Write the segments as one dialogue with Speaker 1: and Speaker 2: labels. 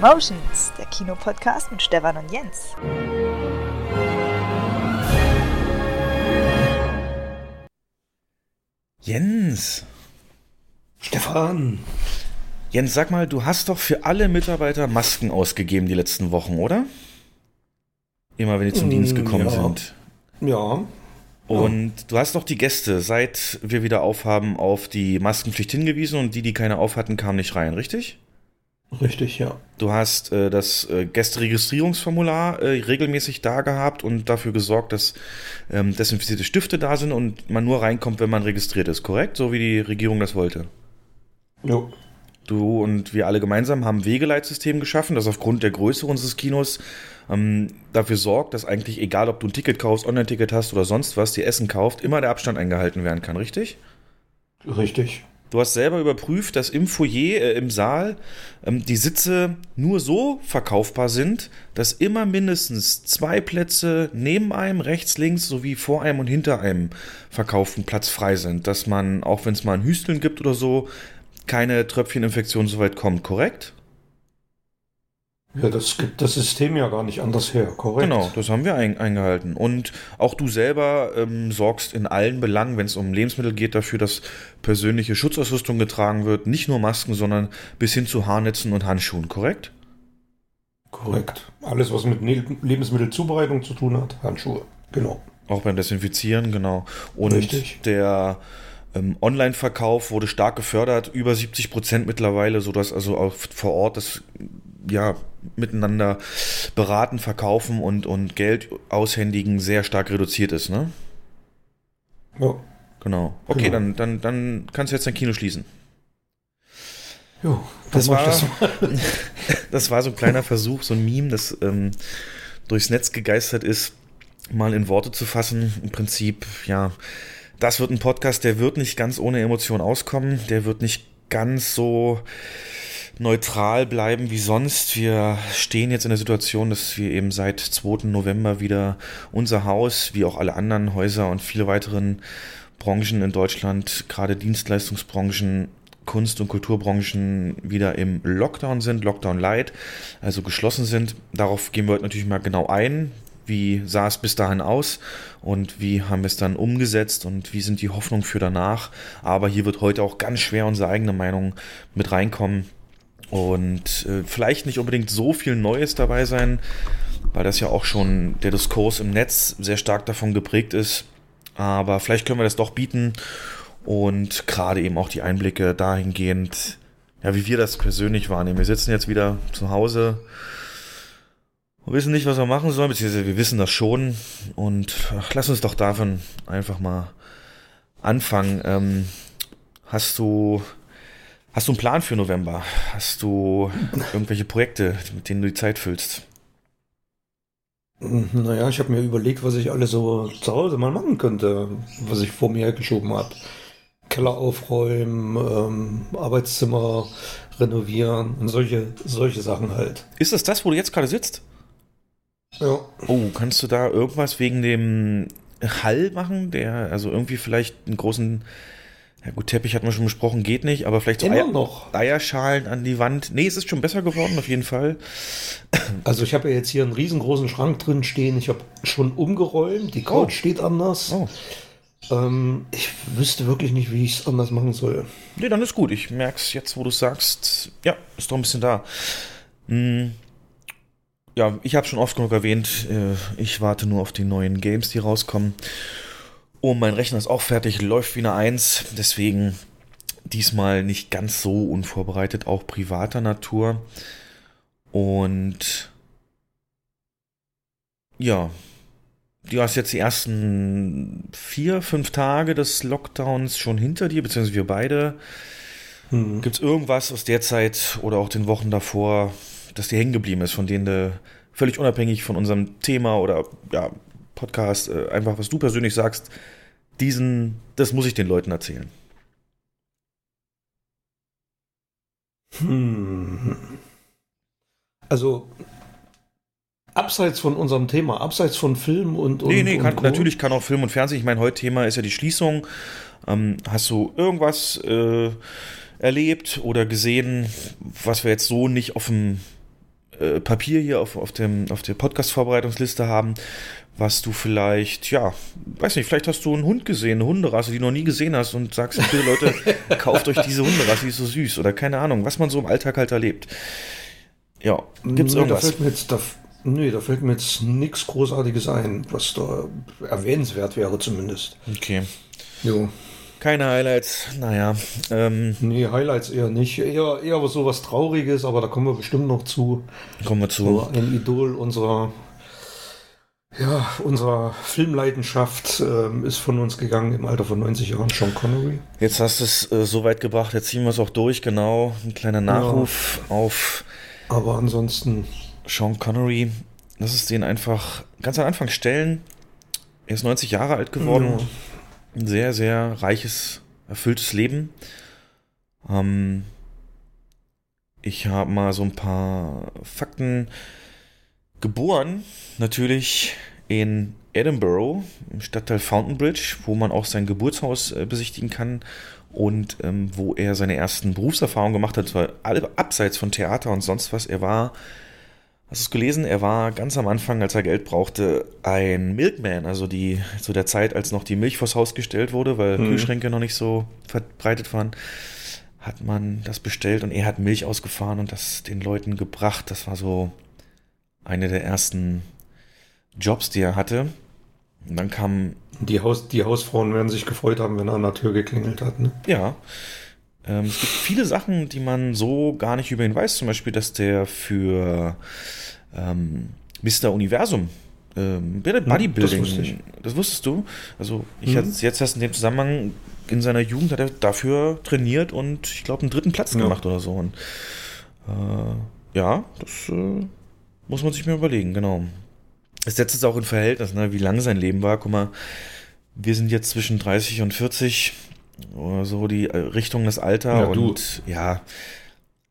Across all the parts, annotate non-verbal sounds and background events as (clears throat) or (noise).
Speaker 1: Cinemotions, der Kinopodcast mit Stefan und Jens.
Speaker 2: Jens.
Speaker 3: Stefan.
Speaker 2: Jens, sag mal, du hast doch für alle Mitarbeiter Masken ausgegeben die letzten Wochen, oder? Immer wenn die zum mm, Dienst gekommen
Speaker 3: ja.
Speaker 2: sind.
Speaker 3: Ja.
Speaker 2: Und ja. du hast doch die Gäste, seit wir wieder aufhaben, auf die Maskenpflicht hingewiesen und die, die keine aufhatten, kamen nicht rein, richtig?
Speaker 3: Richtig, ja.
Speaker 2: Du hast äh, das äh, Gästeregistrierungsformular äh, regelmäßig da gehabt und dafür gesorgt, dass ähm, desinfizierte Stifte da sind und man nur reinkommt, wenn man registriert ist, korrekt? So wie die Regierung das wollte.
Speaker 3: Ja.
Speaker 2: Du und wir alle gemeinsam haben ein Wegeleitsystem geschaffen, das aufgrund der Größe unseres Kinos ähm, dafür sorgt, dass eigentlich, egal ob du ein Ticket kaufst, Online-Ticket hast oder sonst was, dir Essen kauft, immer der Abstand eingehalten werden kann, richtig?
Speaker 3: Richtig.
Speaker 2: Du hast selber überprüft, dass im Foyer, äh, im Saal, ähm, die Sitze nur so verkaufbar sind, dass immer mindestens zwei Plätze neben einem, rechts, links sowie vor einem und hinter einem verkauften Platz frei sind. Dass man, auch wenn es mal ein Hüsteln gibt oder so, keine Tröpfcheninfektion so weit kommt, korrekt?
Speaker 3: Ja, das gibt das System ja gar nicht anders her, korrekt.
Speaker 2: Genau, das haben wir ein, eingehalten. Und auch du selber ähm, sorgst in allen Belangen, wenn es um Lebensmittel geht, dafür, dass persönliche Schutzausrüstung getragen wird. Nicht nur Masken, sondern bis hin zu Haarnetzen und Handschuhen, korrekt?
Speaker 3: Korrekt. Alles, was mit ne Lebensmittelzubereitung zu tun hat, Handschuhe, genau.
Speaker 2: Auch beim Desinfizieren, genau. Und Richtig. der ähm, Online-Verkauf wurde stark gefördert, über 70 Prozent mittlerweile, sodass also auch vor Ort das ja, miteinander beraten, verkaufen und, und Geld aushändigen sehr stark reduziert ist, ne?
Speaker 3: Ja.
Speaker 2: Genau. Okay, genau. Dann, dann, dann kannst du jetzt dein Kino schließen.
Speaker 3: Jo,
Speaker 2: das war, das, (laughs) das, war so ein kleiner Versuch, so ein Meme, das ähm, durchs Netz gegeistert ist, mal in Worte zu fassen. Im Prinzip, ja, das wird ein Podcast, der wird nicht ganz ohne Emotion auskommen, der wird nicht ganz so neutral bleiben wie sonst. Wir stehen jetzt in der Situation, dass wir eben seit 2. November wieder unser Haus, wie auch alle anderen Häuser und viele weiteren Branchen in Deutschland, gerade Dienstleistungsbranchen, Kunst- und Kulturbranchen wieder im Lockdown sind, Lockdown Light, also geschlossen sind. Darauf gehen wir heute natürlich mal genau ein. Wie sah es bis dahin aus und wie haben wir es dann umgesetzt und wie sind die Hoffnungen für danach? Aber hier wird heute auch ganz schwer unsere eigene Meinung mit reinkommen. Und äh, vielleicht nicht unbedingt so viel Neues dabei sein, weil das ja auch schon der Diskurs im Netz sehr stark davon geprägt ist. Aber vielleicht können wir das doch bieten und gerade eben auch die Einblicke dahingehend, ja, wie wir das persönlich wahrnehmen. Wir sitzen jetzt wieder zu Hause und wissen nicht, was wir machen sollen, beziehungsweise wir wissen das schon. Und ach, lass uns doch davon einfach mal anfangen. Ähm, hast du Hast du einen Plan für November? Hast du irgendwelche Projekte, mit denen du die Zeit füllst?
Speaker 3: Naja, ich habe mir überlegt, was ich alles so zu Hause mal machen könnte, was ich vor mir geschoben habe. Keller aufräumen, ähm, Arbeitszimmer renovieren und solche, solche Sachen halt.
Speaker 2: Ist das das, wo du jetzt gerade sitzt?
Speaker 3: Ja.
Speaker 2: Oh, kannst du da irgendwas wegen dem Hall machen, der also irgendwie vielleicht einen großen ja gut, Teppich hat man schon besprochen, geht nicht, aber vielleicht so
Speaker 3: Eier, noch.
Speaker 2: Eierschalen an die Wand. Nee, es ist schon besser geworden, auf jeden Fall. (coughs)
Speaker 3: Also ich habe ja jetzt hier einen riesengroßen Schrank drin stehen. Ich habe schon umgeräumt, die Couch oh. steht anders. Oh. Ähm, ich wüsste wirklich nicht, wie ich es anders machen soll.
Speaker 2: Nee, dann ist gut. Ich merke es jetzt, wo du sagst. Ja, ist doch ein bisschen da. Hm. Ja, ich habe schon oft genug erwähnt, äh, ich warte nur auf die neuen Games, die rauskommen. Oh, mein Rechner ist auch fertig, läuft wie eine Eins. Deswegen diesmal nicht ganz so unvorbereitet, auch privater Natur. Und ja, du hast jetzt die ersten vier, fünf Tage des Lockdowns schon hinter dir, beziehungsweise wir beide. Mhm. Gibt es irgendwas aus der Zeit oder auch den Wochen davor, das dir hängen geblieben ist, von denen du völlig unabhängig von unserem Thema oder ja, Podcast, äh, einfach was du persönlich sagst, diesen, das muss ich den Leuten erzählen.
Speaker 3: Hm. Also abseits von unserem Thema, abseits von Film und, und
Speaker 2: Nee, nee,
Speaker 3: kann,
Speaker 2: und natürlich kann auch Film und Fernsehen. Ich meine, heute Thema ist ja die Schließung. Ähm, hast du irgendwas äh, erlebt oder gesehen, was wir jetzt so nicht auf dem äh, Papier hier auf, auf, dem, auf der Podcast-Vorbereitungsliste haben, was du vielleicht, ja, weiß nicht, vielleicht hast du einen Hund gesehen, eine Hunderasse, die du noch nie gesehen hast und sagst, bitte Leute, (laughs) kauft euch diese Hunderasse, die ist so süß oder keine Ahnung, was man so im Alltag halt erlebt. Ja, gibt's
Speaker 3: nee,
Speaker 2: irgendwas?
Speaker 3: Da fällt mir jetzt, da, nee, da fällt mir jetzt nichts Großartiges ein, was da erwähnenswert wäre zumindest.
Speaker 2: Okay.
Speaker 3: Jo.
Speaker 2: Keine Highlights, naja. Ähm,
Speaker 3: Nee, Highlights eher nicht. Eher, eher so was Trauriges, aber da kommen wir bestimmt noch zu.
Speaker 2: kommen wir zu.
Speaker 3: Ein Idol unserer, ja, unserer Filmleidenschaft ähm, ist von uns gegangen im Alter von 90 Jahren, Sean Connery.
Speaker 2: Jetzt hast du es äh, so weit gebracht, jetzt ziehen wir es auch durch, genau. Ein kleiner Nachruf auf
Speaker 3: Aber ansonsten,
Speaker 2: Sean Connery. Lass es den einfach ganz am Anfang stellen. Er ist 90 Jahre alt geworden.
Speaker 3: Ja.
Speaker 2: Ein sehr, sehr reiches, erfülltes Leben. Ähm, ich habe mal so ein paar Fakten. Geboren natürlich in Edinburgh, im Stadtteil Fountainbridge, wo man auch sein Geburtshaus äh, besichtigen kann und ähm, wo er seine ersten Berufserfahrungen gemacht hat, zwar abseits von Theater und sonst was. Er war, hast du es gelesen, er war ganz am Anfang, als er Geld brauchte, ein Milkman, also die zu der Zeit, als noch die Milch vors Haus gestellt wurde, weil
Speaker 3: Mhm.
Speaker 2: Kühlschränke noch nicht so verbreitet waren, hat man das bestellt und er hat Milch ausgefahren und das den Leuten gebracht. Das war so eine der ersten Jobs, die er hatte. Und dann kam
Speaker 3: die, Haus, die Hausfrauen werden sich gefreut haben, wenn er an der Tür geklingelt hat. Ne?
Speaker 2: Ja. Ähm, es gibt viele Sachen, die man so gar nicht über ihn weiß. Zum Beispiel, dass der für ähm, Mr. Universum ähm,
Speaker 3: Hm,
Speaker 2: Bodybuilding,
Speaker 3: das wusste ich.
Speaker 2: das wusstest du. Also ich
Speaker 3: Mhm.
Speaker 2: hatte jetzt erst in dem Zusammenhang in seiner Jugend hat er dafür trainiert und ich glaube einen dritten Platz
Speaker 3: Ja.
Speaker 2: gemacht oder so. Und äh, ja, das äh, muss man sich mal überlegen, genau. Es setzt es auch in Verhältnis, ne, wie lang sein Leben war. Guck mal, wir sind jetzt zwischen 30 und 40, oder so die äh, Richtung das Alter
Speaker 3: Ja, du.
Speaker 2: und ja,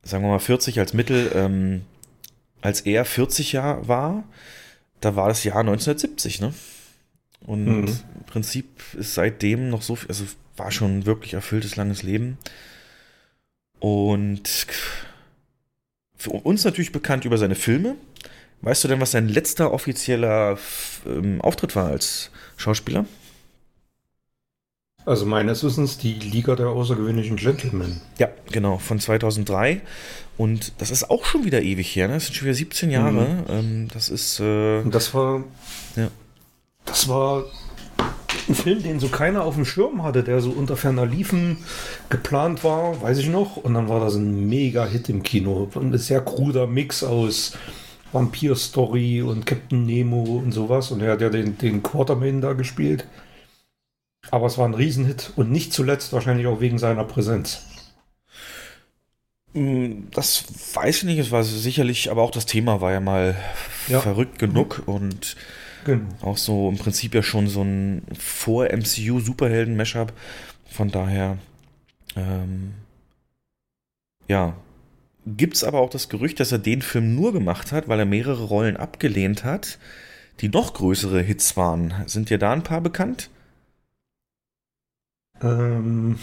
Speaker 2: sagen wir mal 40 als Mittel. Ähm, als er 40 Jahre war, da war das Jahr 1970, ne? Und
Speaker 3: Mhm.
Speaker 2: im Prinzip ist seitdem noch so viel, also war schon ein wirklich erfülltes, langes Leben. Und für uns natürlich bekannt über seine Filme. Weißt du denn, was sein letzter offizieller ähm, Auftritt war als Schauspieler?
Speaker 3: Also meines Wissens die Liga der außergewöhnlichen Gentlemen.
Speaker 2: Ja, genau, von 2003. Und das ist auch schon wieder ewig her, ne? Das sind schon wieder 17 Jahre. Ähm, das ist, äh,
Speaker 3: Und das war,
Speaker 2: Ja.
Speaker 3: das war ein Film, den so keiner auf dem Schirm hatte, der so unter ferner Liefen geplant war, weiß ich noch. Und dann war das ein Mega-Hit im Kino. Ein sehr kruder Mix aus Vampir-Story und Captain Nemo und sowas. Und er hat ja den, den Quartermain da gespielt. Aber es war ein Riesenhit und nicht zuletzt wahrscheinlich auch wegen seiner Präsenz.
Speaker 2: mh, das weiß ich nicht, es war sicherlich, aber auch das Thema war ja mal
Speaker 3: Ja.
Speaker 2: verrückt genug und
Speaker 3: Genau.
Speaker 2: auch so im Prinzip ja schon so ein Vor-MCU-Superhelden-Mashup. Von daher, ähm, ja. Gibt es aber auch das Gerücht, dass er den Film nur gemacht hat, weil er mehrere Rollen abgelehnt hat, die noch größere Hits waren. Sind dir da ein paar bekannt?
Speaker 3: Ähm,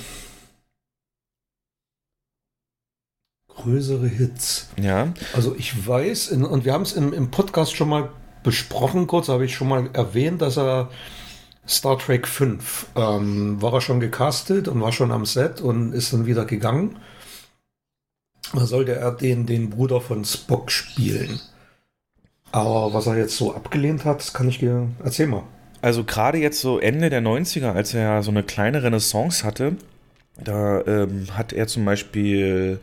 Speaker 3: größere Hits.
Speaker 2: Ja.
Speaker 3: Also ich weiß, in, und wir haben es im, im Podcast schon mal besprochen, kurz habe ich schon mal erwähnt, dass er Star Trek 5 ähm, war er schon gecastet und war schon am Set und ist dann wieder gegangen. Da sollte er den, den Bruder von Spock spielen. Aber was er jetzt so abgelehnt hat, das kann ich dir erzähl mal.
Speaker 2: Also gerade jetzt so Ende der 90er, als er ja so eine kleine Renaissance hatte, da ähm, hat er zum Beispiel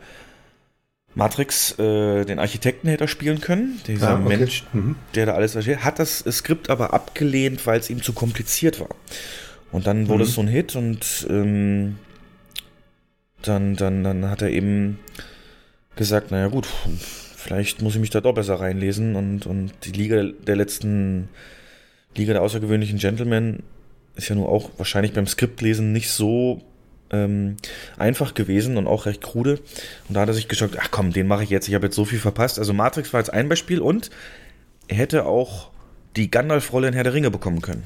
Speaker 2: Matrix, äh, den Architekten hätte er spielen können, dieser
Speaker 3: Ja, okay.
Speaker 2: Mensch,
Speaker 3: Mhm.
Speaker 2: der da alles erstellt, hat das Skript aber abgelehnt, weil es ihm zu kompliziert war. Und dann wurde
Speaker 3: Mhm.
Speaker 2: es so ein Hit und ähm, dann, dann, dann hat er eben gesagt, naja gut, vielleicht muss ich mich da doch besser reinlesen und, und die Liga der letzten, Liga der außergewöhnlichen Gentlemen ist ja nur auch wahrscheinlich beim Skriptlesen nicht so ähm, einfach gewesen und auch recht krude. Und da hat er sich geschockt, ach komm, den mache ich jetzt, ich habe jetzt so viel verpasst. Also Matrix war jetzt ein Beispiel und er hätte auch die Gandalf-Rolle in Herr der Ringe bekommen können.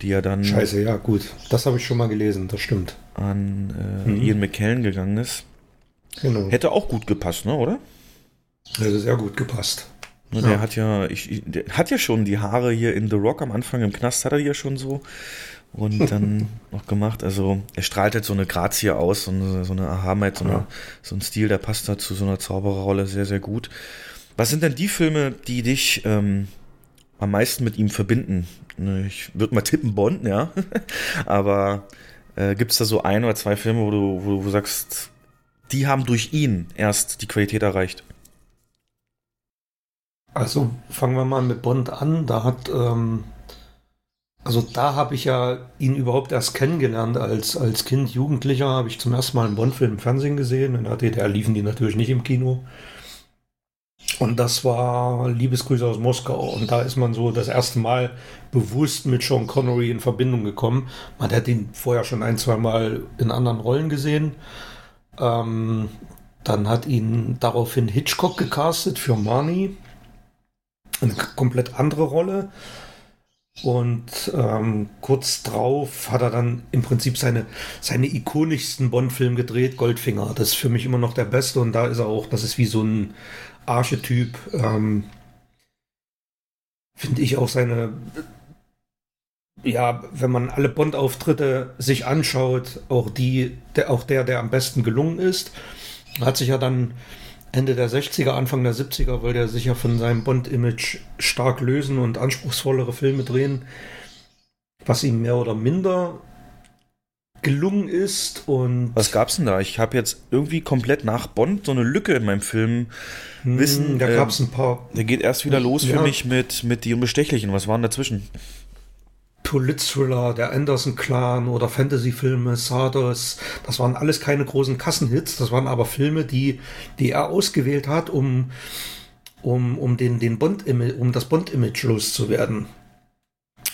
Speaker 2: Die ja dann
Speaker 3: Scheiße, ja gut. Das habe ich schon mal gelesen, das stimmt.
Speaker 2: an äh,
Speaker 3: Mhm.
Speaker 2: Ian McKellen gegangen ist.
Speaker 3: Genau.
Speaker 2: Hätte auch gut gepasst, ne, oder?
Speaker 3: Hätte sehr gut gepasst.
Speaker 2: Ne, der hat ja, ich, der hat ja schon die Haare hier in The Rock am Anfang im Knast hat er die ja schon so und dann (laughs) noch gemacht. Also er strahlt halt so eine Grazie aus, so eine, so eine Erhabenheit, so, eine, so ein Stil, der passt da zu so einer Zaubererrolle sehr, sehr gut. Was sind denn die Filme, die dich ähm, am meisten mit ihm verbinden? Ne, ich würde mal tippen Bond, ja. (laughs) Aber äh, gibt es da so ein oder zwei Filme, wo du, wo du sagst, die haben durch ihn erst die Qualität erreicht?
Speaker 3: Also fangen wir mal mit Bond an. Da hat, ähm, also da habe ich ja ihn überhaupt erst kennengelernt. Als, als Kind, Jugendlicher habe ich zum ersten Mal einen Bond-Film im Fernsehen gesehen. In der DDR liefen die natürlich nicht im Kino. Und das war Liebesgrüße aus Moskau. Und da ist man so das erste Mal bewusst mit Sean Connery in Verbindung gekommen. Man hat ihn vorher schon ein, zwei Mal in anderen Rollen gesehen. Ähm, dann hat ihn daraufhin Hitchcock gecastet für Marnie eine komplett andere Rolle. Und ähm, kurz drauf hat er dann im Prinzip seine, seine ikonischsten Bond-Film gedreht, Goldfinger. Das ist für mich immer noch der beste und da ist er auch, das ist wie so ein Archetyp. Ähm, Finde ich auch seine, ja, wenn man alle Bond-Auftritte sich anschaut, auch die, der, auch der, der am besten gelungen ist, hat sich ja dann Ende der 60er, Anfang der 70er wollte er sich ja von seinem Bond-Image stark lösen und anspruchsvollere Filme drehen, was ihm mehr oder minder gelungen ist und
Speaker 2: was gab's denn da? Ich habe jetzt irgendwie komplett nach Bond so eine Lücke in meinem Film hm, wissen.
Speaker 3: Da gab's ein paar.
Speaker 2: Der geht erst wieder los ja. für mich mit mit die Unbestechlichen. Was waren dazwischen?
Speaker 3: Polit-Thriller, der Anderson-Clan oder Fantasy-Filme, Sardos, das waren alles keine großen Kassenhits, das waren aber Filme, die, die er ausgewählt hat, um, um, um, den, den Bond um das Bond-Image loszuwerden.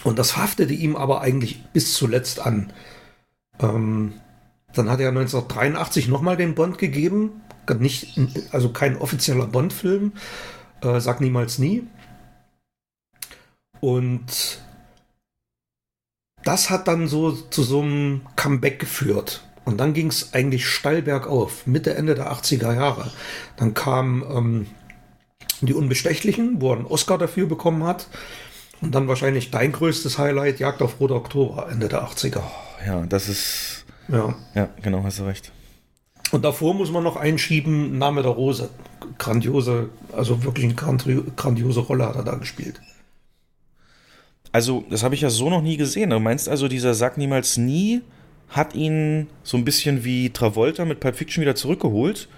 Speaker 3: Und das haftete ihm aber eigentlich bis zuletzt an. Ähm, dann hat er 1983 nochmal den Bond gegeben, nicht, also kein offizieller Bond-Film, äh, sag niemals nie. Und das hat dann so zu so einem Comeback geführt. Und dann ging es eigentlich steil bergauf, Mitte, Ende der 80er Jahre. Dann kam ähm, die Unbestechlichen, wo er einen Oscar dafür bekommen hat. Und dann wahrscheinlich dein größtes Highlight, Jagd auf Rote Oktober, Ende der 80er.
Speaker 2: Ja, das ist.
Speaker 3: Ja.
Speaker 2: Ja, genau, hast du recht.
Speaker 3: Und davor muss man noch einschieben, Name der Rose. Grandiose, also wirklich eine grandiose Rolle hat er da gespielt.
Speaker 2: Also, das habe ich ja so noch nie gesehen. Du meinst also, dieser Sack niemals nie hat ihn so ein bisschen wie Travolta mit Pulp Fiction wieder zurückgeholt?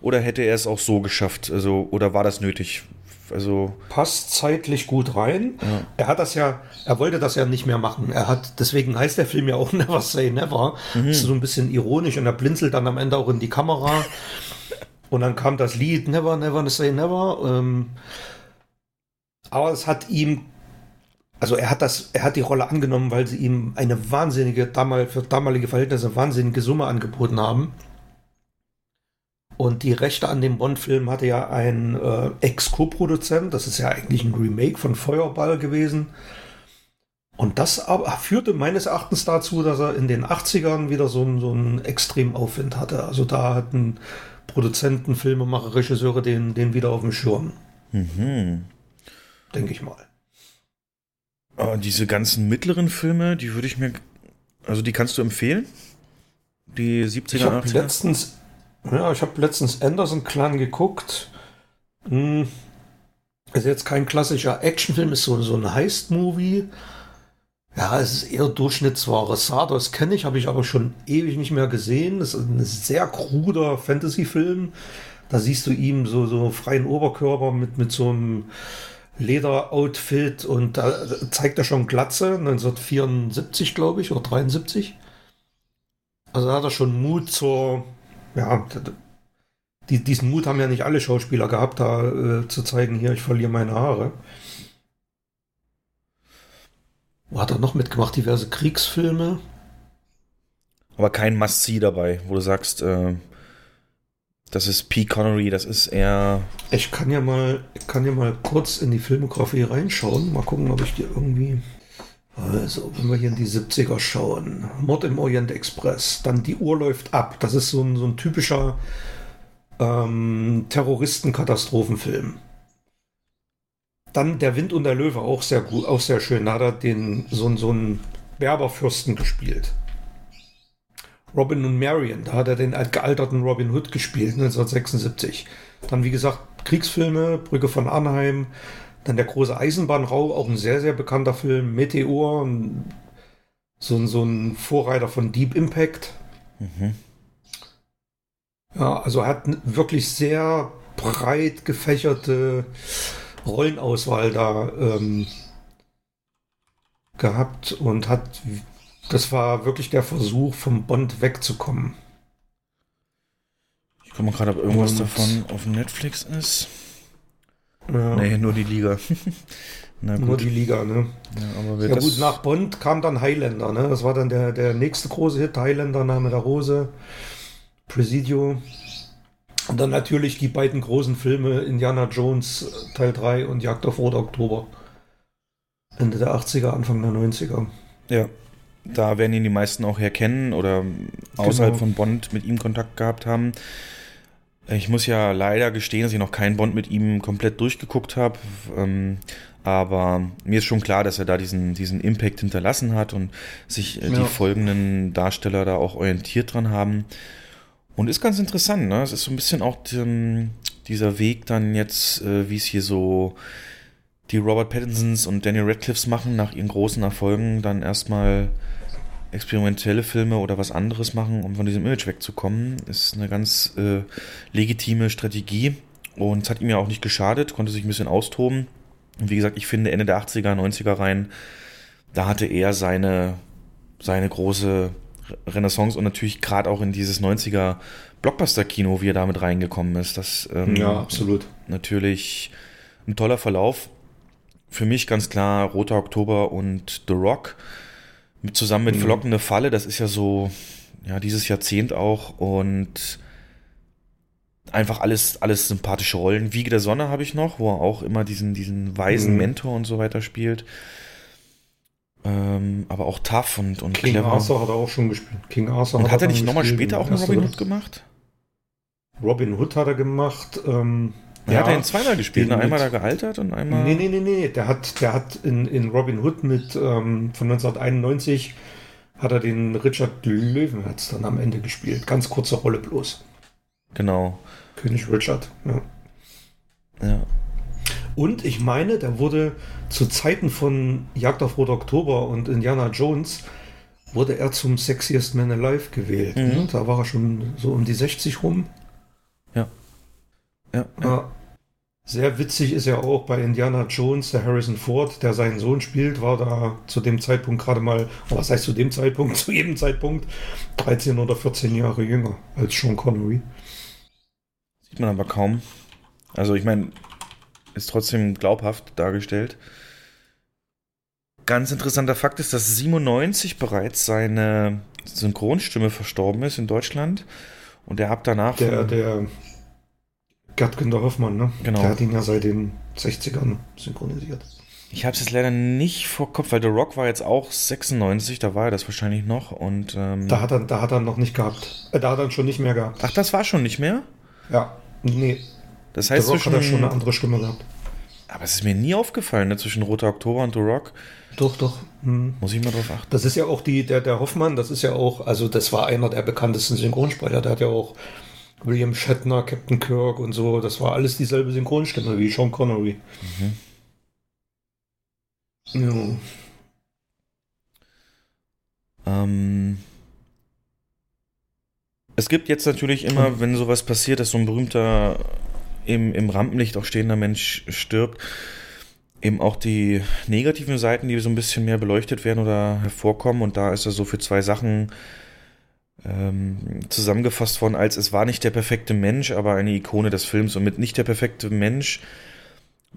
Speaker 2: Oder hätte er es auch so geschafft? Also, oder war das nötig? Also
Speaker 3: passt zeitlich gut rein. Ja. Er hat das ja, er wollte das ja nicht mehr machen. Er hat, deswegen heißt der Film ja auch (laughs) Never Say Never. Mhm. Das ist so ein bisschen ironisch und er blinzelt dann am Ende auch in die Kamera. (laughs) und dann kam das Lied Never, Never Say Never. Ähm, aber es hat ihm also er hat das, er hat die Rolle angenommen, weil sie ihm eine wahnsinnige, damal, für damalige Verhältnisse wahnsinnige Summe angeboten haben. Und die Rechte an dem Bond-Film hatte ja ein äh, Ex-Co-Produzent, das ist ja eigentlich ein Remake von Feuerball gewesen. Und das aber führte meines Erachtens dazu, dass er in den 80ern wieder so, so einen extremen Aufwind hatte. Also da hatten Produzenten, Filmemacher, Regisseure den, den wieder auf dem Schirm. Mhm. Denke ich mal.
Speaker 2: Oh, diese ganzen mittleren Filme, die würde ich mir. Also die kannst du empfehlen? Die 70er,
Speaker 3: ich 80er? Letztens, ja, ich habe letztens Anderson Clan geguckt. Hm. Ist jetzt kein klassischer Actionfilm, ist so, so ein Heist-Movie. Ja, es ist eher Durchschnittsware. Sardos kenne ich, habe ich aber schon ewig nicht mehr gesehen. Das ist ein sehr kruder Fantasy-Film. Da siehst du ihm so, so freien Oberkörper mit, mit so einem Lederoutfit und da zeigt er schon Glatze, 1974 glaube ich, oder 73. Also da hat er schon Mut zur, ja, die, diesen Mut haben ja nicht alle Schauspieler gehabt, da äh, zu zeigen, hier, ich verliere meine Haare. Wo hat er noch mitgemacht? Diverse Kriegsfilme.
Speaker 2: Aber kein Must-See dabei, wo du sagst, äh, das ist P. Connery, das ist eher.
Speaker 3: Ich kann ja mal, kann ja mal kurz in die Filmografie reinschauen. Mal gucken, ob ich die irgendwie. Also, wenn wir hier in die 70er schauen. Mord im Orient Express. Dann Die Uhr läuft ab. Das ist so ein, so ein typischer ähm, Terroristenkatastrophenfilm. Dann Der Wind und der Löwe, auch sehr gut, auch sehr schön. Da hat er den, so, so einen Berberfürsten gespielt. Robin und Marion, da hat er den gealterten Robin Hood gespielt, 1976. Dann, wie gesagt, Kriegsfilme, Brücke von Arnheim, dann der große Eisenbahnraum, auch ein sehr, sehr bekannter Film, Meteor, so, so ein Vorreiter von Deep Impact. Mhm. Ja, also hat wirklich sehr breit gefächerte Rollenauswahl da ähm, gehabt und hat, das war wirklich der Versuch, vom Bond wegzukommen.
Speaker 2: Ich komme gerade, ob irgendwas und, davon auf Netflix ist. Ja. Nee, nur die Liga. (laughs)
Speaker 3: nur die Liga, ne? Ja, ja gut, nach Bond kam dann Highlander, ne? Das war dann der, der nächste große Hit, Highlander, Name der Rose, Presidio. Und dann natürlich die beiden großen Filme Indiana Jones äh, Teil 3 und Jagd auf Rot Oktober. Ende der 80er, Anfang der 90er.
Speaker 2: Ja, da werden ihn die meisten auch herkennen oder außerhalb genau. von Bond mit ihm Kontakt gehabt haben. Ich muss ja leider gestehen, dass ich noch keinen Bond mit ihm komplett durchgeguckt habe. Ähm, aber mir ist schon klar, dass er da diesen, diesen Impact hinterlassen hat und sich äh, ja. die folgenden Darsteller da auch orientiert dran haben. Und ist ganz interessant, ne? Es ist so ein bisschen auch die, ähm, dieser Weg dann jetzt, äh, wie es hier so die Robert Pattinsons und Daniel Radcliffes machen, nach ihren großen Erfolgen dann erstmal experimentelle Filme oder was anderes machen, um von diesem Image wegzukommen, ist eine ganz äh, legitime Strategie und es hat ihm ja auch nicht geschadet, konnte sich ein bisschen austoben. Und wie gesagt, ich finde Ende der 80er, 90er rein, da hatte er seine, seine große Renaissance und natürlich gerade auch in dieses 90er Blockbuster-Kino, wie er damit reingekommen ist. Das
Speaker 3: ähm, ja, absolut.
Speaker 2: Natürlich ein toller Verlauf. Für mich ganz klar Roter Oktober und The Rock. Zusammen mit mhm. Verlockende Falle, das ist ja so, ja, dieses Jahrzehnt auch und einfach alles, alles sympathische Rollen. Wiege der Sonne habe ich noch, wo er auch immer diesen, diesen weisen mhm. Mentor und so weiter spielt. Ähm, aber auch tough und, und
Speaker 3: King clever. Arthur hat er auch schon gespielt.
Speaker 2: King Arthur und hat, hat er nicht nochmal später auch einen Robin Hood gemacht?
Speaker 3: Robin Hood hat er gemacht. Ähm,
Speaker 2: er ja, hat er ihn zweimal gespielt, ne? einmal da gealtert und einmal.
Speaker 3: Nee, nee, nee, nee. Der hat, der hat in, in Robin Hood mit ähm, von 1991 hat er den Richard Löwenherz dann am Ende gespielt. Ganz kurze Rolle bloß.
Speaker 2: Genau.
Speaker 3: König Richard, ja.
Speaker 2: Ja.
Speaker 3: Und ich meine, der wurde zu Zeiten von Jagd auf Rot Oktober und Indiana Jones wurde er zum Sexiest Man Alive gewählt. Mhm. Ne? Da war er schon so um die 60 rum.
Speaker 2: Ja.
Speaker 3: Ja, ja. Sehr witzig ist ja auch bei Indiana Jones, der Harrison Ford, der seinen Sohn spielt, war da zu dem Zeitpunkt gerade mal, was heißt zu dem Zeitpunkt, (laughs) zu jedem Zeitpunkt 13 oder 14 Jahre jünger als Sean Connery.
Speaker 2: Sieht man aber kaum. Also ich meine, ist trotzdem glaubhaft dargestellt. Ganz interessanter Fakt ist, dass 97 bereits seine Synchronstimme verstorben ist in Deutschland und er hat danach.
Speaker 3: Der, der Gerd Günther Hoffmann, ne?
Speaker 2: Genau.
Speaker 3: Der hat ihn ja seit den 60ern synchronisiert.
Speaker 2: Ich habe es jetzt leider nicht vor Kopf, weil The Rock war jetzt auch 96, da war er das wahrscheinlich noch und ähm
Speaker 3: da hat er, da hat er noch nicht gehabt. Äh, da hat er schon nicht mehr gehabt.
Speaker 2: Ach, das war schon nicht mehr?
Speaker 3: Ja, nee.
Speaker 2: Das heißt,
Speaker 3: The Rock hat er schon eine andere Stimme gehabt.
Speaker 2: Aber es ist mir nie aufgefallen, ne, zwischen Roter Oktober und The Rock.
Speaker 3: Doch, doch.
Speaker 2: Hm. Muss ich mal drauf achten.
Speaker 3: Das ist ja auch die, der, der Hoffmann, das ist ja auch, also das war einer der bekanntesten Synchronsprecher, der hat ja auch William Shatner, Captain Kirk und so. Das war alles dieselbe Synchronstimme wie Sean Connery.
Speaker 2: Mhm. Ja. Ähm, es gibt jetzt natürlich immer, wenn sowas passiert, dass so ein berühmter im, im Rampenlicht auch stehender Mensch stirbt, eben auch die negativen Seiten, die so ein bisschen mehr beleuchtet werden oder hervorkommen. Und da ist er so für zwei Sachen ähm, zusammengefasst worden, als es war nicht der perfekte Mensch, aber eine Ikone des Films. Und mit nicht der perfekte Mensch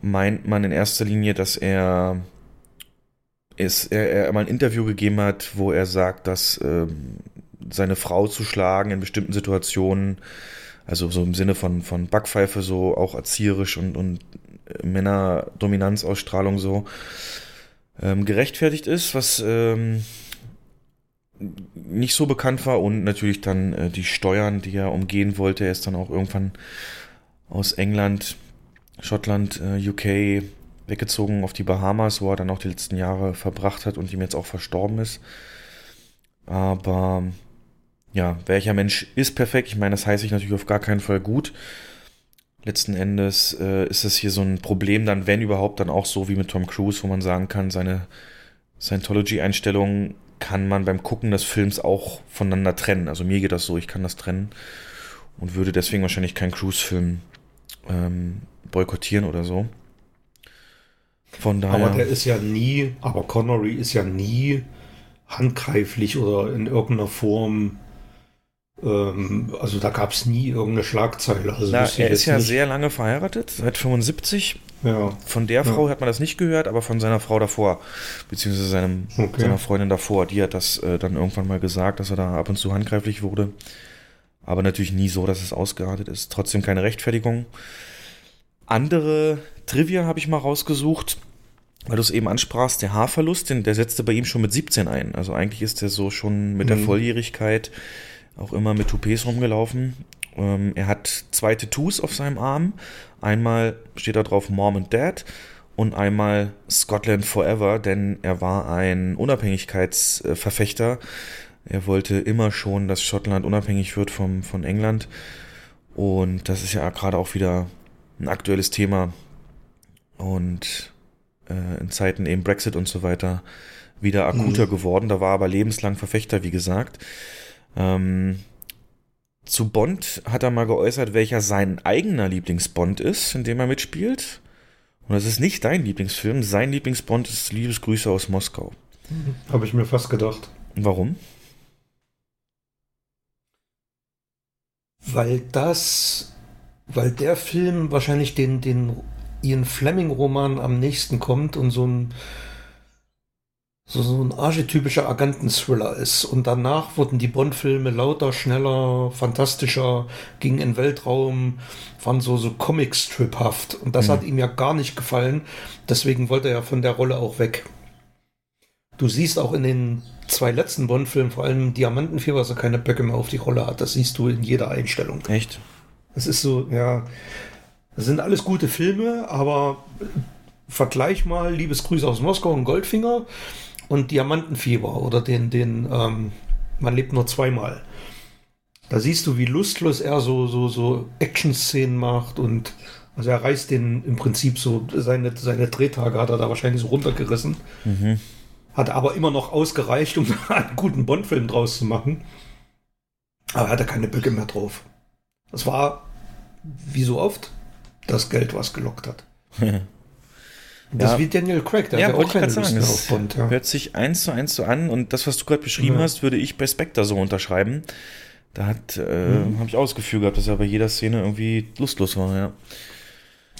Speaker 2: meint man in erster Linie, dass er ist, er, er mal ein Interview gegeben hat, wo er sagt, dass ähm, seine Frau zu schlagen in bestimmten Situationen, also so im Sinne von, von Backpfeife, so auch erzieherisch und, und Männerdominanzausstrahlung so ähm, gerechtfertigt ist, was ähm, nicht so bekannt war und natürlich dann äh, die Steuern, die er umgehen wollte. Er ist dann auch irgendwann aus England, Schottland, äh, UK weggezogen auf die Bahamas, wo er dann auch die letzten Jahre verbracht hat und ihm jetzt auch verstorben ist. Aber ja, welcher Mensch ist perfekt? Ich meine, das heißt ich natürlich auf gar keinen Fall gut. Letzten Endes äh, ist es hier so ein Problem dann, wenn überhaupt, dann auch so wie mit Tom Cruise, wo man sagen kann, seine Scientology-Einstellungen kann man beim Gucken des Films auch voneinander trennen. Also mir geht das so, ich kann das trennen und würde deswegen wahrscheinlich keinen Cruise-Film ähm, boykottieren oder so.
Speaker 3: Von daher. Aber der ist ja nie, aber Connery ist ja nie handgreiflich oder in irgendeiner Form. Ähm, also da gab es nie irgendeine Schlagzeile. Also
Speaker 2: Na, er ist ja nicht. sehr lange verheiratet, seit 75. Ja. Von der Frau ja. hat man das nicht gehört, aber von seiner Frau davor, beziehungsweise seinem, okay. seiner Freundin davor, die hat das äh, dann irgendwann mal gesagt, dass er da ab und zu handgreiflich wurde. Aber natürlich nie so, dass es ausgeartet ist. Trotzdem keine Rechtfertigung. Andere Trivia habe ich mal rausgesucht, weil du es eben ansprachst, der Haarverlust, den, der setzte bei ihm schon mit 17 ein. Also eigentlich ist er so schon mit mhm. der Volljährigkeit auch immer mit Toupets rumgelaufen. Ähm, er hat zwei Tattoos auf seinem Arm. Einmal steht da drauf Mom and Dad und einmal Scotland Forever, denn er war ein Unabhängigkeitsverfechter. Er wollte immer schon, dass Schottland unabhängig wird vom, von England. Und das ist ja gerade auch wieder ein aktuelles Thema und äh, in Zeiten eben Brexit und so weiter wieder akuter mhm. geworden. Da war aber lebenslang Verfechter, wie gesagt. Ähm, zu Bond hat er mal geäußert, welcher sein eigener Lieblingsbond ist, in dem er mitspielt. Und das ist nicht dein Lieblingsfilm. Sein Lieblingsbond ist Liebesgrüße aus Moskau. (laughs)
Speaker 3: Habe ich mir fast gedacht.
Speaker 2: Warum?
Speaker 3: Weil das weil der Film wahrscheinlich den, den Ian Fleming-Roman am nächsten kommt und so ein so, so ein archetypischer Agenten-Thriller ist. Und danach wurden die Bond-Filme lauter, schneller, fantastischer, gingen in Weltraum, waren so, so Comic-Striphaft. Und das mhm. hat ihm ja gar nicht gefallen. Deswegen wollte er von der Rolle auch weg. Du siehst auch in den zwei letzten Bond-Filmen, vor allem Diamantenfieber, dass er keine Böcke mehr auf die Rolle hat. Das siehst du in jeder Einstellung.
Speaker 2: Echt?
Speaker 3: Es ist so, ja, das sind alles gute Filme, aber vergleich mal Liebesgrüße aus Moskau und Goldfinger und Diamantenfieber oder den, den, ähm, man lebt nur zweimal. Da siehst du, wie lustlos er so, so, so Action-Szenen macht und also er reißt den im Prinzip so, seine, seine Drehtage hat er da wahrscheinlich so runtergerissen. Mhm. Hat aber immer noch ausgereicht, um (laughs) einen guten Bond-Film draus zu machen. Aber er hatte keine Böcke mehr drauf. Das war, wie so oft, das Geld, was gelockt hat. (laughs) Das ja. ist wie Daniel Craig,
Speaker 2: der ja, hat auch keine sagen, auf Bond. Ja. Hört sich eins zu eins so an und das, was du gerade beschrieben ja. hast, würde ich bei Spectre so unterschreiben. Da hat, äh, mhm. habe ich ausgeführt gehabt, dass er bei jeder Szene irgendwie lustlos war, ja.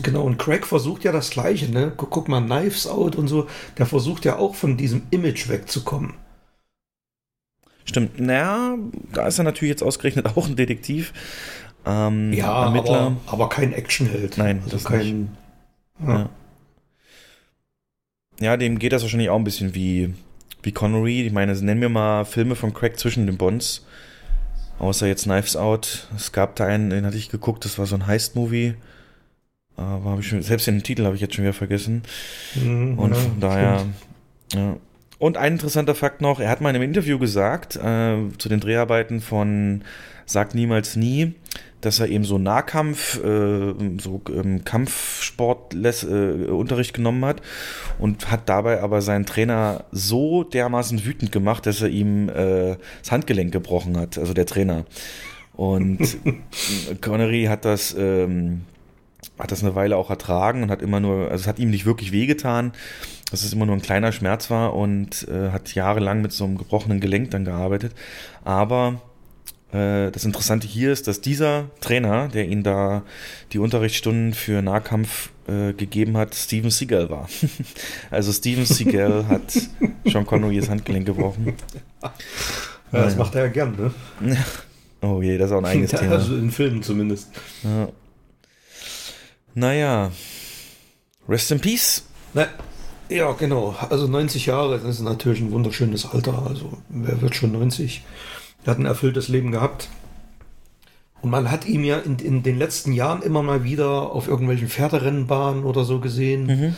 Speaker 3: Genau, und Craig versucht ja das Gleiche, ne? Guck, guck mal, Knives Out und so, der versucht ja auch von diesem Image wegzukommen.
Speaker 2: Stimmt, naja, da ist er natürlich jetzt ausgerechnet (laughs) auch ein Detektiv.
Speaker 3: Ähm, ja, Ermittler. Aber, aber kein Actionheld.
Speaker 2: Nein, also das kein. Ja. ja. Ja. dem geht das wahrscheinlich auch ein bisschen wie, wie Connery. Ich meine, nennen wir mal Filme von Craig zwischen den Bonds. Außer jetzt Knives Out. Es gab da einen, den hatte ich geguckt, das war so ein Heist-Movie. Aber habe ich schon, selbst den Titel habe ich jetzt schon wieder vergessen. Mhm, Und ja, von daher, ja. Und ein interessanter Fakt noch, er hat mal in einem Interview gesagt, äh, zu den Dreharbeiten von Sag niemals nie, dass er eben so Nahkampf, äh, so ähm, Kampfsportunterricht äh, genommen hat und hat dabei aber seinen Trainer so dermaßen wütend gemacht, dass er ihm äh, das Handgelenk gebrochen hat, also der Trainer. Und (laughs) Connery hat das, ähm, hat das eine Weile auch ertragen und hat immer nur, also es hat ihm nicht wirklich wehgetan, dass es immer nur ein kleiner Schmerz war und äh, hat jahrelang mit so einem gebrochenen Gelenk dann gearbeitet. Aber das Interessante hier ist, dass dieser Trainer, der ihn da die Unterrichtsstunden für Nahkampf äh, gegeben hat, Steven Seagal war. (laughs) also Steven Seagal hat (laughs) Sean Connerys Handgelenk gebrochen.
Speaker 3: Ja, das ja. macht er ja gern, ne? (laughs)
Speaker 2: Oh je, das ist auch ein eigenes Thema.
Speaker 3: Also in Filmen zumindest.
Speaker 2: Ja. Naja. Rest in Peace.
Speaker 3: Na, ja, genau. Also 90 Jahre, das ist natürlich ein wunderschönes Alter. Also wer wird schon 90? Er hat ein erfülltes Leben gehabt. Und man hat ihn ja in, in den letzten Jahren immer mal wieder auf irgendwelchen Pferderennbahnen oder so gesehen. Mhm.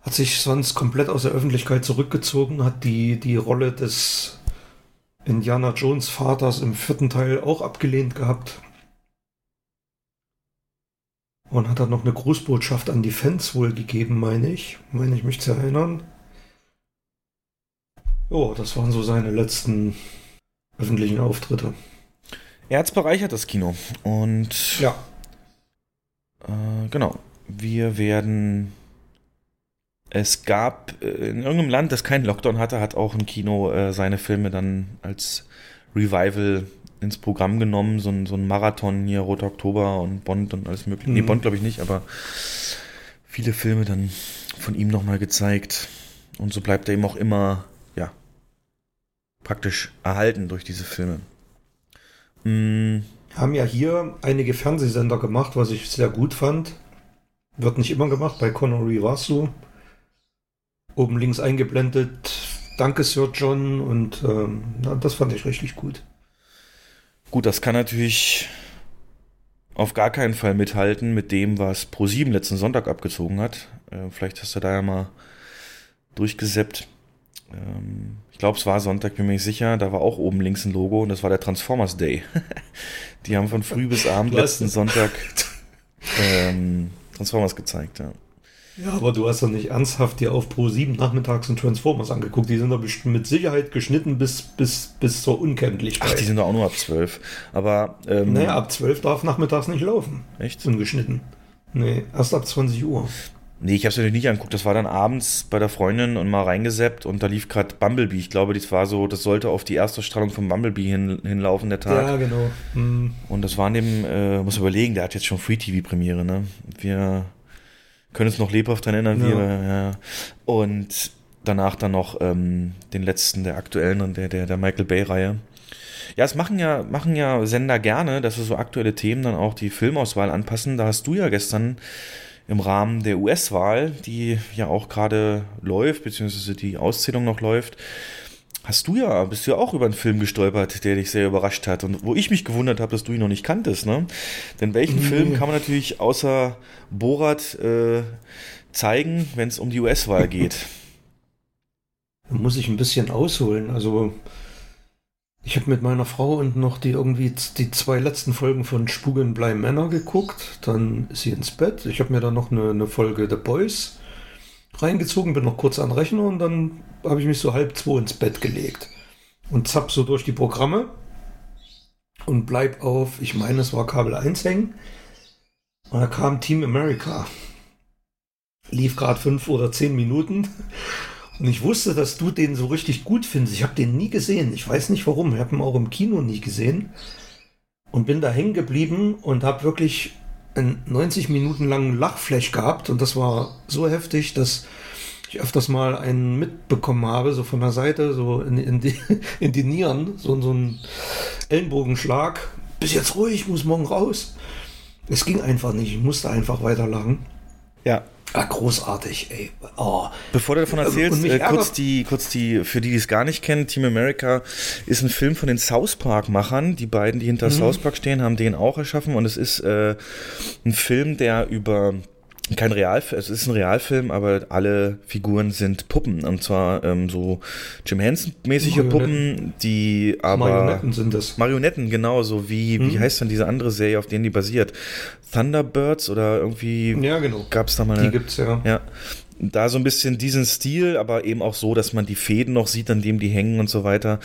Speaker 3: hat sich sonst komplett aus der Öffentlichkeit zurückgezogen, hat die, die Rolle des Indiana Jones Vaters im vierten Teil auch abgelehnt gehabt. Und hat dann noch eine Grußbotschaft an die Fans wohl gegeben, meine ich. Meine ich mich zu erinnern. Jo, das waren so seine letzten öffentlichen Auftritte.
Speaker 2: Er hat's bereichert, das Kino. Und
Speaker 3: Ja.
Speaker 2: Äh, genau. Wir werden. Es gab äh, in irgendeinem Land, das keinen Lockdown hatte, hat auch ein Kino äh, seine Filme dann als Revival ins Programm genommen. So ein, so ein Marathon hier, Roter Oktober und Bond und alles mögliche. Nee,
Speaker 3: Mhm.
Speaker 2: Bond glaube ich nicht, aber viele Filme dann von ihm nochmal gezeigt. Und so bleibt er eben auch immer, praktisch erhalten durch diese Filme. Mm,
Speaker 3: Haben ja hier einige Fernsehsender gemacht, was ich sehr gut fand. Wird nicht immer gemacht, bei Connery war es so. Oben links eingeblendet, danke Sir John und ähm, na, das fand ich richtig gut.
Speaker 2: Gut, das kann natürlich auf gar keinen Fall mithalten mit dem, was Pro7 letzten Sonntag abgezogen hat. Äh, vielleicht hast du da ja mal durchgeseppt. Ähm, ich glaube, es war Sonntag, bin mir nicht sicher. Da war auch oben links ein Logo und das war der Transformers Day. (laughs) Die haben von früh bis Abend letzten Sonntag ähm, Transformers gezeigt, ja.
Speaker 3: Ja, aber du hast doch nicht ernsthaft dir auf Pro 7 nachmittags und Transformers angeguckt. Die sind doch bestimmt mit Sicherheit geschnitten bis, bis, bis zur Unkenntlichkeit.
Speaker 2: Ach, die sind doch auch nur ab 12. Aber, ähm,
Speaker 3: naja, ab 12 darf nachmittags nicht laufen.
Speaker 2: echt?
Speaker 3: Ungeschnitten. Nee, erst ab 20 Uhr.
Speaker 2: Nee, ich habe es natürlich nicht angeguckt. Das war dann abends bei der Freundin und mal reingeseppt und da lief gerade Bumblebee. Ich glaube, das war so, das sollte auf die Erstausstrahlung von Bumblebee hin, hinlaufen, der Tag.
Speaker 3: Ja, genau. Hm.
Speaker 2: Und das war in dem, äh, muss überlegen, der hat jetzt schon Free-TV-Premiere, ne? Wir können uns noch lebhaft dran erinnern,
Speaker 3: Ja.
Speaker 2: wir, ja. Und danach dann noch ähm, den letzten der aktuellen und der, der, der Michael Bay-Reihe. Ja, es machen ja, machen ja Sender gerne, dass sie so aktuelle Themen dann auch die Filmauswahl anpassen. Da hast du ja gestern im Rahmen der US-Wahl, die ja auch gerade läuft, beziehungsweise die Auszählung noch läuft, hast du ja, bist du ja auch über einen Film gestolpert, der dich sehr überrascht hat und wo ich mich gewundert habe, dass du ihn noch nicht kanntest, ne? Denn welchen
Speaker 3: Nee.
Speaker 2: Film kann man natürlich außer Borat äh, zeigen, wenn es um die US-Wahl geht?
Speaker 3: Da muss ich ein bisschen ausholen. Also, ich habe mit meiner Frau und noch die irgendwie die zwei letzten Folgen von Spugen bleiben Männer geguckt. Dann ist sie ins Bett. Ich habe mir dann noch eine, eine Folge The Boys reingezogen, bin noch kurz an den Rechner und dann habe ich mich so halb zwei ins Bett gelegt. Und zapp so durch die Programme und bleib auf, ich meine, es war Kabel 1 hängen. Und da kam Team America. Lief gerade fünf oder zehn Minuten. Und ich wusste, dass du den so richtig gut findest. Ich habe den nie gesehen. Ich weiß nicht warum. Ich habe ihn auch im Kino nie gesehen. Und bin da hängen geblieben und habe wirklich einen 90 Minuten langen Lachflash gehabt. Und das war so heftig, dass ich öfters mal einen mitbekommen habe, so von der Seite, so in, in, die, (laughs) in die Nieren, so, so ein Ellenbogenschlag. Bis jetzt ruhig, muss morgen raus. Es ging einfach nicht. Ich musste einfach weiterlachen.
Speaker 2: Ja,
Speaker 3: Ah, großartig, ey. Oh.
Speaker 2: Bevor du davon
Speaker 3: Und
Speaker 2: erzählst, äh, kurz die, kurz die, für die, die es gar nicht kennen, Team America ist ein Film von den South Park-Machern. Die beiden, die hinter
Speaker 3: Mhm.
Speaker 2: South Park stehen, haben den auch erschaffen und es ist äh, ein Film, der über kein Realfilm, es ist ein Realfilm, aber alle Figuren sind Puppen und zwar ähm, so Jim Henson-mäßige. Puppen, die aber
Speaker 3: Marionetten sind das.
Speaker 2: Marionetten, genau, so wie, wie
Speaker 3: Mhm.
Speaker 2: heißt denn diese andere Serie, auf denen die basiert? Thunderbirds oder irgendwie
Speaker 3: Ja, genau.
Speaker 2: gab's da mal
Speaker 3: Die
Speaker 2: eine,
Speaker 3: gibt's ja.
Speaker 2: ja, da so ein bisschen diesen Stil, aber eben auch so, dass man die Fäden noch sieht, an dem die hängen und so weiter.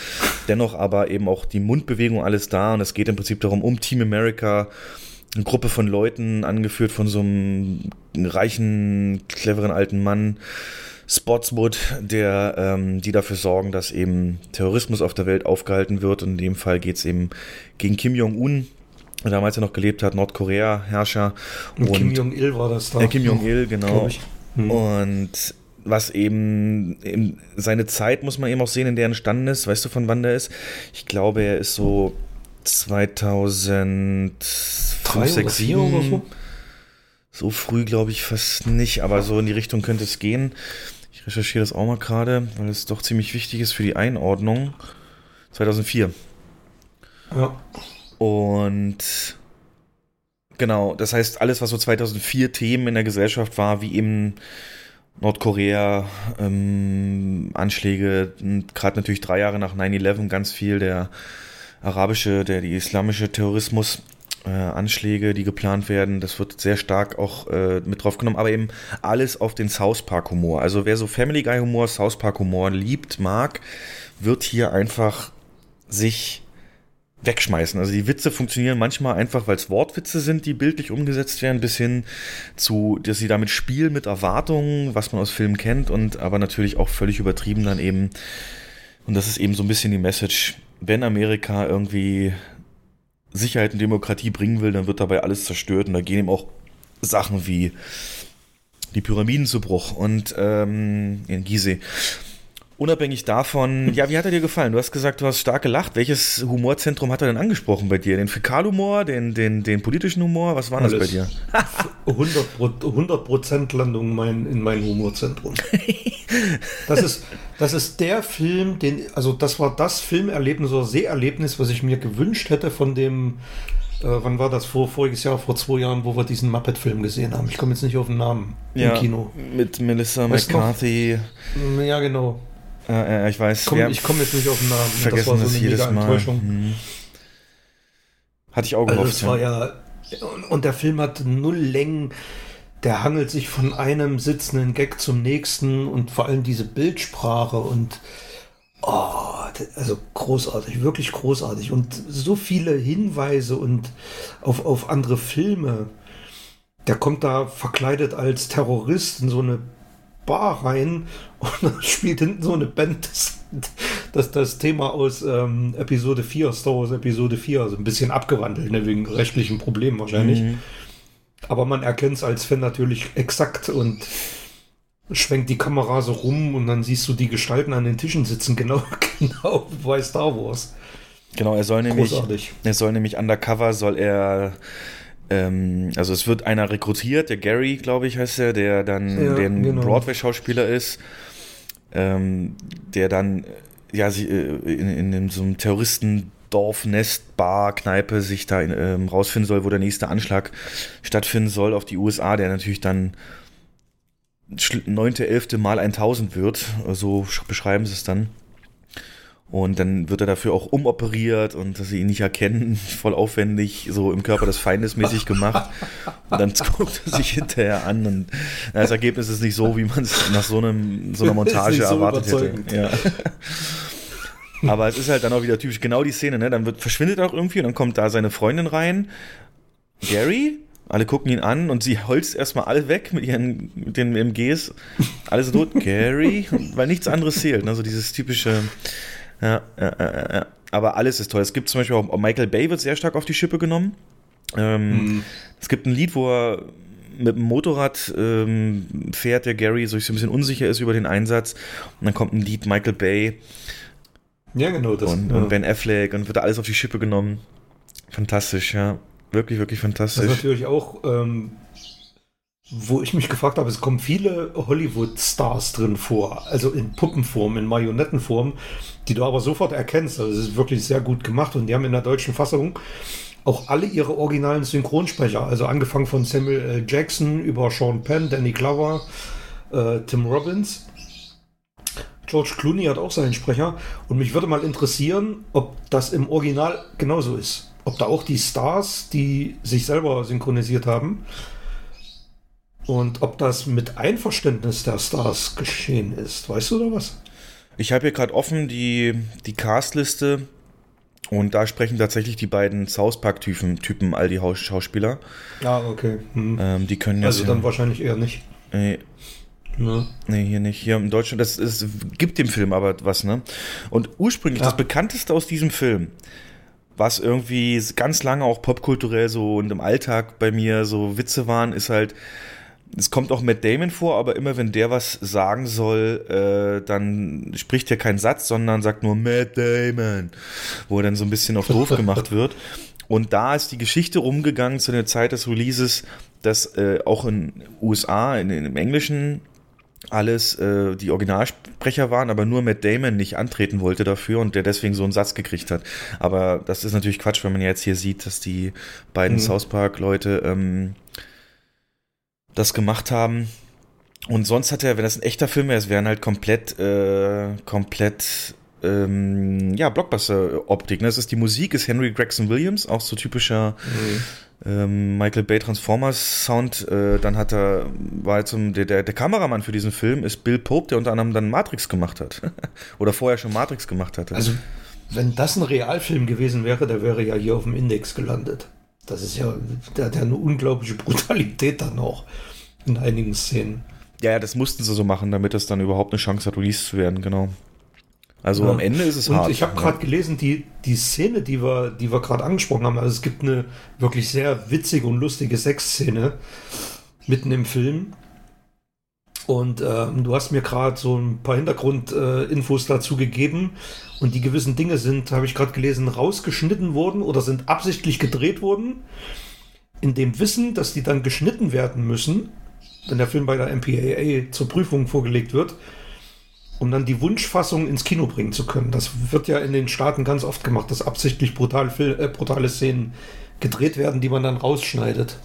Speaker 2: Dennoch aber eben auch die Mundbewegung alles da und es geht im Prinzip darum, um Team America, eine Gruppe von Leuten, angeführt von so einem reichen, cleveren alten Mann, Spotswood, der, ähm, die dafür sorgen, dass eben Terrorismus auf der Welt aufgehalten wird. Und in dem Fall geht's eben gegen Kim Jong-un, der damals ja noch gelebt hat, Nordkorea-Herrscher.
Speaker 3: Und, Kim Jong-il war das da.
Speaker 2: Äh, Kim Jong-il, genau.
Speaker 3: Hm.
Speaker 2: Und was eben, eben seine Zeit muss man eben auch sehen, in der er entstanden ist. Weißt du, von wann der ist? Ich glaube, er ist so 2005,
Speaker 3: Drei oder
Speaker 2: 6,
Speaker 3: vier oder
Speaker 2: 7.
Speaker 3: so?
Speaker 2: So früh glaube ich fast nicht, aber so in die Richtung könnte es gehen. Ich recherchiere das auch mal gerade, weil es doch ziemlich wichtig ist für die Einordnung. 2004.
Speaker 3: Ja.
Speaker 2: Und genau, das heißt, alles, was so 2004 Themen in der Gesellschaft war, wie eben Nordkorea, ähm, Anschläge, gerade natürlich drei Jahre nach 9-11 ganz viel der arabische, der die islamische Terrorismus, äh, Anschläge, die geplant werden, das wird sehr stark auch äh, mit drauf genommen, aber eben alles auf den South Park Humor. Also wer so Family Guy Humor, South Park Humor liebt, mag, wird hier einfach sich wegschmeißen. Also die Witze funktionieren manchmal einfach, weil es Wortwitze sind, die bildlich umgesetzt werden, bis hin zu, dass sie damit spielen mit Erwartungen, was man aus Filmen kennt und aber natürlich auch völlig übertrieben dann eben. Und das ist eben so ein bisschen die Message, wenn Amerika irgendwie Sicherheit und Demokratie bringen will, dann wird dabei alles zerstört und da gehen eben auch Sachen wie die Pyramiden zu Bruch und ähm, in Gizeh Unabhängig davon, (laughs) ja, wie hat er dir gefallen? Du hast gesagt, du hast stark gelacht. Welches Humorzentrum hat er denn angesprochen bei dir? Den Fäkalhumor, den, den, den politischen Humor? Was war das bei dir? (laughs)
Speaker 3: 100 Prozent Landung mein, in mein Humorzentrum. (laughs) Das ist, das ist der Film, den, also das war das Filmerlebnis oder Seherlebnis, was ich mir gewünscht hätte von dem, äh, wann war das? Vor, voriges Jahr, vor zwei Jahren, wo wir diesen Muppet-Film gesehen haben. Ich komme jetzt nicht auf den Namen
Speaker 2: ja, im Kino. Mit Melissa weißt McCarthy.
Speaker 3: Noch? Ja, genau.
Speaker 2: Äh, ich weiß.
Speaker 3: Komm, ich komme jetzt nicht auf den Namen.
Speaker 2: Vergessen das war so eine jedes Mal. Enttäuschung. Hm. Hatte ich auch gehofft.
Speaker 3: Also war ja, und der Film hat null Längen. Der hangelt sich von einem sitzenden Gag zum nächsten und vor allem diese Bildsprache und oh, also großartig, wirklich großartig. Und so viele Hinweise und auf, auf andere Filme. Der kommt da verkleidet als Terrorist in so eine Bar rein (laughs) und dann spielt hinten so eine Band das, das, das Thema aus ähm, Episode 4, Star Wars Episode 4, also ein bisschen abgewandelt, ne, wegen rechtlichen Problemen wahrscheinlich. Mhm. Aber man erkennt es als Fan natürlich exakt und schwenkt die Kamera so rum und dann siehst du die Gestalten an den Tischen sitzen, (laughs) genau, genau bei Star Wars.
Speaker 2: Genau, er soll nämlich, er soll nämlich undercover, soll er ähm, also es wird einer rekrutiert, der Gary, glaube ich, heißt er, der dann ja, den genau. Broadway-Schauspieler ist, ähm, der dann ja sie, äh, in, in, so einem Terroristendorf, Nest, Bar, Kneipe sich da in, ähm, rausfinden soll, wo der nächste Anschlag stattfinden soll auf die USA, der natürlich dann neunte, elfte Mal 1000 wird, so beschreiben sie es dann. Und dann wird er dafür auch umoperiert und dass sie ihn nicht erkennen, (laughs) voll aufwendig, so im Körper des Feindes mäßig gemacht. Und dann (laughs) guckt er sich hinterher an und das Ergebnis ist nicht so, wie man es nach so, einem, so einer (laughs) Montage so erwartet hätte. Ja. Aber es ist halt dann auch wieder typisch genau die Szene, ne? Dann wird, verschwindet er auch irgendwie und dann kommt da seine Freundin rein. Gary? Alle gucken ihn an und sie holzt erstmal alle weg mit ihren mit den MGs. Alles tot. Gary? Weil nichts anderes zählt. Also dieses typische ja, ja, ja, ja. Aber alles ist toll. Es gibt zum Beispiel auch Michael Bay wird sehr stark auf die Schippe genommen. Ähm, mhm. Es gibt ein Lied, wo er mit dem Motorrad ähm, fährt, der Gary so ein bisschen unsicher ist über den Einsatz. Und dann kommt ein Lied Michael Bay.
Speaker 3: Ja, genau. Das,
Speaker 2: und,
Speaker 3: ja.
Speaker 2: und Ben Affleck und wird alles auf die Schippe genommen. Fantastisch, ja. Wirklich, wirklich fantastisch. Das
Speaker 3: ist natürlich auch ähm, wo ich mich gefragt habe, es kommen viele Hollywood-Stars drin vor, also in Puppenform, in Marionettenform, die du aber sofort erkennst. Also es ist wirklich sehr gut gemacht und die haben in der deutschen Fassung auch alle ihre originalen Synchronsprecher, also angefangen von Samuel L. Jackson über Sean Penn, Danny Glover, äh, Tim Robbins. George Clooney hat auch seinen Sprecher und mich würde mal interessieren, ob das im Original genauso ist. Ob da auch die Stars, die sich selber synchronisiert haben, und ob das mit Einverständnis der Stars geschehen ist, weißt du da was?
Speaker 2: Ich habe hier gerade offen die, die Castliste und da sprechen tatsächlich die beiden South Park-Typen, Typen, all die Schauspieler.
Speaker 3: Ah, okay. Hm.
Speaker 2: Ähm, die können
Speaker 3: Also dann wahrscheinlich eher nicht.
Speaker 2: Nee. Ja. Nee, hier nicht. Hier in Deutschland, das, das gibt dem Film aber was, ne? Und ursprünglich, ja. das bekannteste aus diesem Film, was irgendwie ganz lange auch popkulturell so und im Alltag bei mir so Witze waren, ist halt es kommt auch Matt Damon vor, aber immer wenn der was sagen soll, äh, dann spricht er keinen Satz, sondern sagt nur Matt Damon, wo er dann so ein bisschen auf doof gemacht wird. Und da ist die Geschichte rumgegangen zu der Zeit des Releases, dass äh, auch in USA, in, in, im Englischen, alles äh, die Originalsprecher waren, aber nur Matt Damon nicht antreten wollte dafür und der deswegen so einen Satz gekriegt hat. Aber das ist natürlich Quatsch, wenn man jetzt hier sieht, dass die beiden mhm. South Park-Leute ähm, das gemacht haben. Und sonst hat er, wenn das ein echter Film wäre, es wären halt komplett, äh, komplett, ähm, ja, Blockbuster-Optik. Ne? Das ist die Musik, ist Henry Gregson Williams, auch so typischer ähm, Michael Bay Transformers Sound. Äh, dann hat er, war jetzt um, der, der, der Kameramann für diesen Film ist Bill Pope, der unter anderem dann Matrix gemacht hat. (laughs) Oder vorher schon Matrix gemacht hatte.
Speaker 3: Also, wenn das ein Realfilm gewesen wäre, der wäre ja hier auf dem Index gelandet. Das ist ja, der hat ja eine unglaubliche Brutalität dann auch in einigen Szenen.
Speaker 2: Ja, ja, das mussten sie so machen, damit es dann überhaupt eine Chance hat, released zu werden, genau. Also
Speaker 3: Ja.
Speaker 2: am Ende ist es
Speaker 3: Und
Speaker 2: hart.
Speaker 3: ich habe gerade gelesen, die, die Szene, die wir, die wir gerade angesprochen haben, also es gibt eine wirklich sehr witzige und lustige Sexszene mitten im Film. Und ähm, du hast mir gerade so ein paar Hintergrundinfos äh, dazu gegeben. Und die gewissen Dinge sind, habe ich gerade gelesen, rausgeschnitten worden oder sind absichtlich gedreht worden. In dem Wissen, dass die dann geschnitten werden müssen, wenn der Film bei der MPAA zur Prüfung vorgelegt wird, um dann die Wunschfassung ins Kino bringen zu können. Das wird ja in den Staaten ganz oft gemacht, dass absichtlich brutal, äh, brutale Szenen gedreht werden, die man dann rausschneidet.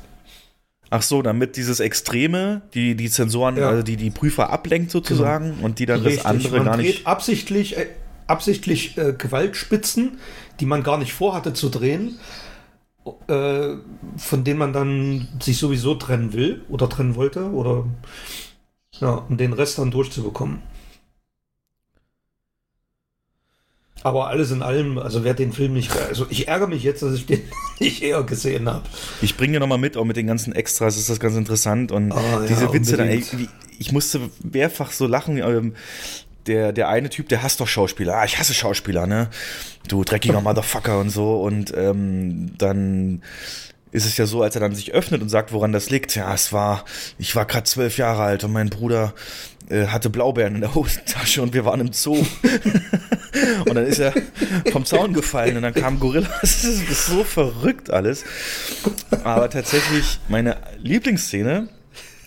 Speaker 2: Ach so, damit dieses Extreme, die die Zensoren,
Speaker 3: Ja.
Speaker 2: also die die Prüfer ablenkt sozusagen und die dann
Speaker 3: Richtig,
Speaker 2: das andere
Speaker 3: man
Speaker 2: gar
Speaker 3: dreht
Speaker 2: nicht.
Speaker 3: absichtlich, äh, absichtlich äh, Gewaltspitzen, die man gar nicht vorhatte zu drehen, äh, von denen man dann sich sowieso trennen will oder trennen wollte oder ja, um den Rest dann durchzubekommen. Aber alles in allem, also wer den Film nicht, also ich ärgere mich jetzt, dass ich den (laughs) nicht eher gesehen habe.
Speaker 2: Ich bringe dir nochmal mit, auch mit den ganzen Extras ist das ganz interessant und
Speaker 3: Ah, ja,
Speaker 2: diese Witze dann, ey, ich musste mehrfach so lachen. Ähm, der, der eine Typ, der hasst doch Schauspieler. Ah, ich hasse Schauspieler, ne? Du dreckiger Motherfucker und so. Und ähm, dann ist es ja so, als er dann sich öffnet und sagt, woran das liegt. Ja, es war, ich war gerade zwölf Jahre alt und mein Bruder äh, hatte Blaubeeren in der (laughs) Hosentasche und wir waren im Zoo. Und dann ist er vom Zaun gefallen und dann kam Gorilla. (laughs) Das ist, so verrückt alles. Aber tatsächlich, meine Lieblingsszene,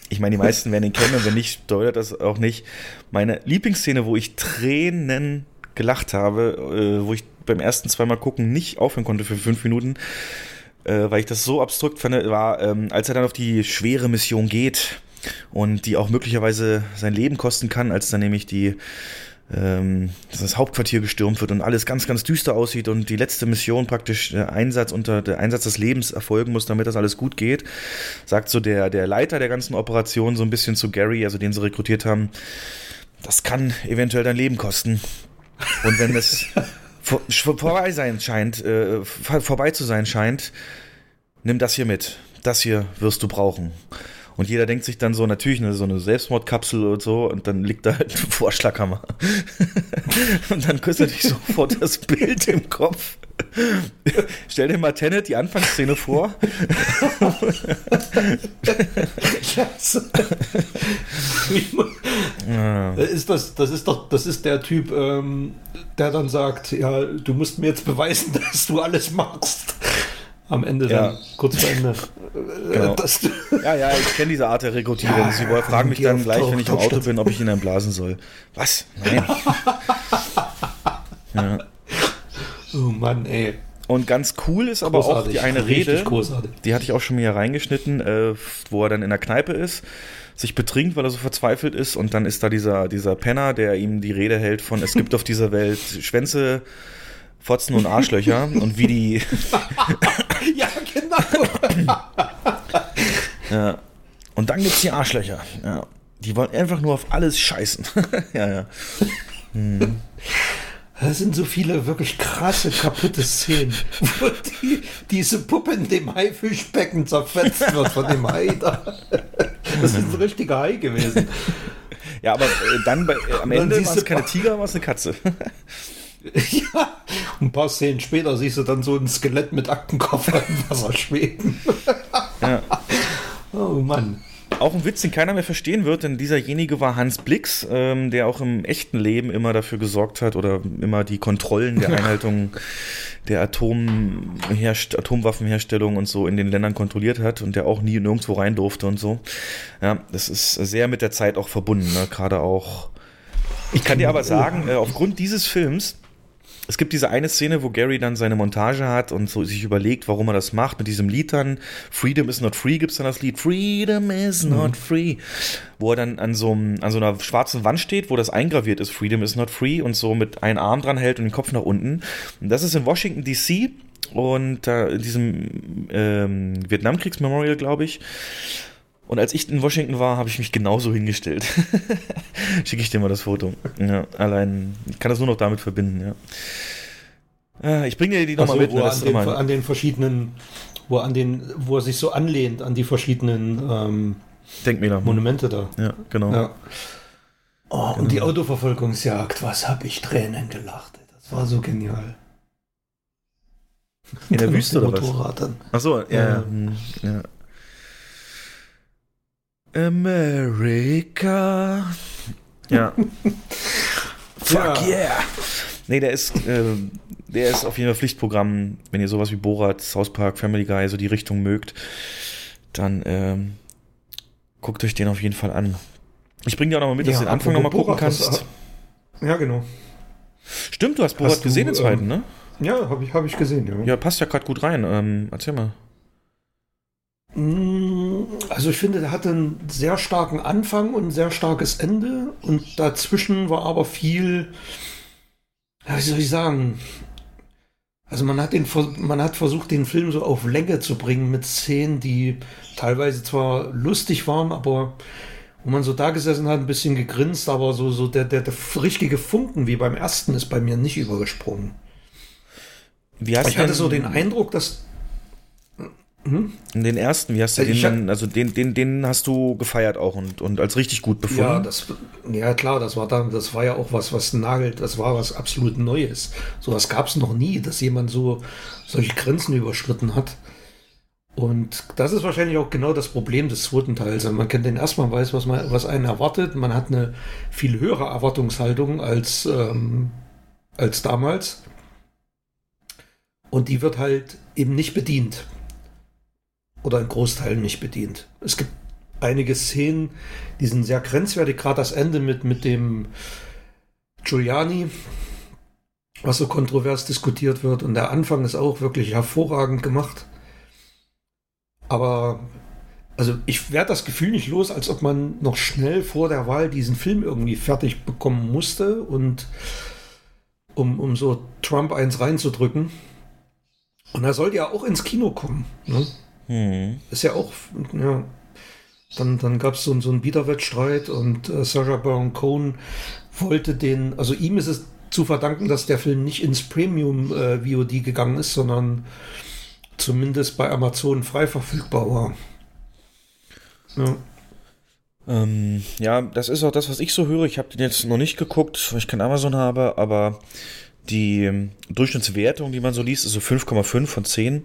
Speaker 2: ich meine, die meisten werden ihn kennen und wenn nicht, deutet das auch nicht. Meine Lieblingsszene, wo ich Tränen gelacht habe, äh, wo ich beim ersten zweimal gucken nicht aufhören konnte für fünf Minuten, äh, weil ich das so abstrakt fand, war, ähm, als er dann auf die schwere Mission geht und die auch möglicherweise sein Leben kosten kann, als dann nämlich die dass das Hauptquartier gestürmt wird und alles ganz, ganz düster aussieht und die letzte Mission praktisch der Einsatz unter der Einsatz des Lebens erfolgen muss, damit das alles gut geht, sagt so der, der Leiter der ganzen Operation so ein bisschen zu Gary, also den sie rekrutiert haben, das kann eventuell dein Leben kosten. Und wenn das (laughs) vor, vor- vorbei sein scheint, äh, vor- vorbei zu sein scheint, nimm das hier mit. Das hier wirst du brauchen. Und jeder denkt sich dann so, natürlich eine, so eine Selbstmordkapsel und so, und dann liegt da halt ein (laughs) Vorschlaghammer. (laughs) und dann küsst natürlich sofort das Bild im Kopf. (laughs) Stell dir mal Tenet die Anfangsszene vor.
Speaker 3: Scheiße. ist das, das ist doch, das ist der Typ, ähm, der dann sagt, ja, du musst mir jetzt beweisen, dass du alles machst. Am Ende
Speaker 2: Ja.
Speaker 3: dann, kurz vor Ende. (laughs)
Speaker 2: Genau. Ja, ja, ich kenne diese Art der Rekrutierung.
Speaker 3: Ja,
Speaker 2: Sie wollen- fragen mich dann gleich, wenn ich im Auto bin, ob ich ihn dann blasen soll. Was? Nein. (laughs) ja.
Speaker 3: oh Mann, ey.
Speaker 2: Und ganz cool ist aber auch
Speaker 3: Großartig.
Speaker 2: die eine Rede,
Speaker 3: großartig.
Speaker 2: die hatte ich auch schon mal hier reingeschnitten, äh, wo er dann in der Kneipe ist, sich betrinkt, weil er so verzweifelt ist und dann ist da dieser, dieser Penner, der ihm die Rede hält von, es gibt auf dieser Welt Schwänze, Fotzen und Arschlöcher und wie die, (laughs)
Speaker 3: Ja, genau.
Speaker 2: ja. Und dann gibt's die Arschlöcher, ja. Die wollen einfach nur auf alles scheißen. (laughs) ja, ja.
Speaker 3: Das sind so viele wirklich krasse, kaputte Szenen, (laughs) wo die, diese Puppe in dem Haifischbecken zerfetzt wird von dem Hai da. Das ist ein richtiger Hai gewesen.
Speaker 2: Ja, aber äh, dann bei, äh, am Ende war es keine Tiger, war es eine Katze. (laughs)
Speaker 3: Ja, ein paar Szenen später siehst du dann so ein Skelett mit Aktenkoffer im Wasser schweben.
Speaker 2: ja. (laughs)
Speaker 3: Oh Mann.
Speaker 2: Auch ein Witz, den keiner mehr verstehen wird, denn dieserjenige war Hans Blix, ähm, der auch im echten Leben immer dafür gesorgt hat oder immer die Kontrollen der Einhaltung der Atomherst Atomwaffenherstellung und so in den Ländern kontrolliert hat und der auch nie nirgendwo rein durfte und so. Ja, das ist sehr mit der Zeit auch verbunden, ne? gerade auch. Ich kann dir aber sagen, äh, aufgrund dieses Films es gibt diese eine Szene, wo Gary dann seine Montage hat und so sich überlegt, warum er das macht mit diesem Lied dann. Freedom is not free gibt es dann das Lied Freedom is not mhm. free, wo er dann an so, an so einer schwarzen Wand steht, wo das eingraviert ist, Freedom is not free und so mit einem Arm dran hält und den Kopf nach unten. Und das ist in Washington DC und äh, in diesem ähm, Vietnamkriegsmemorial, glaube ich. Und als ich in Washington war, habe ich mich genauso hingestellt. (laughs) Schicke ich dir mal das Foto. Ja, allein, ich kann das nur noch damit verbinden, ja. Äh, ich bringe dir die nochmal
Speaker 3: mit. Wo an, den, an den verschiedenen, wo, an den, wo er sich so anlehnt an die verschiedenen ähm,
Speaker 2: Denkmäler.
Speaker 3: Monumente da.
Speaker 2: Ja, genau. Ja.
Speaker 3: Oh, genau. und die Autoverfolgungsjagd, was habe ich Tränen gelacht. Das war so genial.
Speaker 2: In der (laughs) Wüste oder was? Ach so, ja, ja. Hm, ja. America. Ja. (laughs) Fuck yeah. yeah. Nee, der ist, äh, der ist auf jeden Fall Pflichtprogramm. Wenn ihr sowas wie Borat, South Park, Family Guy, so die Richtung mögt, dann ähm, guckt euch den auf jeden Fall an. Ich bring dir auch noch mal mit, dass du den Anfang noch mal gucken kannst.
Speaker 3: Ja, genau.
Speaker 2: Stimmt, du hast Borat hast gesehen, den zweiten, ähm, ne?
Speaker 3: Ja, habe ich, hab ich gesehen, ja.
Speaker 2: Ja, passt ja gerade gut rein. Ähm, erzähl mal.
Speaker 3: Mm, also ich finde, der hatte einen sehr starken Anfang und ein sehr starkes Ende und dazwischen war aber viel, wie soll ich sagen, also man hat, den, man hat versucht, den Film so auf Länge zu bringen mit Szenen, die teilweise zwar lustig waren, aber wo man so da gesessen hat, ein bisschen gegrinst, aber so, so der, der, der richtige Funken wie beim ersten ist bei mir nicht übergesprungen. ich hatte so den Eindruck, dass
Speaker 2: hm? Den ersten, wie hast du also den denn, also den, den, den hast du gefeiert auch und, und als richtig gut befunden?
Speaker 3: Ja, das, ja klar, das war dann, das war ja auch was, was nagelt, das war was absolut Neues. Sowas gab es noch nie, dass jemand so solche Grenzen überschritten hat. Und das ist wahrscheinlich auch genau das Problem des zweiten Teils. Man kennt den erstmal, weiß, was, man, was einen erwartet. Man hat eine viel höhere Erwartungshaltung als, ähm, als damals. Und die wird halt eben nicht bedient oder in Großteilen nicht bedient. Es gibt einige Szenen, die sind sehr grenzwertig, gerade das Ende mit, mit dem Giuliani, was so kontrovers diskutiert wird. Und der Anfang ist auch wirklich hervorragend gemacht. Aber also ich werde das Gefühl nicht los, als ob man noch schnell vor der Wahl diesen Film irgendwie fertig bekommen musste und um, um so Trump eins reinzudrücken. Und er sollte ja auch ins Kino kommen. Ne? Hm. Ist ja auch, ja. Dann, dann gab es so, so einen Wiederwettstreit und äh, Sacha Baron Cohen wollte den, also ihm ist es zu verdanken, dass der Film nicht ins Premium äh, VOD gegangen ist, sondern zumindest bei Amazon frei verfügbar war.
Speaker 2: Ja. Ähm, ja, das ist auch das, was ich so höre. Ich habe den jetzt noch nicht geguckt, weil ich kein Amazon habe, aber die ähm, Durchschnittswertung, die man so liest, ist so 5,5 von 10.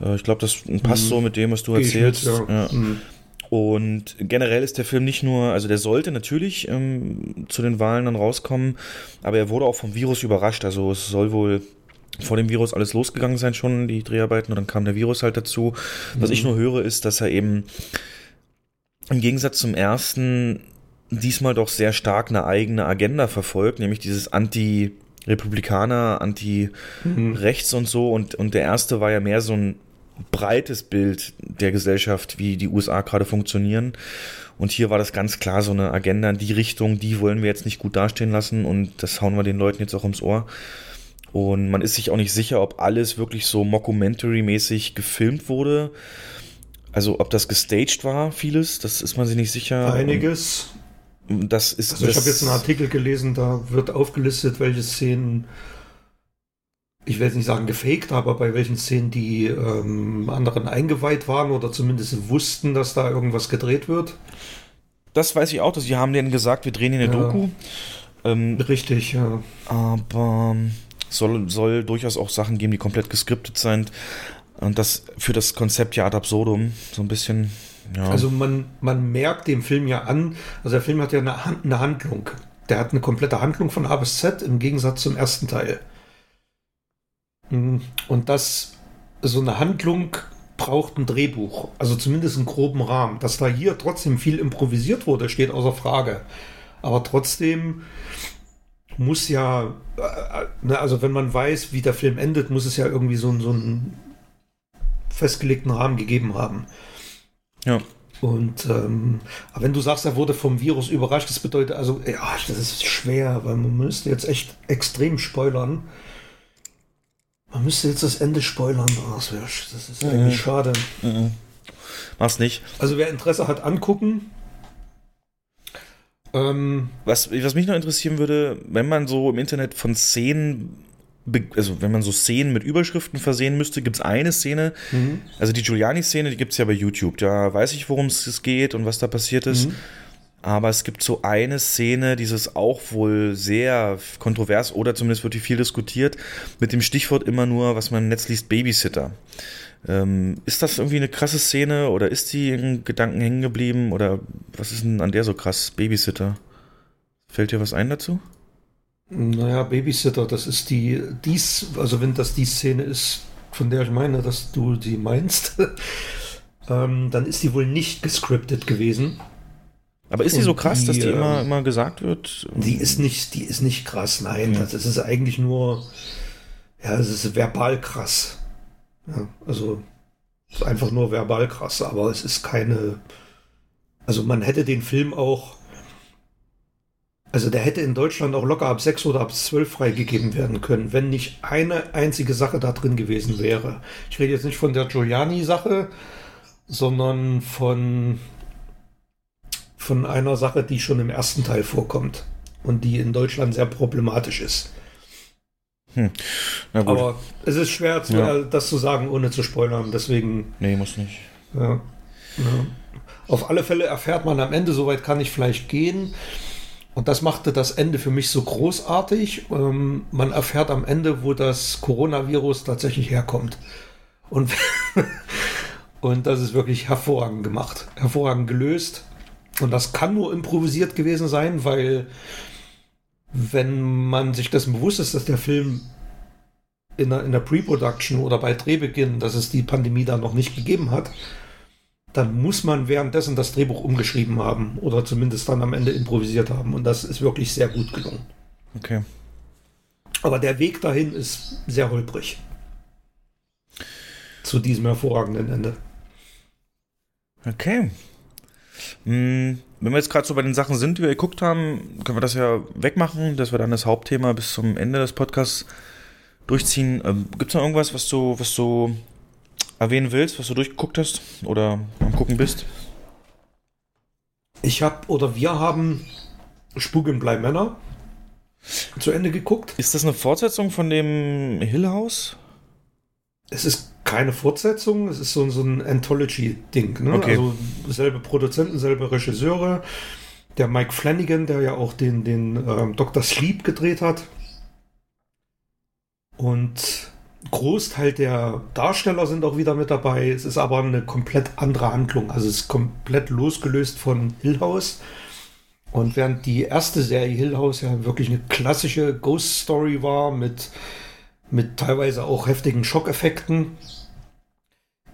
Speaker 2: Äh, ich glaube, das passt mhm. so mit dem, was du erzählst. Mit, ja. Ja. Mhm. Und generell ist der Film nicht nur, also der sollte natürlich ähm, zu den Wahlen dann rauskommen, aber er wurde auch vom Virus überrascht. Also es soll wohl vor dem Virus alles losgegangen sein schon, die Dreharbeiten, und dann kam der Virus halt dazu. Mhm. Was ich mhm. nur höre, ist, dass er eben im Gegensatz zum ersten diesmal doch sehr stark eine eigene Agenda verfolgt, nämlich dieses Anti- Republikaner, Anti-Rechts mhm. und so. Und, und der erste war ja mehr so ein breites Bild der Gesellschaft, wie die USA gerade funktionieren. Und hier war das ganz klar so eine Agenda in die Richtung, die wollen wir jetzt nicht gut dastehen lassen und das hauen wir den Leuten jetzt auch ums Ohr. Und man ist sich auch nicht sicher, ob alles wirklich so Mockumentary-mäßig gefilmt wurde. Also ob das gestaged war, vieles, das ist man sich nicht sicher.
Speaker 3: Einiges.
Speaker 2: Das ist,
Speaker 3: also ich habe jetzt einen Artikel gelesen, da wird aufgelistet, welche Szenen, ich will jetzt nicht sagen gefaked, aber bei welchen Szenen die ähm, anderen eingeweiht waren oder zumindest wussten, dass da irgendwas gedreht wird.
Speaker 2: Das weiß ich auch, dass sie haben denen gesagt, wir drehen hier eine ja. Doku.
Speaker 3: Ähm, Richtig, ja.
Speaker 2: Aber soll, soll durchaus auch Sachen geben, die komplett geskriptet sind. Und das für das Konzept ja ad absurdum so ein bisschen
Speaker 3: ja. Also man, man merkt dem Film ja an, also der Film hat ja eine, eine Handlung. Der hat eine komplette Handlung von A bis Z im Gegensatz zum ersten Teil. Mhm. Und das, so eine Handlung braucht ein Drehbuch, also zumindest einen groben Rahmen. Dass da hier trotzdem viel improvisiert wurde, steht außer Frage. Aber trotzdem muss ja, äh, ne, also wenn man weiß, wie der Film endet, muss es ja irgendwie so, so einen festgelegten Rahmen gegeben haben.
Speaker 2: Ja.
Speaker 3: Und ähm, aber wenn du sagst, er wurde vom Virus überrascht, das bedeutet also, ja, das ist schwer, weil man müsste jetzt echt extrem spoilern. Man müsste jetzt das Ende spoilern. Das, wär, das ist eigentlich schade.
Speaker 2: Mhm. Mach's nicht.
Speaker 3: Also wer Interesse hat, angucken.
Speaker 2: Ähm, was, was mich noch interessieren würde, wenn man so im Internet von Szenen also wenn man so Szenen mit Überschriften versehen müsste, gibt es eine Szene, mhm. also die Giuliani-Szene, die gibt es ja bei YouTube. Da weiß ich, worum es geht und was da passiert ist. Mhm. Aber es gibt so eine Szene, dieses auch wohl sehr kontrovers oder zumindest wird die viel diskutiert, mit dem Stichwort immer nur, was man im Netz liest, Babysitter. Ähm, ist das irgendwie eine krasse Szene oder ist die in Gedanken hängen geblieben oder was ist denn an der so krass? Babysitter. Fällt dir was ein dazu?
Speaker 3: Naja, Babysitter, das ist die, dies, also wenn das die Szene ist, von der ich meine, dass du die meinst, (laughs) ähm, dann ist die wohl nicht gescriptet gewesen.
Speaker 2: Aber ist die so krass, die, dass die immer, ähm, immer gesagt wird?
Speaker 3: Die ist nicht, die ist nicht krass, nein. Ja. Das ist eigentlich nur, ja, es ist verbal krass. Ja, also einfach nur verbal krass, aber es ist keine. Also man hätte den Film auch. Also der hätte in Deutschland auch locker ab 6 oder ab 12 freigegeben werden können, wenn nicht eine einzige Sache da drin gewesen wäre. Ich rede jetzt nicht von der Giuliani-Sache, sondern von, von einer Sache, die schon im ersten Teil vorkommt und die in Deutschland sehr problematisch ist. Hm. Aber es ist schwer, zu, ja. Äh, das zu sagen, ohne zu spoilern. Deswegen.
Speaker 2: Nee, muss nicht.
Speaker 3: Ja. ja. Auf alle Fälle erfährt man am Ende, soweit kann ich vielleicht gehen. Und das machte das Ende für mich so großartig. Ähm, man erfährt am Ende, wo das Coronavirus tatsächlich herkommt. Und, (laughs) und das ist wirklich hervorragend gemacht, hervorragend gelöst. Und das kann nur improvisiert gewesen sein, weil wenn man sich dessen bewusst ist, dass der Film in der, in der Pre-Production oder bei Drehbeginn, dass es die Pandemie da noch nicht gegeben hat, dann muss man währenddessen das Drehbuch umgeschrieben haben oder zumindest dann am Ende improvisiert haben. Und das ist wirklich sehr gut gelungen.
Speaker 2: Okay.
Speaker 3: Aber der Weg dahin ist sehr holprig. Zu diesem hervorragenden Ende.
Speaker 2: Okay. Hm, wenn wir jetzt gerade so bei den Sachen sind, die wir geguckt haben, können wir das ja wegmachen, dass wir dann das Hauptthema bis zum Ende des Podcasts durchziehen. Ähm, Gibt es noch irgendwas, was du, was du erwähnen willst, was du durchgeguckt hast oder am gucken bist?
Speaker 3: Ich habe oder wir haben Spuk im Bleimänner zu Ende geguckt.
Speaker 2: Ist das eine Fortsetzung von dem Hill House?
Speaker 3: Es ist keine Fortsetzung, es ist so, so ein Anthology-Ding. Ne?
Speaker 2: Okay.
Speaker 3: Also selbe Produzenten, selbe Regisseure. Der Mike Flanagan, der ja auch den, den ähm, Dr. Sleep gedreht hat. Und Großteil der Darsteller sind auch wieder mit dabei. Es ist aber eine komplett andere Handlung. Also es ist komplett losgelöst von Hill House. Und während die erste Serie Hill House ja wirklich eine klassische Ghost Story war mit mit teilweise auch heftigen Schockeffekten,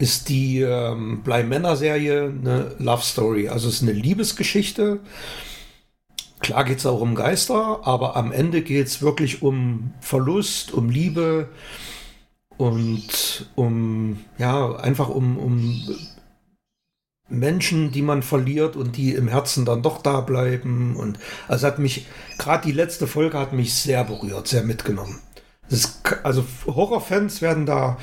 Speaker 3: ist die ähm, Bly Männer Serie eine Love Story. Also es ist eine Liebesgeschichte. Klar geht es auch um Geister, aber am Ende geht es wirklich um Verlust, um Liebe und um, ja, einfach um, um Menschen, die man verliert und die im Herzen dann doch da bleiben. Und also hat mich, gerade die letzte Folge hat mich sehr berührt, sehr mitgenommen. Ist, also Horrorfans werden da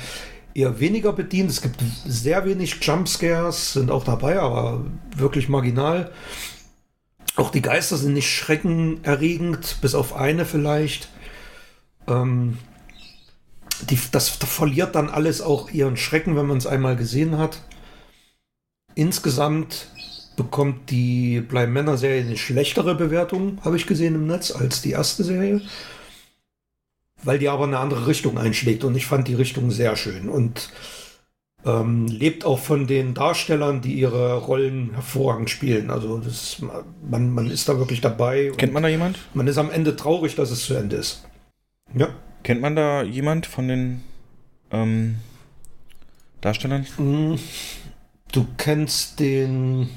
Speaker 3: eher weniger bedient. Es gibt sehr wenig Jumpscares, sind auch dabei, aber wirklich marginal. Auch die Geister sind nicht schreckenerregend, bis auf eine vielleicht. Ähm, die, das, verliert dann alles auch ihren Schrecken, wenn man es einmal gesehen hat. Insgesamt bekommt die Bleib Männer Serie eine schlechtere Bewertung, habe ich gesehen im Netz, als die erste Serie weil die aber eine andere Richtung einschlägt und ich fand die Richtung sehr schön und ähm, lebt auch von den Darstellern, die ihre Rollen hervorragend spielen. Also das, man, man ist da wirklich dabei.
Speaker 2: Kennt man da jemand?
Speaker 3: Man ist am Ende traurig, dass es zu Ende ist. Ja.
Speaker 2: Kennt man da jemand von den ähm, Darstellern? Mm,
Speaker 3: du kennst den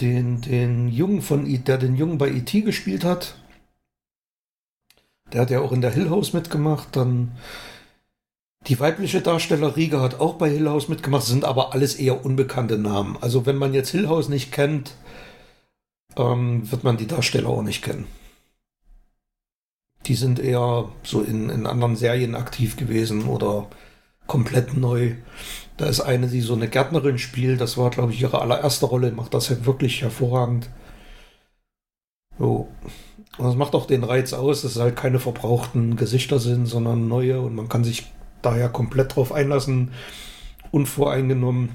Speaker 3: den den Jungen von der den Jungen bei E.T. gespielt hat. Der hat ja auch in der Hill House mitgemacht. Dann die weibliche Darsteller Riga hat auch bei Hill House mitgemacht, sind aber alles eher unbekannte Namen. Also wenn man jetzt Hill House nicht kennt, ähm, wird man die Darsteller auch nicht kennen. Die sind eher so in, in anderen Serien aktiv gewesen oder komplett neu. Da ist eine, die so eine Gärtnerin spielt. Das war, glaube ich, ihre allererste Rolle. Macht das ja wirklich hervorragend. So. Und das macht auch den Reiz aus, dass es halt keine verbrauchten Gesichter sind, sondern neue und man kann sich daher komplett drauf einlassen, unvoreingenommen.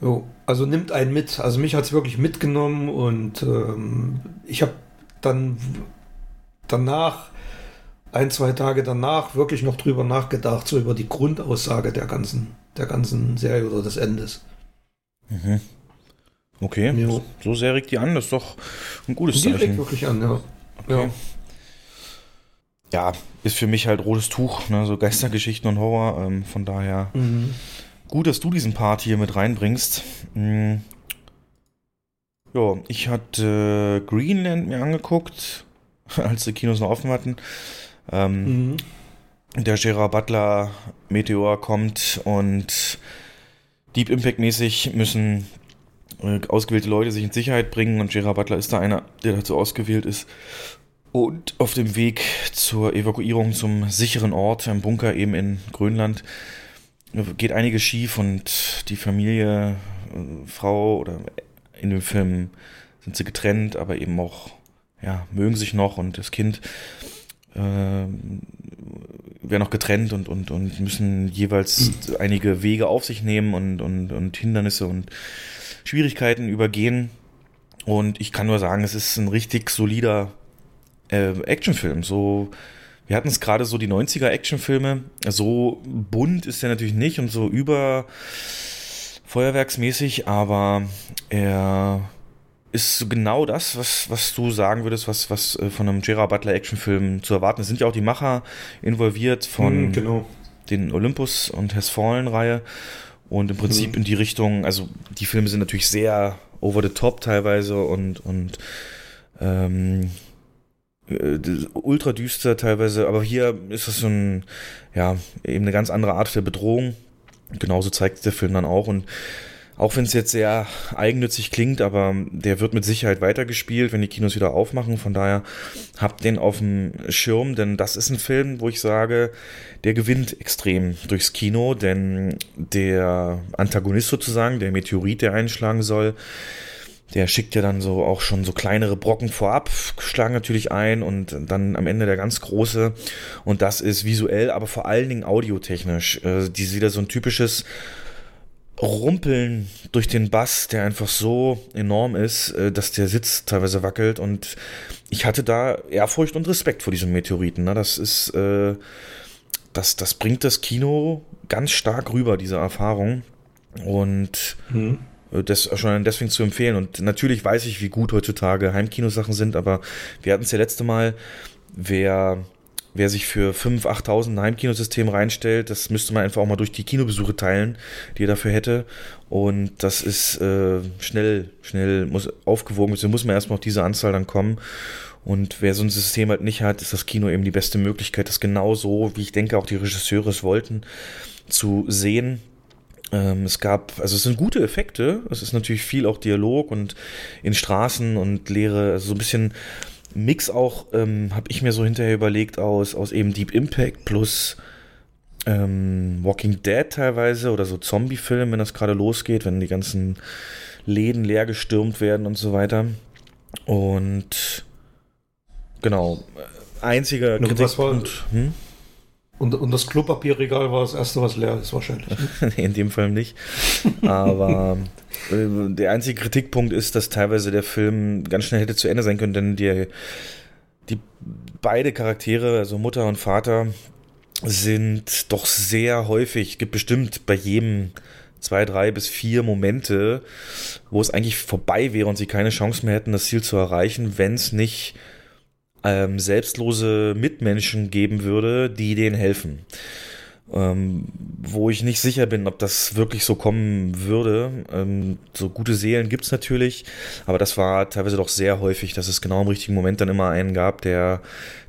Speaker 3: Jo, also nimmt einen mit. Also mich hat es wirklich mitgenommen und ähm, ich habe dann danach ein, zwei Tage danach wirklich noch drüber nachgedacht, so über die Grundaussage der ganzen, der ganzen Serie oder des Endes.
Speaker 2: Mhm. Okay, jo. so sehr regt die an, das ist doch ein gutes
Speaker 3: die
Speaker 2: Zeichen.
Speaker 3: Die regt wirklich an, ja.
Speaker 2: Okay. ja. ja. ist für mich halt rotes Tuch, ne? so Geistergeschichten und Horror, ähm, von daher mhm. gut, dass du diesen Part hier mit reinbringst. Mhm. Ja, ich hatte Greenland mir angeguckt, (laughs) als die Kinos noch offen hatten. Ähm, mhm. Der Gerard Butler Meteor kommt und Deep Impact mäßig müssen äh, ausgewählte Leute sich in Sicherheit bringen und Gerard Butler ist da einer, der dazu ausgewählt ist. Und auf dem Weg zur Evakuierung zum sicheren Ort, im Bunker eben in Grönland, geht einiges schief und die Familie, äh, Frau oder in dem Film sind sie getrennt, aber eben auch, ja, mögen sich noch und das Kind äh, werden auch getrennt und, und, und müssen jeweils mhm. einige Wege auf sich nehmen und, und, und Hindernisse und Schwierigkeiten übergehen. Und ich kann nur sagen, es ist ein richtig solider äh, Actionfilm. So, wir hatten es gerade so die 90er Actionfilme. So bunt ist er natürlich nicht und so über Feuerwerksmäßig, aber er ist genau das, was, was du sagen würdest, was, was äh, von einem Gerard Butler Actionfilm zu erwarten ist. Sind ja auch die Macher involviert von
Speaker 3: mm, genau.
Speaker 2: den Olympus und Has Fallen Reihe und im Prinzip mhm. in die Richtung, also die Filme sind natürlich sehr over the top teilweise und, und ähm, äh, ultra düster teilweise, aber hier ist das so ein, ja, eben eine ganz andere Art der Bedrohung. Genauso zeigt der Film dann auch und auch wenn es jetzt sehr eigennützig klingt, aber der wird mit Sicherheit weitergespielt, wenn die Kinos wieder aufmachen. Von daher habt den auf dem Schirm, denn das ist ein Film, wo ich sage, der gewinnt extrem durchs Kino, denn der Antagonist sozusagen, der Meteorit, der einschlagen soll, der schickt ja dann so auch schon so kleinere Brocken vorab, schlagen natürlich ein und dann am Ende der ganz große. Und das ist visuell, aber vor allen Dingen audiotechnisch. Äh, die ist wieder so ein typisches Rumpeln durch den Bass, der einfach so enorm ist, äh, dass der Sitz teilweise wackelt. Und ich hatte da Ehrfurcht und Respekt vor diesem Meteoriten. Ne? Das ist, äh, das, das bringt das Kino ganz stark rüber, diese Erfahrung. Und mhm. das schon deswegen zu empfehlen. Und natürlich weiß ich, wie gut heutzutage Heimkinosachen sind, aber wir hatten es ja letzte Mal, wer wer sich für 5.000, 8.000 ein Heimkinosystem reinstellt, das müsste man einfach auch mal durch die Kinobesuche teilen, die er dafür hätte. Und das ist äh, schnell, schnell muss aufgewogen, also muss man erstmal auf diese Anzahl dann kommen. Und wer so ein System halt nicht hat, ist das Kino eben die beste Möglichkeit, das genau so, wie ich denke, auch die Regisseure es wollten, zu sehen. Ähm, es gab, also es sind gute Effekte, es ist natürlich viel auch Dialog und in Straßen und Leere, also so ein bisschen Mix auch, ähm, habe ich mir so hinterher überlegt, aus, aus eben Deep Impact plus ähm, Walking Dead teilweise oder so Zombie-Film, wenn das gerade losgeht, wenn die ganzen Läden leer gestürmt werden und so weiter. Und genau, einziger
Speaker 3: Kritikpunkt. Hm? Und, und das Klopapierregal war das erste, was leer ist, wahrscheinlich. (laughs)
Speaker 2: in dem Fall nicht. Aber äh, der einzige Kritikpunkt ist, dass teilweise der Film ganz schnell hätte zu Ende sein können, denn die, die beide Charaktere, also Mutter und Vater, sind doch sehr häufig, gibt bestimmt bei jedem zwei, drei bis vier Momente, wo es eigentlich vorbei wäre und sie keine Chance mehr hätten, das Ziel zu erreichen, wenn es nicht ähm, selbstlose Mitmenschen geben würde, die denen helfen. ähm, wo ich nicht sicher bin, ob das wirklich so kommen würde. Ähm, so gute Seelen gibt es natürlich, aber das war teilweise doch sehr häufig, dass es genau im richtigen Moment dann immer einen gab, der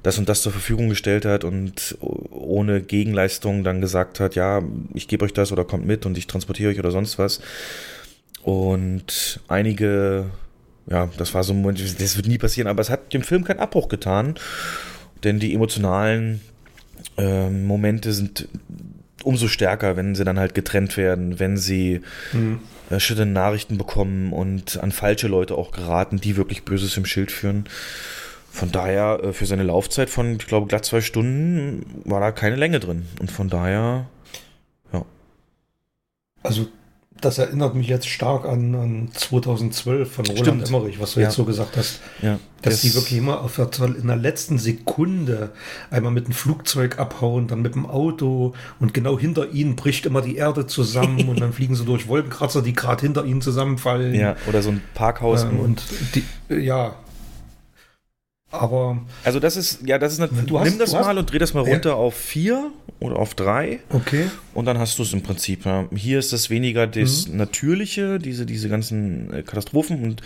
Speaker 2: das und das zur Verfügung gestellt hat und ohne Gegenleistung dann gesagt hat, ja, ich gebe euch das oder kommt mit und ich transportiere euch oder sonst was. Und einige, ja, das war so ein Moment, das wird nie passieren, aber es hat dem Film keinen Abbruch getan, denn die emotionalen äh, Momente sind umso stärker, wenn sie dann halt getrennt werden, wenn sie mhm. äh, Nachrichten bekommen und an falsche Leute auch geraten, die wirklich Böses im Schild führen. Von daher, äh, für seine Laufzeit von, ich glaube, glatt zwei Stunden war da keine Länge drin. Und von daher, ja.
Speaker 3: Also das erinnert mich jetzt stark an, an 2012 von Roland Stimmt. Emmerich, was du ja. jetzt so gesagt hast. Ja. Dass die wirklich immer auf der, in der letzten Sekunde einmal mit dem Flugzeug abhauen, dann mit dem Auto und genau hinter ihnen bricht immer die Erde zusammen und dann (laughs) fliegen sie durch Wolkenkratzer, die gerade hinter ihnen zusammenfallen.
Speaker 2: Ja, oder so ein Parkhaus.
Speaker 3: Ähm, und die, ja, aber.
Speaker 2: Also das ist, ja, das ist eine, du nimm das mal und dreh das mal runter ja. auf vier oder auf drei.
Speaker 3: Okay.
Speaker 2: Und dann hast du es im Prinzip. Ja. Hier ist das weniger das mhm. Natürliche, diese, diese ganzen äh, Katastrophen und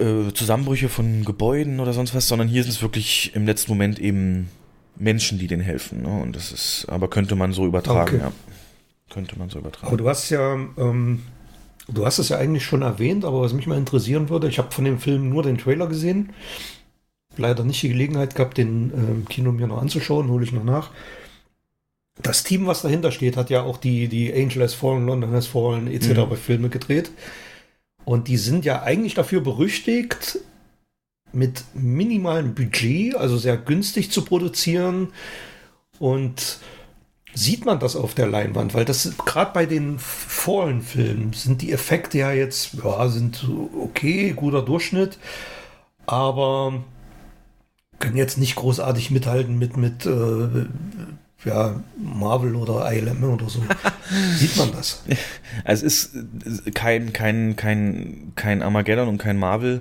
Speaker 2: äh, Zusammenbrüche von Gebäuden oder sonst was, sondern hier sind es wirklich im letzten Moment eben Menschen, die denen helfen. Ne? Und das ist, aber könnte man so übertragen, okay. ja. Könnte man so übertragen.
Speaker 3: Aber du hast ja, ähm, du hast es ja eigentlich schon erwähnt, aber was mich mal interessieren würde, ich habe von dem Film nur den Trailer gesehen leider nicht die Gelegenheit gehabt, den äh, Kino mir noch anzuschauen, hole ich noch nach. Das Team, was dahinter steht, hat ja auch die, die Angel has Fallen, London has Fallen etc. Mhm. bei Filme gedreht. Und die sind ja eigentlich dafür berüchtigt, mit minimalem Budget, also sehr günstig zu produzieren. Und sieht man das auf der Leinwand, weil das gerade bei den Fallen-Filmen sind die Effekte ja jetzt, ja, sind okay, guter Durchschnitt, aber können jetzt nicht großartig mithalten mit, mit äh, ja, Marvel oder ILM oder so. (laughs) Sieht man das?
Speaker 2: Also es ist kein, kein, kein, kein Armageddon und kein Marvel.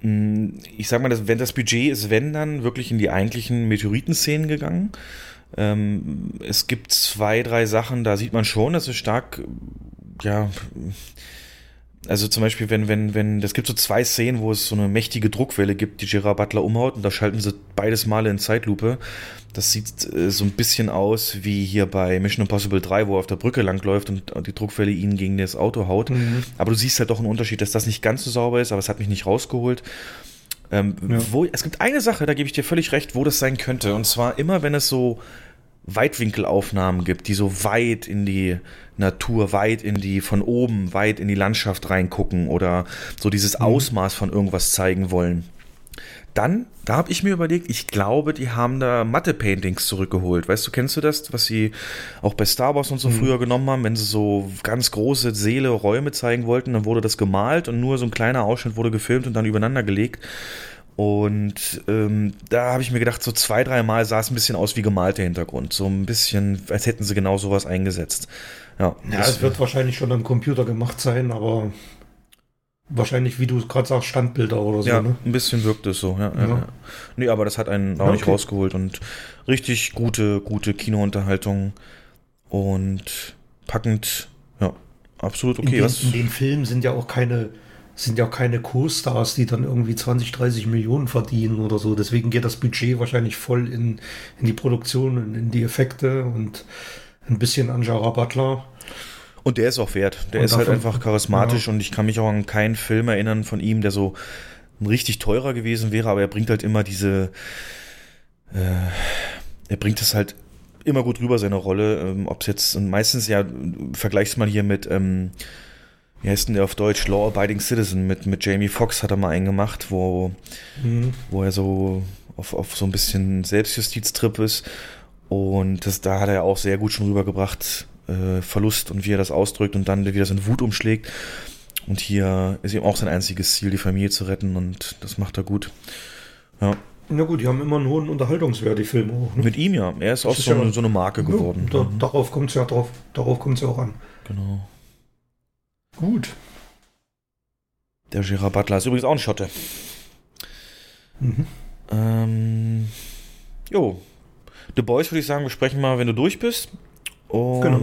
Speaker 2: Hm, ich sag mal, dass, wenn das Budget ist, wenn dann wirklich in die eigentlichen Meteoritenszenen gegangen. Ähm, es gibt zwei, drei Sachen, da sieht man schon, dass es stark, ja, also zum Beispiel, wenn, wenn, wenn, das gibt so zwei Szenen, wo es so eine mächtige Druckwelle gibt, die Gerard Butler umhaut und da schalten sie beides Male in Zeitlupe. Das sieht äh, so ein bisschen aus wie hier bei Mission Impossible 3, wo er auf der Brücke langläuft und die Druckwelle ihn gegen das Auto haut. Mhm. Aber du siehst halt doch einen Unterschied, dass das nicht ganz so sauber ist, aber es hat mich nicht rausgeholt. Ähm, ja. wo, es gibt eine Sache, da gebe ich dir völlig recht, wo das sein könnte. Und zwar immer, wenn es so Weitwinkelaufnahmen gibt, die so weit in die Natur, weit in die, von oben, weit in die Landschaft reingucken oder so dieses mhm. Ausmaß von irgendwas zeigen wollen. Dann, da habe ich mir überlegt, ich glaube, die haben da Matte-Paintings zurückgeholt. Weißt du, kennst du das, was sie auch bei Star Wars und so mhm. früher genommen haben, wenn sie so ganz große Seele, Räume zeigen wollten, dann wurde das gemalt und nur so ein kleiner Ausschnitt wurde gefilmt und dann übereinander gelegt. Und ähm, da habe ich mir gedacht, so zwei, drei Mal sah es ein bisschen aus wie gemalter Hintergrund. So ein bisschen, als hätten sie genau sowas eingesetzt. Ja,
Speaker 3: ja es wird wahrscheinlich schon am Computer gemacht sein, aber wahrscheinlich, wie du gerade sagst, Standbilder oder so.
Speaker 2: Ja, ne? ein bisschen wirkt es so. Ja, ja. ja. Nee, aber das hat einen auch okay. nicht rausgeholt und richtig gute, gute Kinounterhaltung und packend, ja, absolut okay.
Speaker 3: In den, in den Filmen sind ja auch keine sind ja keine Co-Stars, die dann irgendwie 20, 30 Millionen verdienen oder so. Deswegen geht das Budget wahrscheinlich voll in, in die Produktion und in die Effekte und ein bisschen an Jara Butler.
Speaker 2: Und der ist auch wert. Der und ist halt einfach charismatisch ja. und ich kann mich auch an keinen Film erinnern von ihm, der so ein richtig teurer gewesen wäre, aber er bringt halt immer diese, äh, er bringt es halt immer gut rüber, seine Rolle. Ähm, Ob es jetzt, und meistens ja, vergleichst mal hier mit, ähm, wie heißt denn der auf Deutsch? Law Abiding Citizen mit, mit Jamie Foxx hat er mal einen gemacht, wo, mhm. wo er so auf, auf so ein bisschen Selbstjustiztrip ist. Und das, da hat er auch sehr gut schon rübergebracht, äh, Verlust und wie er das ausdrückt und dann wie das in Wut umschlägt. Und hier ist ihm auch sein einziges Ziel, die Familie zu retten und das macht er gut. Ja.
Speaker 3: Na gut, die haben immer einen hohen Unterhaltungswert, die Filme auch.
Speaker 2: Ne? Mit ihm ja. Er ist das auch ist so, ja, eine, so, eine, Marke geworden.
Speaker 3: Da, darauf kommt es ja drauf, darauf kommt ja auch an.
Speaker 2: Genau.
Speaker 3: Gut.
Speaker 2: Der Gerard Butler ist übrigens auch ein Schotte. Mhm. Ähm, jo. The Boys würde ich sagen, wir sprechen mal, wenn du durch bist. Und
Speaker 3: Genau.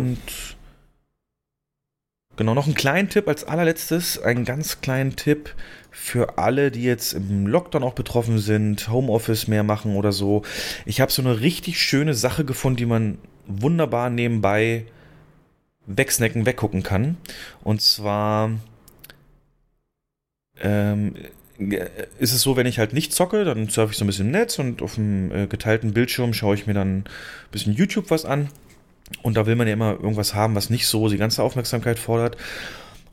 Speaker 2: genau, noch einen kleinen Tipp als allerletztes, einen ganz kleinen Tipp für alle, die jetzt im Lockdown auch betroffen sind, Homeoffice mehr machen oder so. Ich habe so eine richtig schöne Sache gefunden, die man wunderbar nebenbei wegsnacken, weggucken kann. Und zwar ähm, ist es so, wenn ich halt nicht zocke, dann surfe ich so ein bisschen im Netz und auf dem äh, geteilten Bildschirm schaue ich mir dann ein bisschen YouTube was an. Und da will man ja immer irgendwas haben, was nicht so die ganze Aufmerksamkeit fordert.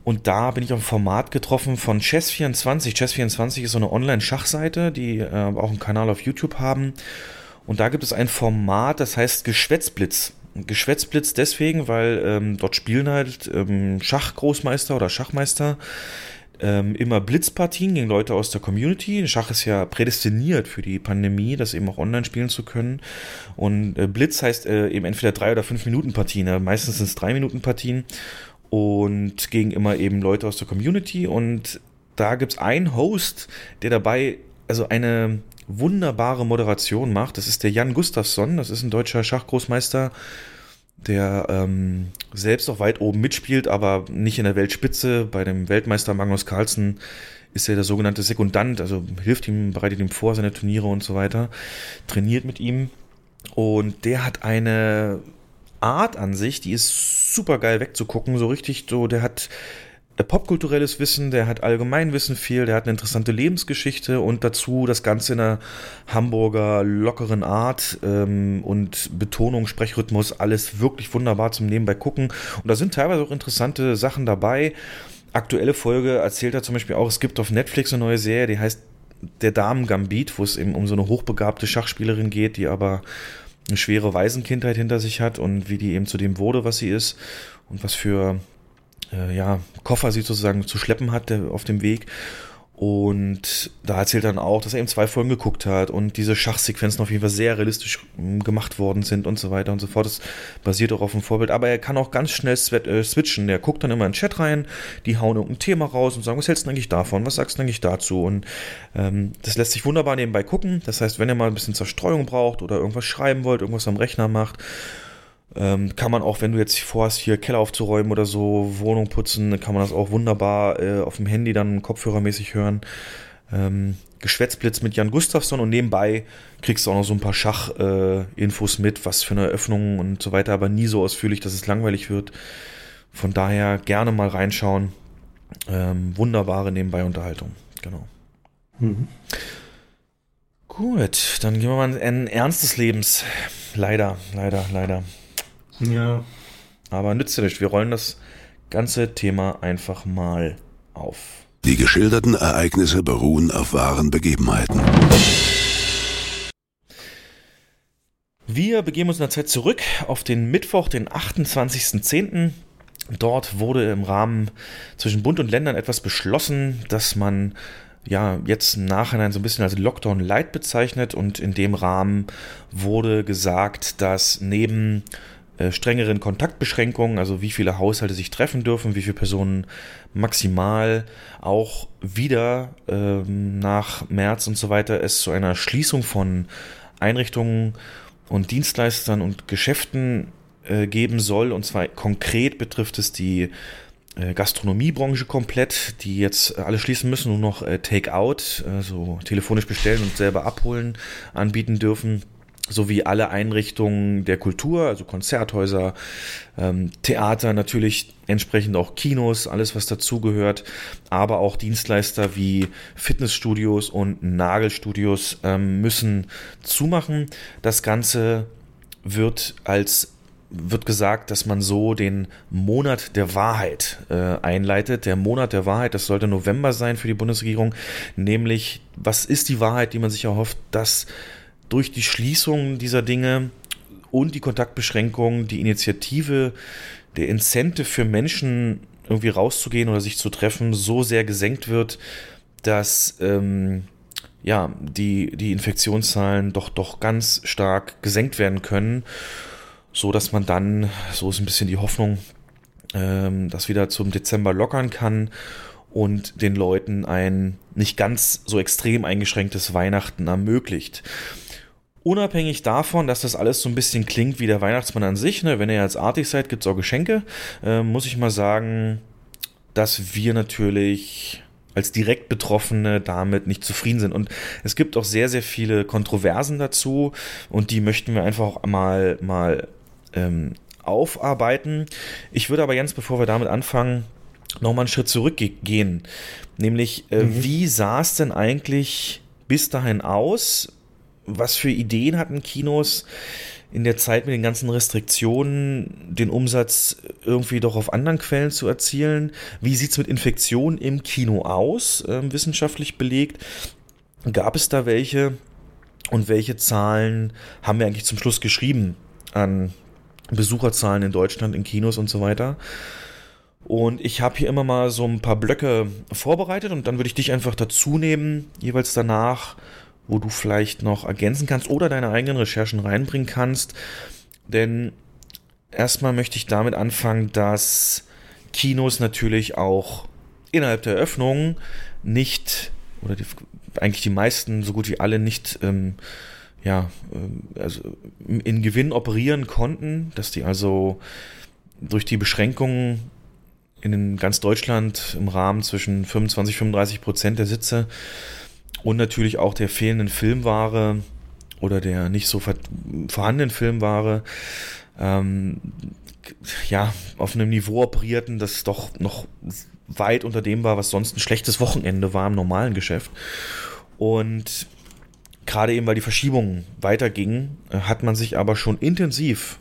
Speaker 2: Und da bin ich auf ein Format getroffen von Chess24. Chess24 ist so eine Online-Schachseite, die äh, auch einen Kanal auf YouTube haben. Und da gibt es ein Format, das heißt Geschwätzblitz. Geschwätzblitz deswegen, weil ähm, dort spielen halt ähm, Schachgroßmeister oder Schachmeister ähm, immer Blitzpartien gegen Leute aus der Community. Schach ist ja prädestiniert für die Pandemie, das eben auch online spielen zu können. Und äh, Blitz heißt äh, eben entweder drei oder fünf Minuten Partien. Ja, meistens sind es drei Minuten Partien und gegen immer eben Leute aus der Community. Und da gibt es einen Host, der dabei also eine wunderbare Moderation macht. Das ist der Jan Gustafsson, das ist ein deutscher Schachgroßmeister, der ähm, selbst auch weit oben mitspielt, aber nicht in der Weltspitze. Bei dem Weltmeister Magnus Carlsen ist er der sogenannte Sekundant, also hilft ihm, bereitet ihm vor seine Turniere und so weiter, trainiert mit ihm. Und der hat eine Art an sich, die ist super geil wegzugucken, so richtig so, der hat popkulturelles Wissen, der hat Allgemeinwissen viel, der hat eine interessante Lebensgeschichte und dazu das Ganze in einer Hamburger lockeren Art ähm, und Betonung, Sprechrhythmus, alles wirklich wunderbar zum Nebenbei gucken. Und da sind teilweise auch interessante Sachen dabei. Aktuelle Folge erzählt er zum Beispiel auch, es gibt auf Netflix eine neue Serie, die heißt Der Damen Gambit, wo es eben um so eine hochbegabte Schachspielerin geht, die aber eine schwere Waisenkindheit hinter sich hat und wie die eben zu dem wurde, was sie ist und was für äh, ja, Koffer sie sozusagen zu schleppen hat der, auf dem Weg. Und da erzählt er dann auch, dass er eben zwei Folgen geguckt hat und diese Schachsequenzen auf jeden Fall sehr realistisch ähm, gemacht worden sind und so weiter und so fort. Das basiert auch auf dem Vorbild. Aber er kann auch ganz schnell äh, switchen. Der guckt dann immer in den Chat rein, die hauen irgendein Thema raus und sagen, was hältst du eigentlich davon? Was sagst du eigentlich dazu? Und ähm, das lässt sich wunderbar nebenbei gucken. Das heißt, wenn ihr mal ein bisschen Zerstreuung braucht oder irgendwas schreiben wollt, irgendwas am Rechner macht, ähm, kann man auch, wenn du jetzt vorhast, hier Keller aufzuräumen oder so, Wohnung putzen, kann man das auch wunderbar äh, auf dem Handy dann kopfhörermäßig hören. Ähm, Geschwätzblitz mit Jan Gustafsson und nebenbei kriegst du auch noch so ein paar Schach-Infos äh, mit, was für eine Eröffnung und so weiter, aber nie so ausführlich, dass es langweilig wird. Von daher gerne mal reinschauen. Ähm, wunderbare nebenbei Unterhaltung. Genau.
Speaker 3: Mhm.
Speaker 2: Gut, dann gehen wir mal in ein ernstes Lebens. Leider, leider, leider.
Speaker 3: Ja.
Speaker 2: Aber nützt ja nicht. Wir rollen das ganze Thema einfach mal auf.
Speaker 4: Die geschilderten Ereignisse beruhen auf wahren Begebenheiten.
Speaker 2: Wir begeben uns in der Zeit zurück auf den Mittwoch, den 28.10. Dort wurde im Rahmen zwischen Bund und Ländern etwas beschlossen, dass man ja jetzt im Nachhinein so ein bisschen als Lockdown Light bezeichnet und in dem Rahmen wurde gesagt, dass neben strengeren Kontaktbeschränkungen, also wie viele Haushalte sich treffen dürfen, wie viele Personen maximal auch wieder ähm, nach März und so weiter es zu einer Schließung von Einrichtungen und Dienstleistern und Geschäften äh, geben soll. Und zwar konkret betrifft es die äh, Gastronomiebranche komplett, die jetzt alle schließen müssen, nur noch äh, Take-out, also telefonisch bestellen und selber abholen, anbieten dürfen sowie alle Einrichtungen der Kultur, also Konzerthäuser, ähm, Theater natürlich, entsprechend auch Kinos, alles was dazugehört, aber auch Dienstleister wie Fitnessstudios und Nagelstudios ähm, müssen zumachen. Das Ganze wird als wird gesagt, dass man so den Monat der Wahrheit äh, einleitet. Der Monat der Wahrheit, das sollte November sein für die Bundesregierung, nämlich was ist die Wahrheit, die man sich erhofft, dass durch die Schließung dieser Dinge und die Kontaktbeschränkungen die Initiative, der Incentive für Menschen irgendwie rauszugehen oder sich zu treffen, so sehr gesenkt wird, dass ähm, ja, die, die Infektionszahlen doch, doch ganz stark gesenkt werden können, so dass man dann, so ist ein bisschen die Hoffnung, ähm, das wieder zum Dezember lockern kann und den Leuten ein nicht ganz so extrem eingeschränktes Weihnachten ermöglicht. Unabhängig davon, dass das alles so ein bisschen klingt wie der Weihnachtsmann an sich, ne? wenn ihr jetzt artig seid, gibt es auch Geschenke, äh, muss ich mal sagen, dass wir natürlich als direkt Betroffene damit nicht zufrieden sind. Und es gibt auch sehr, sehr viele Kontroversen dazu und die möchten wir einfach mal, mal ähm, aufarbeiten. Ich würde aber Jens, bevor wir damit anfangen, nochmal einen Schritt zurückgehen. Nämlich, äh, mhm. wie sah es denn eigentlich bis dahin aus? Was für Ideen hatten Kinos in der Zeit mit den ganzen Restriktionen, den Umsatz irgendwie doch auf anderen Quellen zu erzielen? Wie sieht es mit Infektionen im Kino aus, äh, wissenschaftlich belegt? Gab es da welche? Und welche Zahlen haben wir eigentlich zum Schluss geschrieben an Besucherzahlen in Deutschland, in Kinos und so weiter? Und ich habe hier immer mal so ein paar Blöcke vorbereitet und dann würde ich dich einfach dazu nehmen, jeweils danach, wo du vielleicht noch ergänzen kannst oder deine eigenen Recherchen reinbringen kannst. Denn erstmal möchte ich damit anfangen, dass Kinos natürlich auch innerhalb der Eröffnung nicht, oder die, eigentlich die meisten, so gut wie alle nicht, ähm, ja, äh, also in Gewinn operieren konnten, dass die also durch die Beschränkungen in ganz Deutschland im Rahmen zwischen 25 35 Prozent der Sitze und natürlich auch der fehlenden Filmware oder der nicht so vorhandenen Filmware ähm, ja auf einem Niveau operierten, das doch noch weit unter dem war, was sonst ein schlechtes Wochenende war im normalen Geschäft. Und gerade eben, weil die Verschiebungen weitergingen, hat man sich aber schon intensiv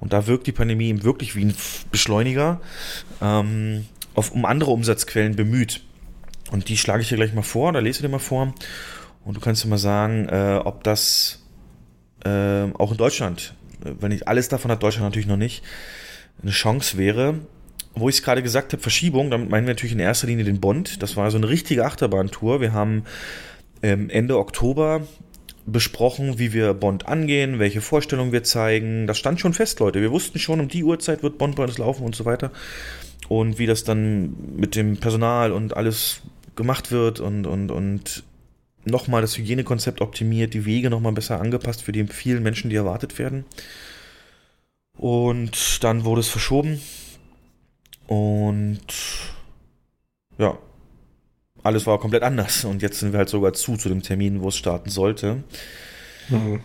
Speaker 2: und da wirkt die Pandemie eben wirklich wie ein Beschleuniger, ähm, auf, um andere Umsatzquellen bemüht. Und die schlage ich dir gleich mal vor, da lese ich dir mal vor. Und du kannst dir mal sagen, äh, ob das äh, auch in Deutschland, äh, wenn nicht alles davon hat Deutschland natürlich noch nicht, eine Chance wäre. Wo ich es gerade gesagt habe, Verschiebung, damit meinen wir natürlich in erster Linie den Bond. Das war so eine richtige Achterbahntour. Wir haben ähm, Ende Oktober besprochen, wie wir Bond angehen, welche Vorstellungen wir zeigen. Das stand schon fest, Leute. Wir wussten schon, um die Uhrzeit wird Bond bei uns laufen und so weiter. Und wie das dann mit dem Personal und alles gemacht wird und, und, und nochmal das Hygienekonzept optimiert, die Wege nochmal besser angepasst für die vielen Menschen, die erwartet werden. Und dann wurde es verschoben. Und ja, alles war komplett anders. Und jetzt sind wir halt sogar zu, zu dem Termin, wo es starten sollte. Mhm.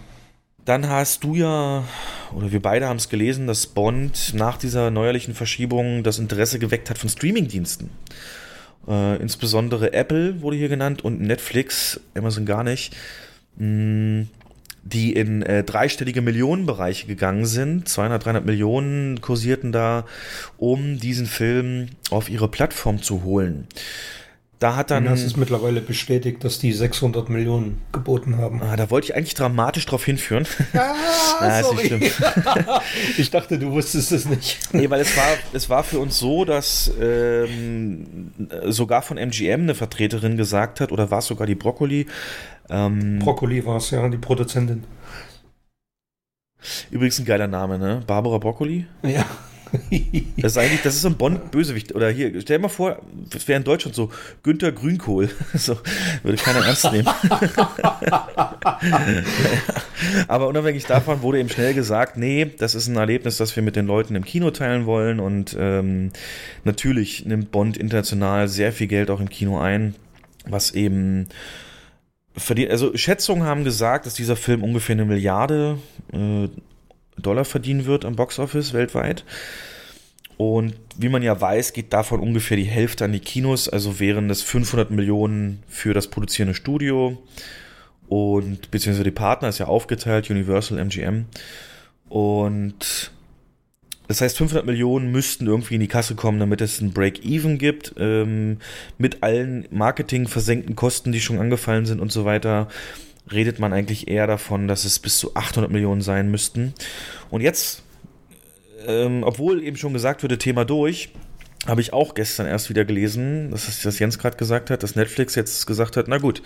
Speaker 2: Dann hast du ja, oder wir beide haben es gelesen, dass Bond nach dieser neuerlichen Verschiebung das Interesse geweckt hat von Streamingdiensten. Äh, insbesondere Apple wurde hier genannt und Netflix, Amazon gar nicht, mh, mm, die in äh, dreistellige Millionenbereiche gegangen sind. 200, 300 Millionen kursierten da, um diesen Film auf ihre Plattform zu holen. Da hat dann.
Speaker 3: Das ist mittlerweile bestätigt, dass die 600 Millionen geboten haben.
Speaker 2: Ah, da wollte ich eigentlich dramatisch drauf hinführen.
Speaker 3: Ah, (laughs) ah sorry. (laughs) ich dachte, du wusstest es nicht.
Speaker 2: Nee, weil es war, es war für uns so, dass ähm, sogar von MGM eine Vertreterin gesagt hat, oder war es sogar die Broccoli?
Speaker 3: Ähm, Broccoli war es, ja, die Produzentin.
Speaker 2: Übrigens ein geiler Name, ne? Barbara Broccoli?
Speaker 3: Ja.
Speaker 2: Das ist eigentlich, das ist ein Bond-Bösewicht. Oder hier, stell dir mal vor, es wäre in Deutschland so Günther Grünkohl. (laughs) So, würde keiner ernst nehmen. (laughs) Aber unabhängig davon wurde eben schnell gesagt, nee, das ist ein Erlebnis, das wir mit den Leuten im Kino teilen wollen. Und ähm, natürlich nimmt Bond international sehr viel Geld auch im Kino ein, was eben verdient. Also Schätzungen haben gesagt, dass dieser Film ungefähr eine Milliarde äh, Dollar verdienen wird am Boxoffice weltweit. Und wie man ja weiß, geht davon ungefähr die Hälfte an die Kinos, also wären das 500 Millionen für das produzierende Studio und beziehungsweise die Partner ist ja aufgeteilt, Universal, MGM. Und das heißt, 500 Millionen müssten irgendwie in die Kasse kommen, damit es ein Break-Even gibt, ähm, mit allen Marketing versenkten Kosten, die schon angefallen sind und so weiter redet man eigentlich eher davon, dass es bis zu 800 Millionen sein müssten. Und jetzt, ähm, obwohl eben schon gesagt wurde, Thema durch, habe ich auch gestern erst wieder gelesen, das ist das Jens gerade gesagt hat, dass Netflix jetzt gesagt hat, na gut,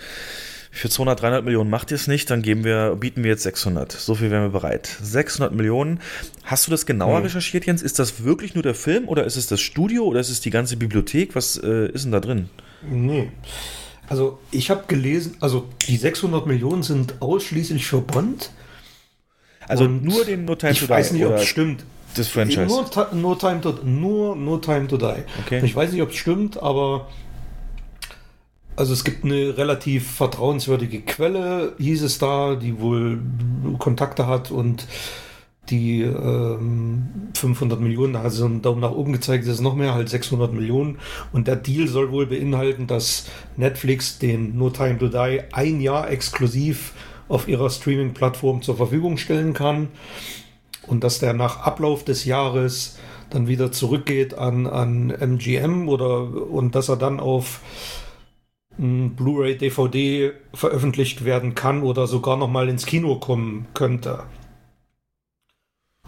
Speaker 2: für 200, 300 Millionen macht ihr es nicht, dann geben wir, bieten wir jetzt 600. So viel wären wir bereit. 600 Millionen. Hast du das genauer hm. recherchiert, Jens? Ist das wirklich nur der Film oder ist es das Studio oder ist es die ganze Bibliothek? Was äh, ist denn da drin?
Speaker 3: Nee. Also ich habe gelesen, also die 600 Millionen sind ausschließlich für Bond.
Speaker 2: Also
Speaker 3: Und
Speaker 2: nur den No Time
Speaker 3: ich
Speaker 2: to
Speaker 3: weiß
Speaker 2: Die
Speaker 3: nicht, ob es stimmt.
Speaker 2: das Franchise.
Speaker 3: Nur, nur, time to, nur, nur Time to Die.
Speaker 2: Okay.
Speaker 3: Ich weiß nicht, ob es stimmt, aber also es gibt eine relativ vertrauenswürdige Quelle, hieß es da, die wohl Kontakte hat und die ähm, 500 Millionen, also einen Daumen nach oben gezeigt, ist es noch mehr, halt 600 Millionen. Und der Deal soll wohl beinhalten, dass Netflix den No Time to Die ein Jahr exklusiv auf ihrer Streaming-Plattform zur Verfügung stellen kann und dass der nach Ablauf des Jahres dann wieder zurückgeht an, an MGM oder und dass er dann auf mm, Blu-ray, DVD veröffentlicht werden kann oder sogar noch mal ins Kino kommen könnte.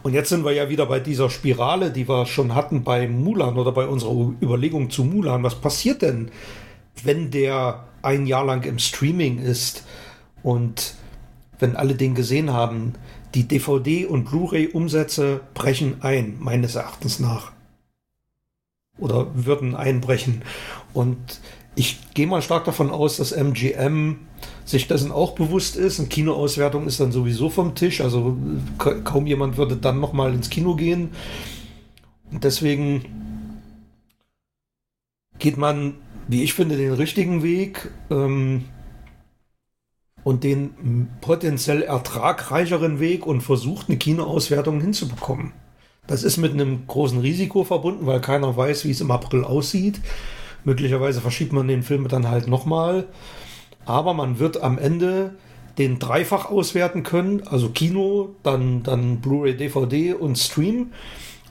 Speaker 3: Und jetzt sind wir ja wieder bei dieser Spirale, die wir schon hatten bei Mulan oder bei unserer Überlegung zu Mulan. Was passiert denn, wenn der ein Jahr lang im Streaming ist und wenn alle den gesehen haben? Die DVD- und Blu-ray-Umsätze brechen ein, meines Erachtens nach. Oder würden einbrechen. Und ich gehe mal stark davon aus, dass MGM sich dessen auch bewusst ist. Eine Kinoauswertung ist dann sowieso vom Tisch. Also ka- kaum jemand würde dann noch mal ins Kino gehen. Und deswegen geht man, wie ich finde, den richtigen Weg ähm, und den potenziell ertragreicheren Weg und versucht, eine Kinoauswertung hinzubekommen. Das ist mit einem großen Risiko verbunden, weil keiner weiß, wie es im April aussieht. Möglicherweise verschiebt man den Film dann halt nochmal. Aber man wird am Ende den dreifach auswerten können, also Kino, dann, dann Blu-ray, DVD und Stream.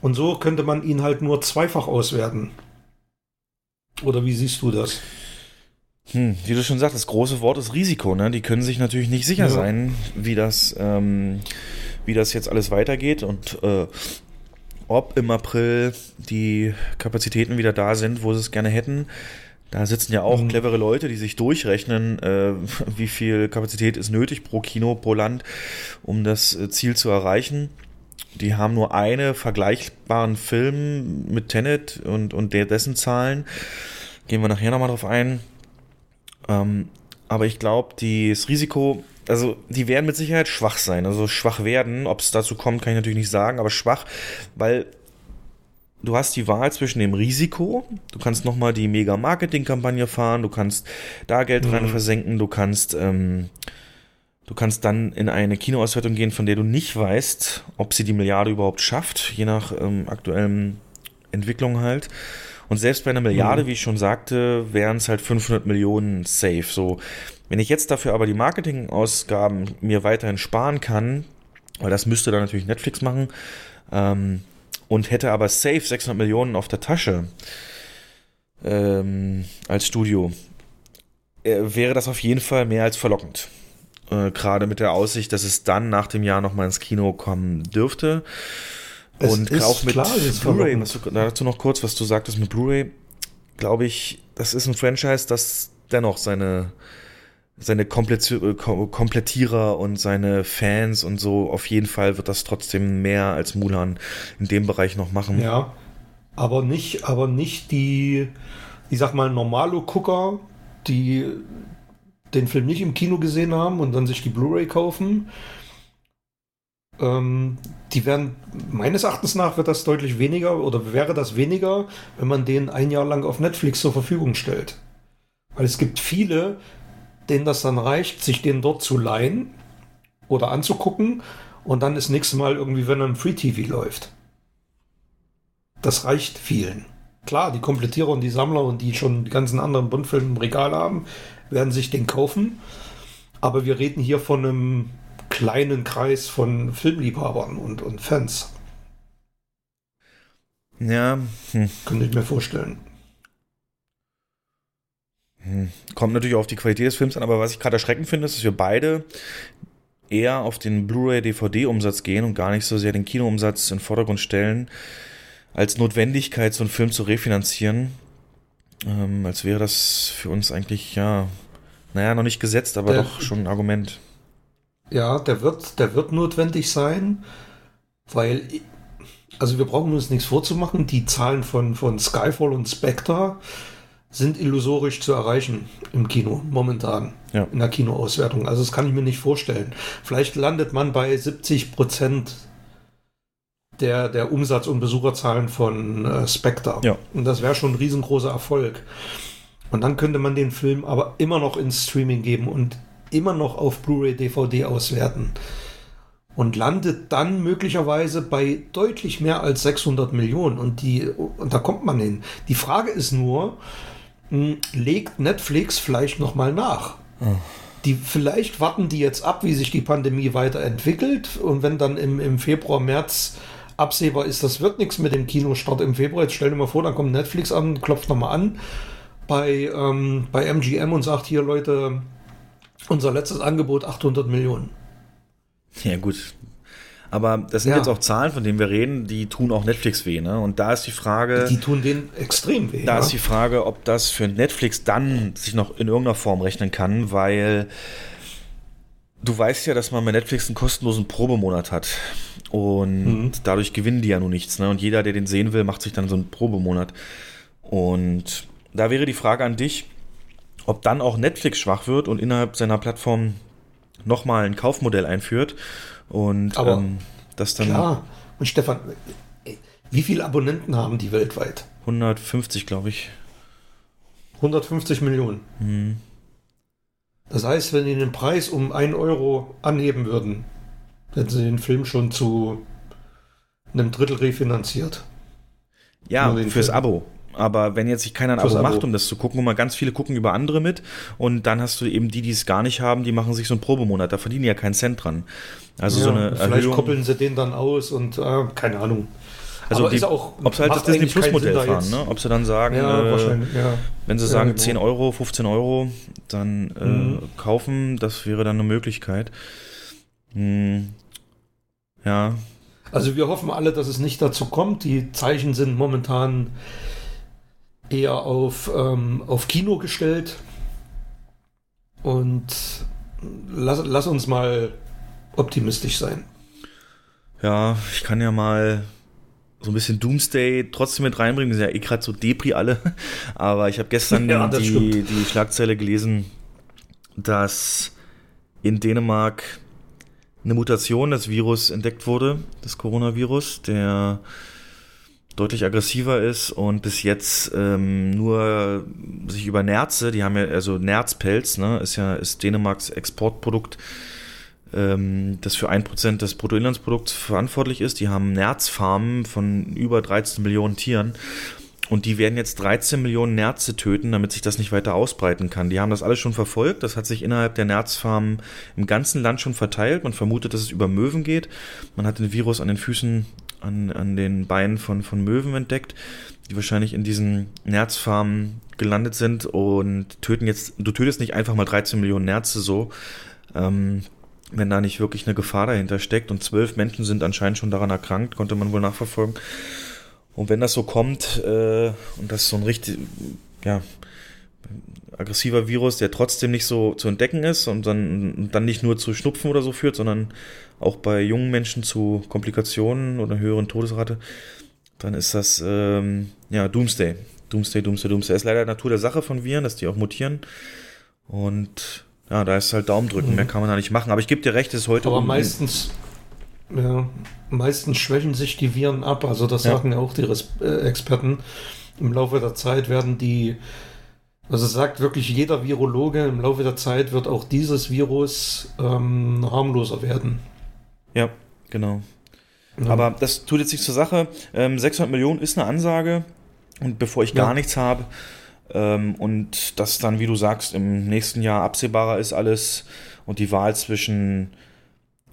Speaker 3: Und so könnte man ihn halt nur zweifach auswerten. Oder wie siehst du das?
Speaker 2: Hm, wie du schon sagst, das große Wort ist Risiko. Ne? Die können sich natürlich nicht sicher
Speaker 3: Ja.
Speaker 2: sein, wie das, ähm, wie das jetzt alles weitergeht und äh, ob im April die Kapazitäten wieder da sind, wo sie es gerne hätten. Da sitzen ja auch
Speaker 3: Mhm.
Speaker 2: clevere Leute, die sich durchrechnen, äh, (laughs) wie viel Kapazität ist nötig pro Kino, pro Land, um das äh, Ziel zu erreichen. Die haben nur einen vergleichbaren Film mit Tenet und, und der, dessen Zahlen. Gehen wir nachher nochmal drauf ein. Ähm, aber ich glaube, das Risiko, also die werden mit Sicherheit schwach sein. Also schwach werden, ob es dazu kommt, kann ich natürlich nicht sagen, aber schwach, weil du hast die Wahl zwischen dem Risiko, du kannst nochmal die Mega-Marketing-Kampagne fahren, du kannst da Geld rein
Speaker 3: Mhm.
Speaker 2: versenken, du kannst, ähm, du kannst dann in eine Kinoauswertung gehen, von der du nicht weißt, ob sie die Milliarde überhaupt schafft, je nach ähm, aktuellen Entwicklung halt. Und selbst bei einer Milliarde,
Speaker 3: Mhm.
Speaker 2: wie ich schon sagte, wären es halt 500 Millionen safe. So, wenn ich jetzt dafür aber die Marketingausgaben mir weiterhin sparen kann, weil das müsste dann natürlich Netflix machen, ähm, und hätte aber safe 600 Millionen auf der Tasche ähm, als Studio, äh, wäre das auf jeden Fall mehr als verlockend. Äh, Gerade mit der Aussicht, dass es dann nach dem Jahr nochmal ins Kino kommen dürfte.
Speaker 3: Es
Speaker 2: und auch mit Blu-ray, dazu noch kurz, was du sagtest mit Blu-ray, glaube ich, das ist ein Franchise, das dennoch seine, seine äh, Kom- Komplettierer und seine Fans und so, auf jeden Fall wird das trotzdem mehr als Mulan in dem Bereich noch machen.
Speaker 3: Ja, aber nicht, aber nicht die, ich sag mal, normale Gucker, die den Film nicht im Kino gesehen haben und dann sich die Blu-ray kaufen. Ähm, die werden, meines Erachtens nach, wird das deutlich weniger oder wäre das weniger, wenn man den ein Jahr lang auf Netflix zur Verfügung stellt. Weil es gibt viele, denen das dann reicht, sich den dort zu leihen oder anzugucken und dann das nächste Mal irgendwie, wenn er im Free TV läuft. Das reicht vielen. Klar, die Komplettierer und die Sammler und die schon die ganzen anderen Bondfilme im Regal haben, werden sich den kaufen. Aber wir reden hier von einem kleinen Kreis von Filmliebhabern und, und Fans.
Speaker 2: Ja, hm,
Speaker 3: Könnte ich mir vorstellen.
Speaker 2: Hm. kommt natürlich auf die Qualität des Films an, aber was ich gerade erschreckend finde, ist, dass wir beide eher auf den Blu-ray-DVD-Umsatz gehen und gar nicht so sehr den Kinoumsatz in den Vordergrund stellen, als Notwendigkeit, so einen Film zu refinanzieren. Ähm, als wäre das für uns eigentlich, ja, naja, noch nicht gesetzt, aber
Speaker 3: Der-
Speaker 2: doch schon ein Argument.
Speaker 3: Ja, der wird, der wird notwendig sein, weil, also wir brauchen uns nichts vorzumachen. Die Zahlen von, von Skyfall und Spectre sind illusorisch zu erreichen im Kino momentan.
Speaker 2: Ja.
Speaker 3: In der Kinoauswertung. Also das kann ich mir nicht vorstellen. Vielleicht landet man bei 70 Prozent der, der Umsatz- und Besucherzahlen von äh, Spectre.
Speaker 2: Ja.
Speaker 3: Und das wäre schon ein riesengroßer Erfolg. Und dann könnte man den Film aber immer noch ins Streaming geben und immer noch auf Blu-ray, DVD auswerten. Und landet dann möglicherweise bei deutlich mehr als 600 Millionen. Und, die, und da kommt man hin. Die Frage ist nur, legt Netflix vielleicht noch mal nach? Die, vielleicht warten die jetzt ab, wie sich die Pandemie weiterentwickelt. Und wenn dann im, im Februar, März absehbar ist, das wird nichts mit dem Kinostart im Februar. Jetzt stell dir mal vor, dann kommt Netflix an, klopft nochmal an bei, ähm, bei MGM und sagt hier, Leute, unser letztes Angebot 800 Millionen.
Speaker 2: Ja, gut. Aber das sind
Speaker 3: Ja.
Speaker 2: jetzt auch Zahlen, von denen wir reden, die tun auch Netflix weh, ne? Und da ist die Frage.
Speaker 3: Die tun denen extrem weh.
Speaker 2: Da
Speaker 3: ja?
Speaker 2: ist die Frage, ob das für Netflix dann sich noch in irgendeiner Form rechnen kann, weil du weißt ja, dass man bei Netflix einen kostenlosen Probemonat hat. Und
Speaker 3: Mhm.
Speaker 2: dadurch gewinnen die ja nur nichts. Ne? Und jeder, der den sehen will, macht sich dann so einen Probemonat. Und da wäre die Frage an dich, ob dann auch Netflix schwach wird und innerhalb seiner Plattform nochmal ein Kaufmodell einführt. Und
Speaker 3: Aber
Speaker 2: ähm, das dann
Speaker 3: Klar. Und Stefan, wie viele Abonnenten haben die weltweit?
Speaker 2: 150, glaube ich.
Speaker 3: 150 Millionen.
Speaker 2: Mhm.
Speaker 3: Das heißt, wenn die den Preis um 1 Euro anheben würden, hätten sie den Film schon zu einem Drittel refinanziert.
Speaker 2: Ja, fürs
Speaker 3: Film.
Speaker 2: Abo. Aber wenn jetzt sich keiner ein Abo
Speaker 3: Abo.
Speaker 2: macht, um das zu gucken, und mal ganz viele gucken über andere mit und dann hast du eben die, die es gar nicht haben, die machen sich so einen Probemonat, da verdienen die ja keinen Cent dran. Also so
Speaker 3: Ja,
Speaker 2: eine
Speaker 3: vielleicht
Speaker 2: Erhöhung.
Speaker 3: koppeln sie den dann aus und äh, keine Ahnung.
Speaker 2: also die,
Speaker 3: ist auch-
Speaker 2: ob sie halt das Disney Plus Modell fahren,
Speaker 3: jetzt-
Speaker 2: ne? Ob sie dann sagen,
Speaker 3: Ja,
Speaker 2: äh,
Speaker 3: ja.
Speaker 2: wenn sie
Speaker 3: Ja,
Speaker 2: sagen
Speaker 3: genau.
Speaker 2: 10 Euro, 15 Euro, dann äh,
Speaker 3: Mhm.
Speaker 2: kaufen, das wäre dann eine Möglichkeit. Hm. Ja,
Speaker 3: Also wir hoffen alle, dass es nicht dazu kommt. Die Zeichen sind momentan eher auf, ähm, auf Kino gestellt. Und lass, lass uns mal optimistisch sein.
Speaker 2: Ja, ich kann ja mal so ein bisschen Doomsday trotzdem mit reinbringen. Wir sind ja eh gerade so Depri alle. (laughs) Aber ich habe gestern (laughs)
Speaker 3: Ja,
Speaker 2: die, die Schlagzeile gelesen, dass in Dänemark eine Mutation des Virus entdeckt wurde, des Coronavirus, der deutlich aggressiver ist und bis jetzt ähm, nur sich über Nerze, die haben ja, also Nerzpelz, ne, ist ja, ist Dänemarks Exportprodukt, ähm, das für 1% des Bruttoinlandsprodukts verantwortlich ist. Die haben Nerzfarmen von über 13 Millionen Tieren. Und die werden jetzt 13 Millionen Nerze töten, damit sich das nicht weiter ausbreiten kann. Die haben das alles schon verfolgt. Das hat sich innerhalb der Nerzfarmen im ganzen Land schon verteilt. Man vermutet, dass es über Möwen geht. Man hat den Virus an den Füßen, an, an den Beinen von, von Möwen entdeckt, die wahrscheinlich in diesen Nerzfarmen gelandet sind und töten jetzt, du tötest nicht einfach mal 13 Millionen Nerze so, ähm, wenn da nicht wirklich eine Gefahr dahinter steckt. Und zwölf Menschen sind anscheinend schon daran erkrankt, konnte man wohl nachverfolgen. Und wenn das so kommt, äh, und das so ein richtig, ja, aggressiver Virus, der trotzdem nicht so zu entdecken ist und dann, und dann nicht nur zu Schnupfen oder so führt, sondern auch bei jungen Menschen zu Komplikationen oder höheren Todesrate, dann ist das, ähm, ja, Doomsday. Doomsday, Doomsday, Doomsday. Ist leider Natur der Sache von Viren, dass die auch mutieren. Und ja, da ist halt Daumen drücken, mehr kann man da nicht machen. Aber ich gebe dir recht, es ist heute
Speaker 3: Aber meistens, ja, meistens schwächen sich die Viren ab. Also das
Speaker 2: Ja.
Speaker 3: sagen ja auch die Res äh, Experten. Im Laufe der Zeit werden die, also sagt wirklich jeder Virologe, im Laufe der Zeit wird auch dieses Virus ähm, harmloser werden.
Speaker 2: Ja, genau.
Speaker 3: Ja.
Speaker 2: Aber das tut jetzt nichts zur Sache. Ähm, 600 Millionen ist eine Ansage. Und bevor ich gar
Speaker 3: Ja.
Speaker 2: nichts habe ähm, und das dann, wie du sagst, im nächsten Jahr absehbarer ist alles und die Wahl zwischen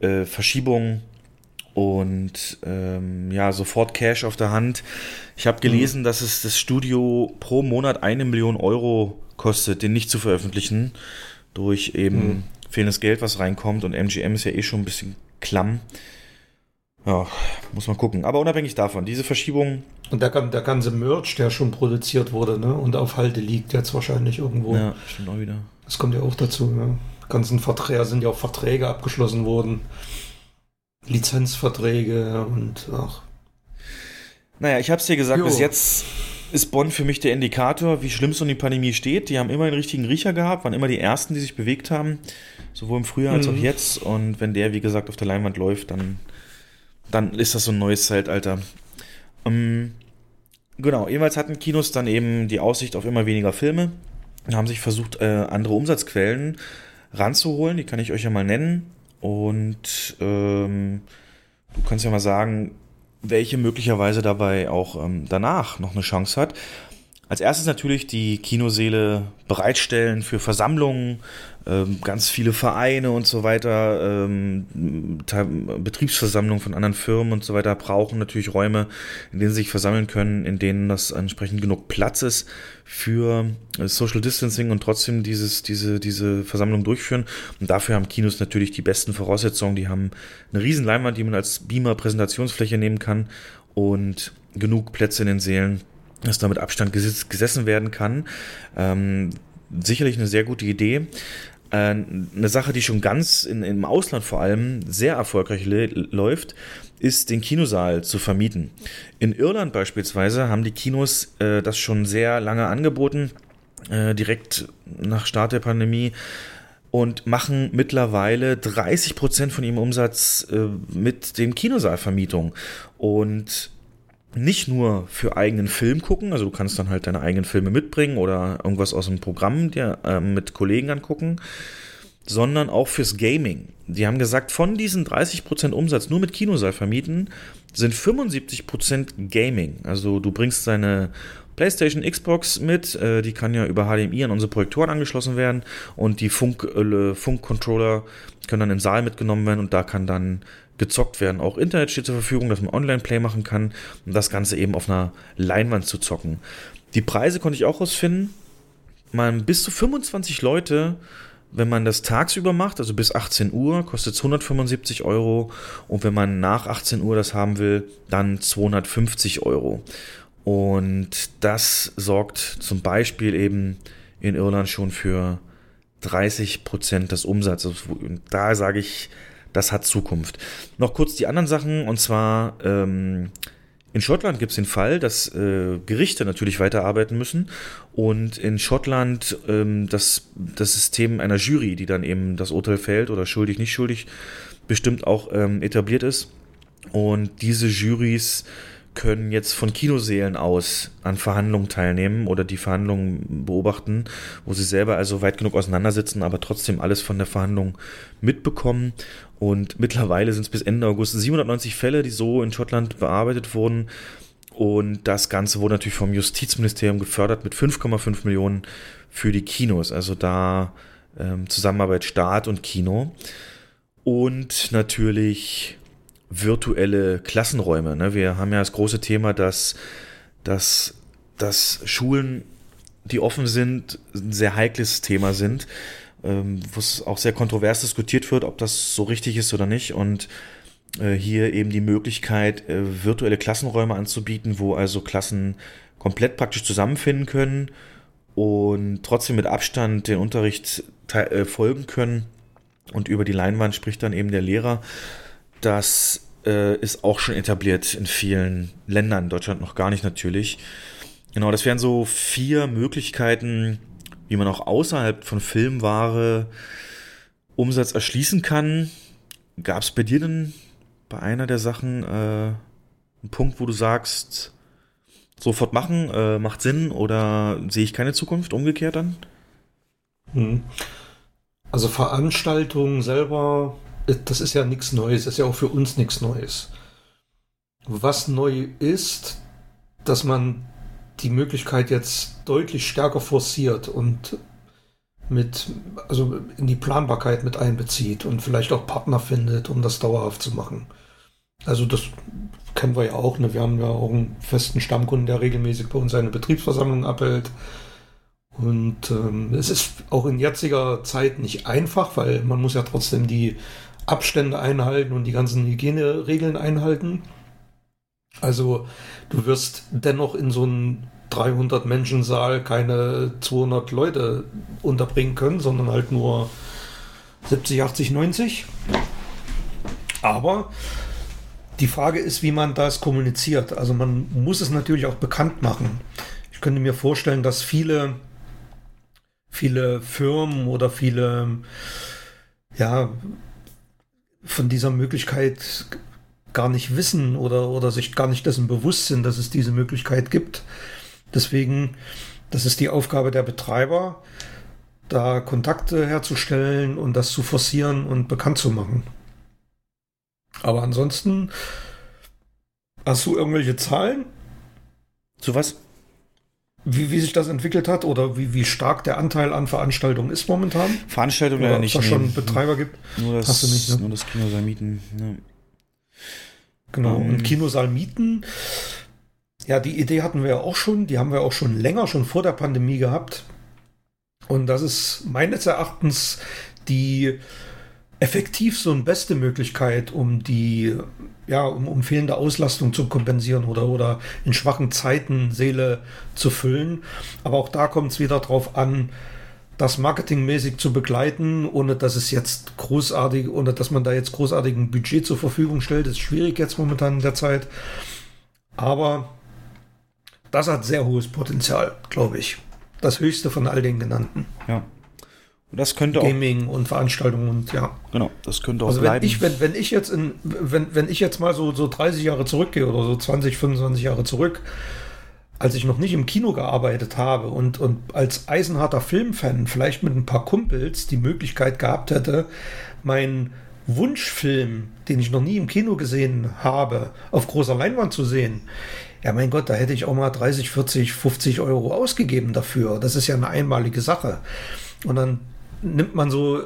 Speaker 2: äh, Verschiebung und ähm, ja, sofort Cash auf der Hand. Ich habe gelesen, dass es das Studio pro Monat eine Million Euro kostet, den nicht zu veröffentlichen, durch eben
Speaker 3: Mhm.
Speaker 2: fehlendes Geld, was reinkommt. Und MGM ist ja eh schon ein bisschen klamm. Ja, muss man gucken. Aber unabhängig davon, diese Verschiebung,
Speaker 3: Und der, gan- der ganze Merch, der schon produziert wurde ne, und auf Halde liegt jetzt wahrscheinlich irgendwo.
Speaker 2: ja, stimmt auch wieder.
Speaker 3: Das kommt ja auch dazu. Die ganzen Verträge sind ja auch Verträge abgeschlossen worden. Lizenzverträge und ach.
Speaker 2: Naja, ich habe es dir gesagt,
Speaker 3: Jo.
Speaker 2: bis jetzt ist Bonn für mich der Indikator, wie schlimm es um die Pandemie steht. Die haben immer den richtigen Riecher gehabt, waren immer die Ersten, die sich bewegt haben, sowohl im Frühjahr als auch
Speaker 3: Mhm.
Speaker 2: jetzt. Und wenn der, wie gesagt, auf der Leinwand läuft, dann, dann ist das so ein neues Zeitalter. Ähm, genau, jeweils hatten Kinos dann eben die Aussicht auf immer weniger Filme, haben sich versucht, äh, andere Umsatzquellen ranzuholen. Die kann ich euch ja mal nennen. Und ähm, du kannst ja mal sagen, welche möglicherweise dabei auch ähm, danach noch eine Chance hat. Als erstes natürlich die Kinoseele bereitstellen für Versammlungen, ähm, ganz viele Vereine und so weiter, ähm, Betriebsversammlungen von anderen Firmen und so weiter brauchen natürlich Räume, in denen sie sich versammeln können, in denen das entsprechend genug Platz ist für äh, Social Distancing und trotzdem dieses, diese, diese Versammlung durchführen. Und dafür haben Kinos natürlich die besten Voraussetzungen. Die haben eine riesen Leinwand, die man als Beamer-Präsentationsfläche nehmen kann und genug Plätze in den Sälen, dass da mit Abstand gesis- gesessen werden kann. Ähm, sicherlich eine sehr gute Idee. Äh, eine Sache, die schon ganz in, im Ausland vor allem sehr erfolgreich läuft, ist den Kinosaal zu vermieten. In Irland beispielsweise haben die Kinos äh, das schon sehr lange angeboten, äh, direkt nach Start der Pandemie und machen mittlerweile 30 Prozent von ihrem Umsatz äh, mit den Kinosaalvermietungen. Und nicht nur für eigenen Film gucken, also du kannst dann halt deine eigenen Filme mitbringen oder irgendwas aus dem Programm dir äh, mit Kollegen angucken, sondern auch fürs Gaming. Die haben gesagt, von diesen 30% Umsatz nur mit Kinosaal vermieten, sind 75% Gaming. Also du bringst deine PlayStation, Xbox mit, äh, die kann ja über HDMI an unsere Projektoren angeschlossen werden und die Funk, äh, Funkcontroller können dann im Saal mitgenommen werden und da kann dann gezockt werden. Auch Internet steht zur Verfügung, dass man Online-Play machen kann, um das Ganze eben auf einer Leinwand zu zocken. Die Preise konnte ich auch rausfinden. Man bis zu 25 Leute, wenn man das tagsüber macht, also bis 18 Uhr, kostet es 175 Euro. Und wenn man nach 18 Uhr das haben will, dann 250 Euro. Und das sorgt zum Beispiel eben in Irland schon für 30 Prozent des Umsatzes. Da sage ich, das hat Zukunft. Noch kurz die anderen Sachen, und zwar ähm, in Schottland gibt es den Fall, dass äh, Gerichte natürlich weiterarbeiten müssen und in Schottland ähm, das, das System einer Jury, die dann eben das Urteil fällt oder schuldig, nicht schuldig, bestimmt auch ähm, etabliert ist. Und diese Jurys können jetzt von Kinosälen aus an Verhandlungen teilnehmen oder die Verhandlungen beobachten, wo sie selber also weit genug auseinandersitzen, aber trotzdem alles von der Verhandlung mitbekommen. Und mittlerweile sind es bis Ende August 790 Fälle, die so in Schottland bearbeitet wurden. Und das Ganze wurde natürlich vom Justizministerium gefördert mit 5,5 Millionen für die Kinos. Also da ähm, Zusammenarbeit Staat und Kino. Und natürlich virtuelle Klassenräume. Ne? Wir haben ja das große Thema, dass, dass, dass Schulen, die offen sind, ein sehr heikles Thema sind, ähm, wo es auch sehr kontrovers diskutiert wird, ob das so richtig ist oder nicht. Und äh, hier eben die Möglichkeit, äh, virtuelle Klassenräume anzubieten, wo also Klassen komplett praktisch zusammenfinden können und trotzdem mit Abstand den Unterricht äh, folgen können. Und über die Leinwand spricht dann eben der Lehrer. Das äh, ist auch schon etabliert in vielen Ländern, Deutschland noch gar nicht natürlich. Genau, das wären so vier Möglichkeiten, wie man auch außerhalb von Filmware Umsatz erschließen kann. Gab es bei dir denn bei einer der Sachen äh, einen Punkt, wo du sagst, sofort machen, äh, macht Sinn oder sehe ich keine Zukunft, umgekehrt dann?
Speaker 3: Hm. Also Veranstaltungen selber, das ist ja nichts Neues, ist ja auch für uns nichts Neues. Was neu ist, dass man die Möglichkeit jetzt deutlich stärker forciert und mit, also in die Planbarkeit mit einbezieht und vielleicht auch Partner findet, um das dauerhaft zu machen. Also das kennen wir ja auch, ne? Wir haben ja auch einen festen Stammkunden, der regelmäßig bei uns eine Betriebsversammlung abhält. Und ähm, es ist auch in jetziger Zeit nicht einfach, weil man muss ja trotzdem die Abstände einhalten und die ganzen Hygieneregeln einhalten. Also du wirst dennoch in so einen 300 Menschen Saal keine 200 Leute unterbringen können, sondern halt nur 70, 80, 90. Aber die Frage ist, wie man das kommuniziert. Also man muss es natürlich auch bekannt machen. ich könnte mir vorstellen, dass viele, viele Firmen oder viele, ja, von dieser Möglichkeit gar nicht wissen oder, oder sich gar nicht dessen bewusst sind, dass es diese Möglichkeit gibt. Deswegen, das ist die Aufgabe der Betreiber, da Kontakte herzustellen und das zu forcieren und bekannt zu machen. Aber ansonsten, hast du irgendwelche Zahlen?
Speaker 2: Zu was?
Speaker 3: Wie, wie sich das entwickelt hat oder wie, wie stark der Anteil an Veranstaltungen ist momentan?
Speaker 2: Veranstaltungen
Speaker 3: Oder
Speaker 2: ja
Speaker 3: ob
Speaker 2: nicht.
Speaker 3: es da schon Betreiber gibt?
Speaker 2: Nur das,
Speaker 3: Hast du nicht, ne?
Speaker 2: nur das Kinosaal mieten. Ja.
Speaker 3: Genau.
Speaker 2: Ähm.
Speaker 3: Und Kinosaal mieten. Ja, die Idee hatten wir ja auch schon. Die haben wir auch schon länger, schon vor der Pandemie gehabt. Und das ist meines Erachtens die effektiv so eine beste Möglichkeit, um die, ja, um, um fehlende Auslastung zu kompensieren oder, oder in schwachen Zeiten Seele zu füllen. Aber auch da kommt es wieder drauf an, das marketingmäßig zu begleiten, ohne dass es jetzt großartig, ohne dass man da jetzt großartigen Budget zur Verfügung stellt, ist schwierig jetzt momentan in der Zeit. Aber das hat sehr hohes Potenzial, glaube ich. Das höchste von all den genannten.
Speaker 2: ja. Und das könnte auch,
Speaker 3: Gaming und Veranstaltungen und ja.
Speaker 2: genau, das könnte auch
Speaker 3: Also wenn
Speaker 2: bleiben.
Speaker 3: ich, wenn, wenn ich jetzt in, wenn, wenn ich jetzt mal so, so 30 Jahre zurückgehe oder so 20, 25 Jahre zurück, als ich noch nicht im Kino gearbeitet habe und, und als eisenharter Filmfan vielleicht mit ein paar Kumpels die Möglichkeit gehabt hätte, meinen Wunschfilm, den ich noch nie im Kino gesehen habe, auf großer Leinwand zu sehen. Ja, mein Gott, da hätte ich auch mal 30, 40, 50 Euro ausgegeben dafür. Das ist ja eine einmalige Sache. Und dann nimmt man so äh,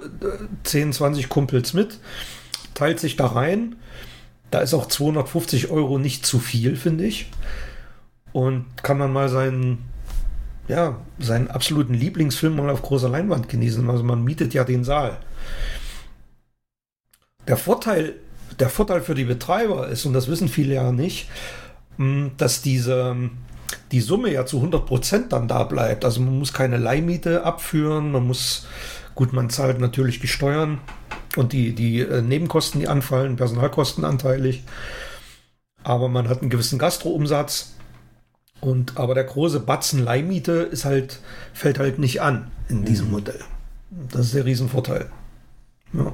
Speaker 3: 10, 20 Kumpels mit, teilt sich da rein. Da ist auch 250 Euro nicht zu viel, finde ich. Und kann man mal seinen, ja, seinen absoluten Lieblingsfilm mal auf großer Leinwand genießen. Also man mietet ja den Saal. Der Vorteil, der Vorteil für die Betreiber ist, und das wissen viele ja nicht, mh, dass diese, die Summe ja zu 100 Prozent dann da bleibt. Also man muss keine Leihmiete abführen, man muss, gut, man zahlt natürlich die Steuern und die, die äh, Nebenkosten, die anfallen, Personalkosten anteilig. Aber man hat einen gewissen Gastroumsatz. Und aber der große Batzen Leihmiete ist halt, fällt halt nicht an in diesem Modell. Das ist der Riesenvorteil. Ja.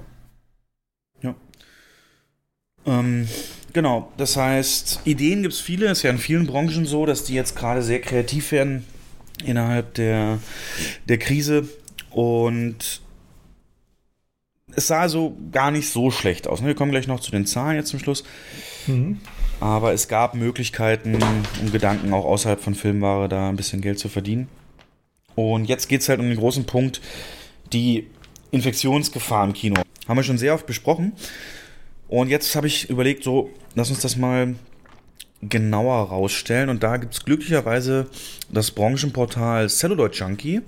Speaker 2: Ähm, genau, das heißt, Ideen gibt es viele, ist ja in vielen Branchen so, dass die jetzt gerade sehr kreativ werden innerhalb der, der Krise und es sah also gar nicht so schlecht aus. ne? Wir kommen gleich noch zu den Zahlen jetzt zum Schluss.
Speaker 3: Mhm.
Speaker 2: Aber es gab Möglichkeiten und Gedanken auch außerhalb von Filmware da ein bisschen Geld zu verdienen. Und jetzt geht es halt um den großen Punkt, die Infektionsgefahr im Kino. Haben wir schon sehr oft besprochen. Und jetzt habe ich überlegt, so, lass uns das mal genauer rausstellen. Und da gibt es glücklicherweise das Branchenportal Celluloid Junkie,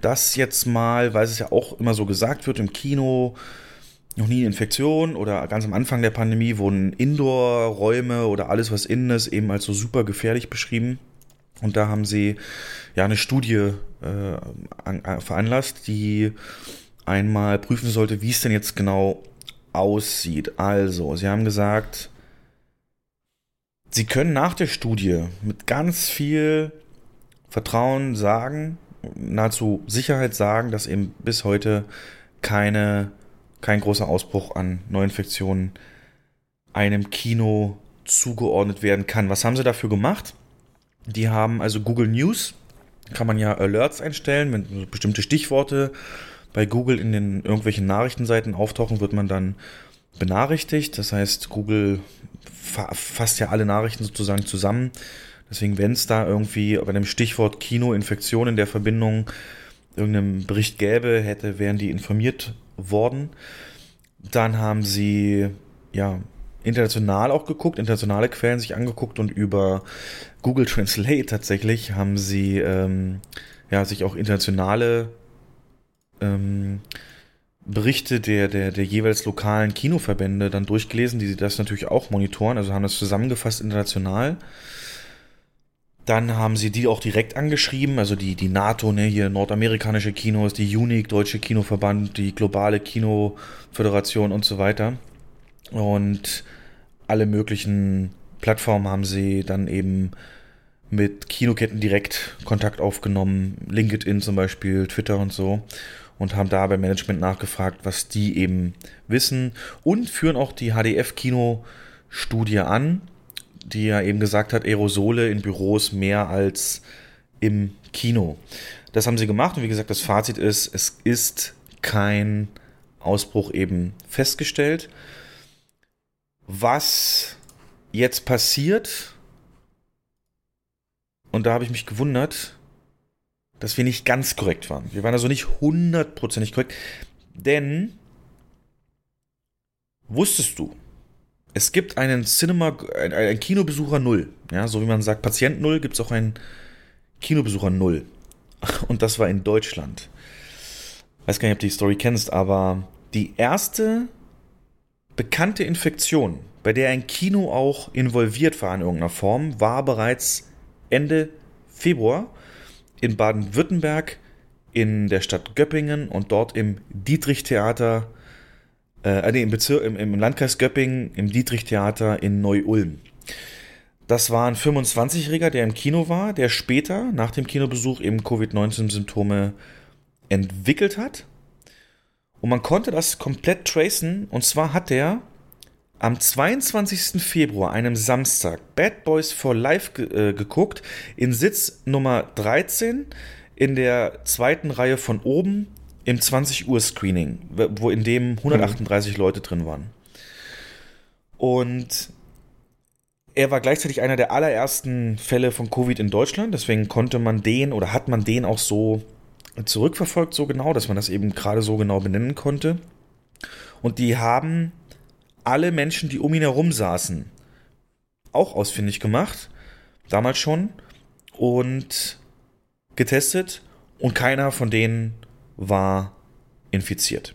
Speaker 2: das jetzt mal, weil es ja auch immer so gesagt wird, im Kino noch nie eine Infektion oder ganz am Anfang der Pandemie wurden Indoor-Räume oder alles, was innen ist, eben als so super gefährlich beschrieben. Und da haben sie ja eine Studie äh, an, äh, veranlasst, die einmal prüfen sollte, wie es denn jetzt genau aussieht. Also, sie haben gesagt, sie können nach der Studie mit ganz viel Vertrauen sagen, nahezu Sicherheit sagen, dass eben bis heute keine, kein großer Ausbruch an Neuinfektionen einem Kino zugeordnet werden kann. Was haben sie dafür gemacht? Die haben also Google News, kann man ja Alerts einstellen, wenn bestimmte Stichworte bei Google in den irgendwelchen Nachrichtenseiten auftauchen, wird man dann benachrichtigt. Das heißt, Google fa fasst ja alle Nachrichten sozusagen zusammen. Deswegen, wenn es da irgendwie bei dem Stichwort Kinoinfektion in der Verbindung irgendeinen Bericht gäbe, hätte, wären die informiert worden. Dann haben sie ja international auch geguckt, internationale Quellen sich angeguckt und über Google Translate tatsächlich haben sie ähm, ja sich auch internationale ähm, Berichte der, der, der jeweils lokalen Kinoverbände dann durchgelesen, die das natürlich auch monitoren, also haben das zusammengefasst international. Dann haben sie die auch direkt angeschrieben, also die, die NATO, ne, hier nordamerikanische Kinos, die UNIC, Deutsche Kinoverband, die globale Kinoföderation und so weiter. Und alle möglichen Plattformen haben sie dann eben mit Kinoketten direkt Kontakt aufgenommen, LinkedIn zum Beispiel, Twitter und so, und haben da beim Management nachgefragt, was die eben wissen und führen auch die HDF-Kino-Studie an, die ja eben gesagt hat, Aerosole in Büros mehr als im Kino. Das haben sie gemacht und wie gesagt, das Fazit ist, es ist kein Ausbruch eben festgestellt. Was jetzt passiert, und da habe ich mich gewundert, dass wir nicht ganz korrekt waren. Wir waren also nicht hundertprozentig korrekt, denn wusstest du, es gibt einen Cinema, ein, ein Kinobesucher Null. Ja, so wie man sagt, Patient Null, gibt es auch einen Kinobesucher Null. (laughs) Und das war in Deutschland. Weiß gar nicht, ob du die Story kennst, aber die erste bekannte Infektion, bei der ein Kino auch involviert war in irgendeiner Form, war bereits Ende Februar in Baden-Württemberg in der Stadt Göppingen und dort im Dietrich-Theater äh, nee, im, Bezirk, im, im Landkreis Göppingen, im Dietrich-Theater in Neu-Ulm. Das war ein 25-Jähriger, der im Kino war, der später, nach dem Kinobesuch, eben Covid-19-Symptome entwickelt hat. Und man konnte das komplett tracen. Und zwar hat er am 22. Februar, einem Samstag, Bad Boys for Life ge äh, geguckt, in Sitz Nummer 13 in der zweiten Reihe von oben im 20 Uhr Screening, wo in dem 138 mhm. Leute drin waren. Und er war gleichzeitig einer der allerersten Fälle von Covid in Deutschland, deswegen konnte man den oder hat man den auch so zurückverfolgt, so genau, dass man das eben gerade so genau benennen konnte. Und die haben alle Menschen, die um ihn herum saßen, auch ausfindig gemacht, damals schon, und getestet und keiner von denen war infiziert.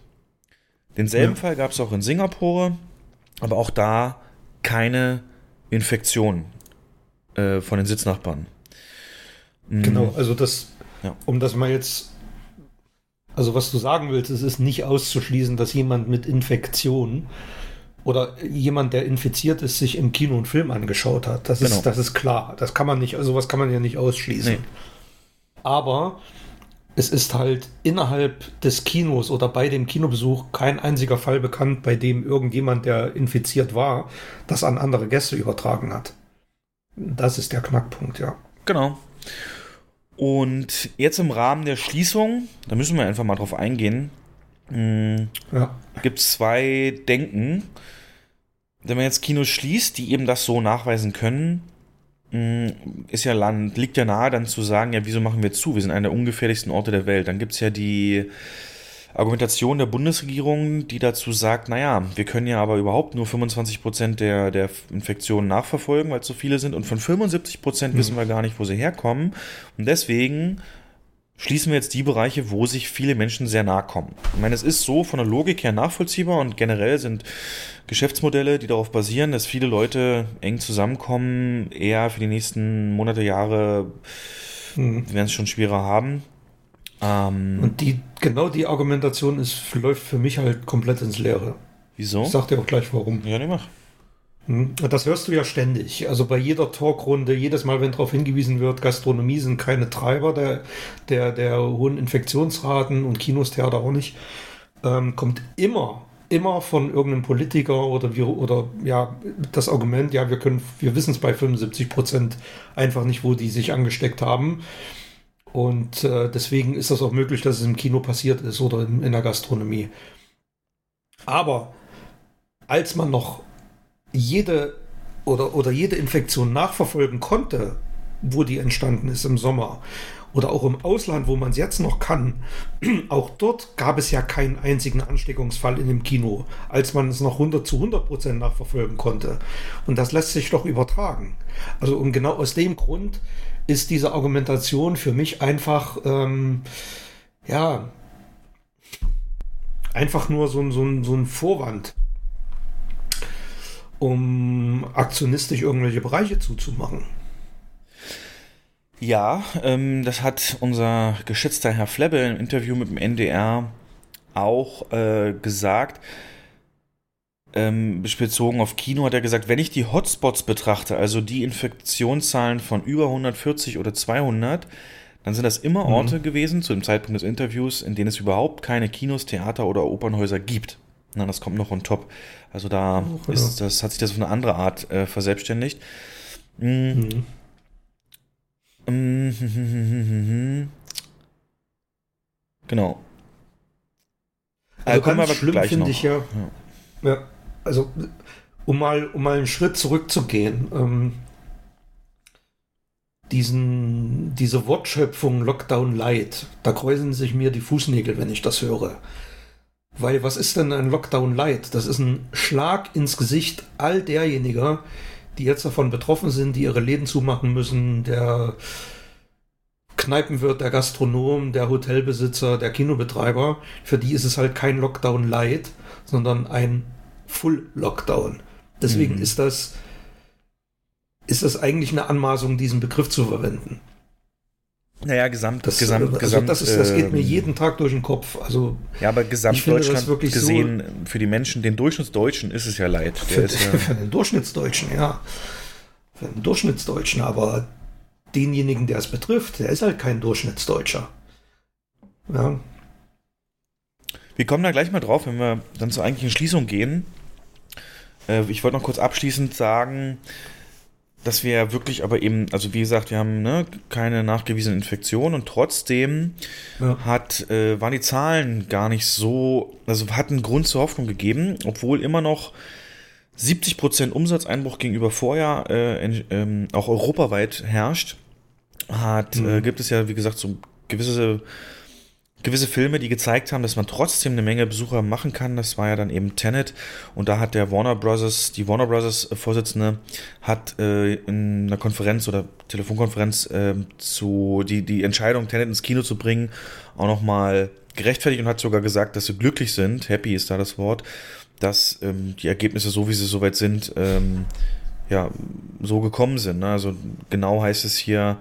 Speaker 2: Denselben ja. Fall gab es auch in Singapur, aber auch da keine Infektion äh, von den Sitznachbarn.
Speaker 3: Mhm. Genau, also das, ja. um das mal jetzt, also was du sagen willst, es ist nicht auszuschließen, dass jemand mit Infektion oder jemand, der infiziert ist, sich im Kino einen Film angeschaut hat. Das, genau. ist, das ist klar. Das kann man nicht, also was kann man ja nicht ausschließen. Nee. Aber es ist halt innerhalb des Kinos oder bei dem Kinobesuch kein einziger Fall bekannt, bei dem irgendjemand, der infiziert war, das an andere Gäste übertragen hat. Das ist der Knackpunkt, ja.
Speaker 2: Genau. Und jetzt im Rahmen der Schließung, da müssen wir einfach mal drauf eingehen, hm, ja. gibt es zwei Denken. Wenn man jetzt Kinos schließt, die eben das so nachweisen können, ist ja Land, liegt ja nahe dann zu sagen, ja, wieso machen wir zu? Wir sind einer der ungefährlichsten Orte der Welt. Dann gibt es ja die Argumentation der Bundesregierung, die dazu sagt, naja, wir können ja aber überhaupt nur 25 Prozent der, der Infektionen nachverfolgen, weil es so viele sind und von 75 Prozent wissen wir gar nicht, wo sie herkommen. Und deswegen schließen wir jetzt die Bereiche, wo sich viele Menschen sehr nahe kommen. Ich meine, es ist so von der Logik her nachvollziehbar und generell sind Geschäftsmodelle, die darauf basieren, dass viele Leute eng zusammenkommen, eher für die nächsten Monate, Jahre mhm. werden es schon schwerer haben.
Speaker 3: Ähm, und die, genau die Argumentation ist, läuft für mich halt komplett ins Leere.
Speaker 2: Wieso?
Speaker 3: Ich sag dir auch gleich warum.
Speaker 2: Ja, ne, mach.
Speaker 3: Hm? Das hörst du ja ständig. Also bei jeder Talkrunde, jedes Mal, wenn darauf hingewiesen wird, Gastronomie sind keine Treiber der, der, der hohen Infektionsraten und Kinos, Theater auch nicht, ähm, kommt immer, immer von irgendeinem Politiker oder wir, oder ja, das Argument, ja, wir können, wir wissen es bei 75 Prozent einfach nicht, wo die sich angesteckt haben. Und äh, deswegen ist das auch möglich, dass es im Kino passiert ist oder in, in der Gastronomie. Aber als man noch jede oder, oder jede Infektion nachverfolgen konnte, wo die entstanden ist im Sommer oder auch im Ausland, wo man es jetzt noch kann, (clears throat) auch dort gab es ja keinen einzigen Ansteckungsfall in dem Kino, als man es noch 100 zu 100 Prozent nachverfolgen konnte. Und das lässt sich doch übertragen. Also und genau aus dem Grund ist diese Argumentation für mich einfach, ähm, ja, einfach nur so, so, so ein Vorwand um aktionistisch irgendwelche Bereiche zuzumachen.
Speaker 2: Ja, ähm, das hat unser geschätzter Herr Flebbe im Interview mit dem NDR auch äh, gesagt. ähm, bezogen auf Kino hat er gesagt, wenn ich die Hotspots betrachte, also die Infektionszahlen von über 140 oder 200, dann sind das immer
Speaker 3: Mhm.
Speaker 2: Orte gewesen, zu dem Zeitpunkt des Interviews, in denen es überhaupt keine Kinos, Theater oder Opernhäuser gibt. Na, das kommt noch on top. Also da
Speaker 3: Ach, ja.
Speaker 2: ist, das hat sich das auf eine andere Art äh, verselbstständigt. Mm,
Speaker 3: Mhm.
Speaker 2: Mm, (laughs) Genau.
Speaker 3: Also
Speaker 2: wir
Speaker 3: ganz schlimm finde ich ja, ja, also um mal, um mal einen Schritt zurückzugehen, ähm, diesen, diese Wortschöpfung Lockdown Light, da kräuseln sich mir die Fußnägel, wenn ich das höre. Weil was ist denn ein Lockdown Light? Das ist ein Schlag ins Gesicht all derjenigen, die jetzt davon betroffen sind, die ihre Läden zumachen müssen, der Kneipenwirt, der Gastronom, der Hotelbesitzer, der Kinobetreiber, für die ist es halt kein Lockdown Light, sondern ein Full Lockdown. Deswegen
Speaker 2: Mhm.
Speaker 3: ist das ist das eigentlich eine Anmaßung, diesen Begriff zu verwenden.
Speaker 2: Naja, gesamt,
Speaker 3: Das,
Speaker 2: gesamt,
Speaker 3: also
Speaker 2: gesamt.
Speaker 3: das, ist, das geht mir
Speaker 2: ähm,
Speaker 3: jeden Tag durch den Kopf. Also
Speaker 2: Ja, aber Gesamtdeutschland
Speaker 3: wirklich so-
Speaker 2: gesehen, für die Menschen, den Durchschnittsdeutschen ist es ja leid.
Speaker 3: Für,
Speaker 2: ist ja, (laughs)
Speaker 3: für den Durchschnittsdeutschen, ja. Für den Durchschnittsdeutschen, aber denjenigen, der es betrifft, der ist halt kein Durchschnittsdeutscher. Ja,
Speaker 2: wir kommen da gleich mal drauf, wenn wir dann zur eigentlichen Schließung gehen. Äh, ich wollte noch kurz abschließend sagen, dass wir wirklich aber eben, also wie gesagt, wir haben ne, keine nachgewiesene Infektion und trotzdem
Speaker 3: ja.
Speaker 2: hat, äh, waren die Zahlen gar nicht so, also hatten Grund zur Hoffnung gegeben, obwohl immer noch 70% Umsatzeinbruch gegenüber Vorjahr äh, in, ähm, auch europaweit herrscht, hat,
Speaker 3: Mhm.
Speaker 2: äh, gibt es ja, wie gesagt, so gewisse, gewisse Filme, die gezeigt haben, dass man trotzdem eine Menge Besucher machen kann. Das war ja dann eben Tenet. Und da hat der Warner Brothers, die Warner Brothers äh, Vorsitzende, hat äh, in einer Konferenz oder Telefonkonferenz äh, zu die, die Entscheidung, Tenet ins Kino zu bringen, auch nochmal gerechtfertigt und hat sogar gesagt, dass sie glücklich sind, happy ist da das Wort, dass ähm, die Ergebnisse, so wie sie soweit sind, ähm, ja, so gekommen sind. Ne? Also genau heißt es hier,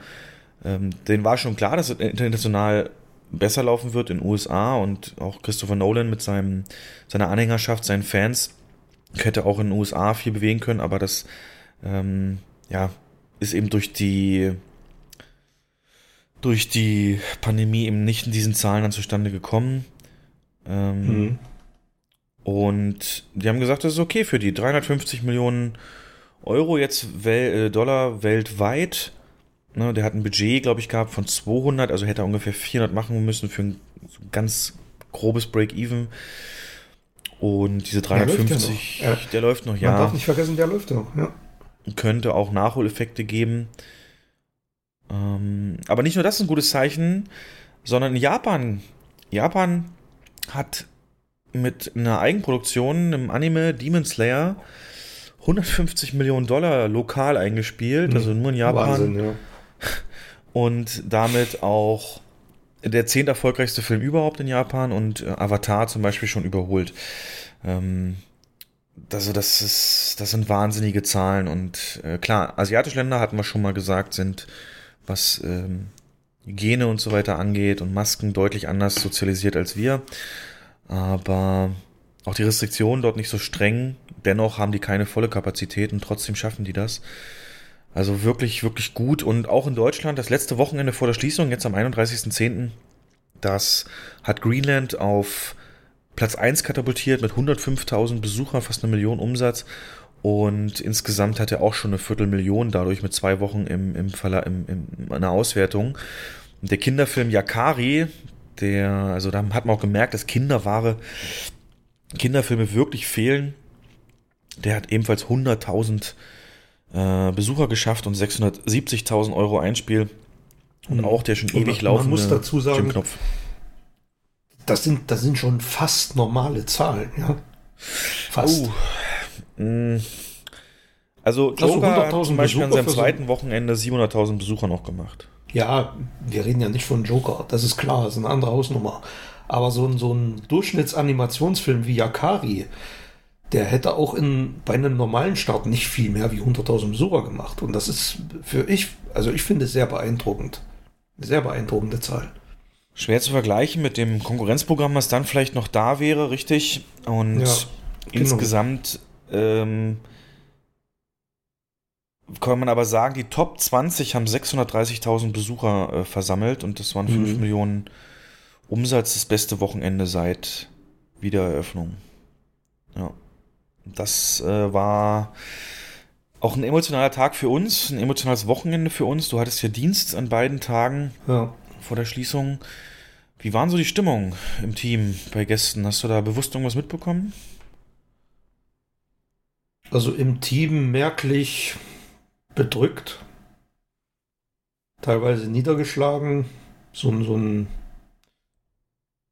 Speaker 2: ähm, denen war schon klar, dass international besser laufen wird in den USA und auch Christopher Nolan mit seinem, seiner Anhängerschaft, seinen Fans, hätte auch in den USA viel bewegen können, aber das ähm, ja, ist eben durch die durch die Pandemie eben nicht in diesen Zahlen dann zustande gekommen. Ähm,
Speaker 3: Mhm.
Speaker 2: und die haben gesagt, das ist okay für die 350 Millionen Euro jetzt wel äh, Dollar weltweit. Ne, der hat ein Budget, glaube ich, gehabt von 200, also hätte er ungefähr 400 machen müssen für ein ganz grobes Break-Even. Und diese
Speaker 3: Der läuft ja
Speaker 2: 350,
Speaker 3: noch. Ja.
Speaker 2: der läuft noch,
Speaker 3: Man
Speaker 2: ja
Speaker 3: darf nicht vergessen, der läuft ja. ja.
Speaker 2: könnte auch Nachholeffekte geben. Ähm, aber nicht nur das ist ein gutes Zeichen, sondern in Japan. Japan hat mit einer Eigenproduktion, einem Anime Demon Slayer, 150 Millionen Dollar lokal eingespielt, also nur in Japan.
Speaker 3: Wahnsinn, ja.
Speaker 2: Und damit auch der zehnt erfolgreichste Film überhaupt in Japan und äh, Avatar zum Beispiel schon überholt. Ähm, also das ist, das sind wahnsinnige Zahlen und äh, klar, asiatische Länder hatten wir schon mal gesagt, sind was ähm, Hygiene und so weiter angeht und Masken deutlich anders sozialisiert als wir. Aber auch die Restriktionen dort nicht so streng. Dennoch haben die keine volle Kapazität und trotzdem schaffen die das. Also wirklich, wirklich gut. Und auch in Deutschland, das letzte Wochenende vor der Schließung, jetzt am 31.10., das hat Greenland auf Platz 1 katapultiert mit 105.000 Besuchern, fast eine Million Umsatz. Und insgesamt hat er auch schon eine Viertelmillion dadurch mit zwei Wochen im, im, Verla im, im, in einer Auswertung. Der Kinderfilm Yakari, der, also da hat man auch gemerkt, dass Kinderware, Kinderfilme wirklich fehlen. Der hat ebenfalls 100.000 äh, Besucher geschafft und 670.000 Euro Einspiel. Und auch der schon
Speaker 3: Und
Speaker 2: ewig
Speaker 3: man
Speaker 2: laufende
Speaker 3: muss dazu sagen,
Speaker 2: Jim Knopf.
Speaker 3: Das sind, das sind schon fast normale Zahlen, ja. Fast.
Speaker 2: Mm. Also
Speaker 3: Also
Speaker 2: Joker hat
Speaker 3: 100.000
Speaker 2: zum Beispiel an
Speaker 3: Besucher
Speaker 2: seinem zweiten Wochenende 700.000 Besucher noch gemacht.
Speaker 3: Ja, wir reden ja nicht von Joker, das ist klar, das ist eine andere Hausnummer. Aber so ein, so ein Durchschnittsanimationsfilm wie Yakari, der hätte auch in, bei einem normalen Start nicht viel mehr wie 100.000 Besucher gemacht. Und das ist für ich, also ich finde es sehr beeindruckend. Sehr beeindruckende Zahl.
Speaker 2: Schwer zu vergleichen mit dem Konkurrenzprogramm, was dann vielleicht noch da wäre, richtig? Und
Speaker 3: Ja.
Speaker 2: Insgesamt ähm, kann man aber sagen, die Top 20 haben 630.000 Besucher äh, versammelt und das waren 5
Speaker 3: Mhm.
Speaker 2: Millionen Umsatz, das beste Wochenende seit Wiedereröffnung. Ja. Das äh, war auch ein emotionaler Tag für uns, ein emotionales Wochenende für uns. Du hattest ja Dienst an beiden Tagen
Speaker 3: Ja.
Speaker 2: vor der Schließung. Wie waren so die Stimmung im Team bei Gästen? Hast du da bewusst irgendwas mitbekommen?
Speaker 3: Also im Team merklich bedrückt, teilweise niedergeschlagen. So, ein- so ein,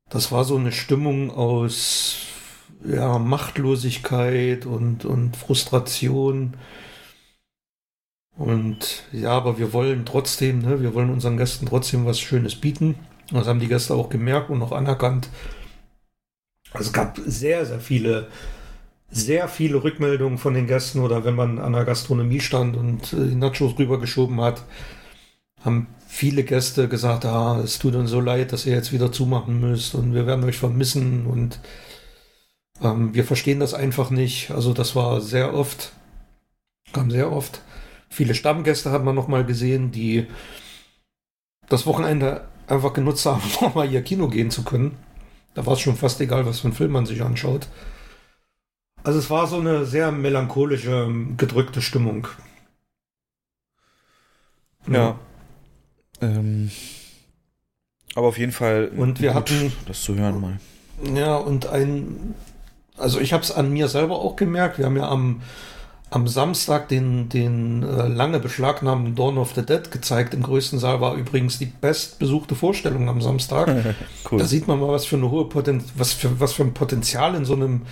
Speaker 3: das war so eine Stimmung aus ja, Machtlosigkeit und, und Frustration. Und ja, aber wir wollen trotzdem, ne, wir wollen unseren Gästen trotzdem was Schönes bieten. Das haben die Gäste auch gemerkt und auch anerkannt. Also es gab sehr, sehr viele sehr viele Rückmeldungen von den Gästen oder wenn man an der Gastronomie stand und äh, die Nachos rübergeschoben hat, haben viele Gäste gesagt, ah, es tut uns so leid, dass ihr jetzt wieder zumachen müsst und wir werden euch vermissen und ähm, wir verstehen das einfach nicht. Also das war sehr oft, kam sehr oft. Viele Stammgäste hat man noch mal gesehen, die das Wochenende einfach genutzt haben, (laughs) um mal ihr Kino gehen zu können. Da war es schon fast egal, was für einen Film man sich anschaut. Also es war so eine sehr melancholische, gedrückte Stimmung.
Speaker 2: Ja. Ähm, aber auf jeden Fall
Speaker 3: Und wir hatten-
Speaker 2: das zu hören mal.
Speaker 3: Ja, und ein, also ich habe es an mir selber auch gemerkt. Wir haben ja am, am Samstag den, den äh, lange beschlagnahmten Dawn of the Dead gezeigt. Im größten Saal war übrigens die bestbesuchte Vorstellung am Samstag. (laughs)
Speaker 2: Cool.
Speaker 3: Da sieht man mal, was für eine hohe Poten was für, was für ein Potenzial in so einem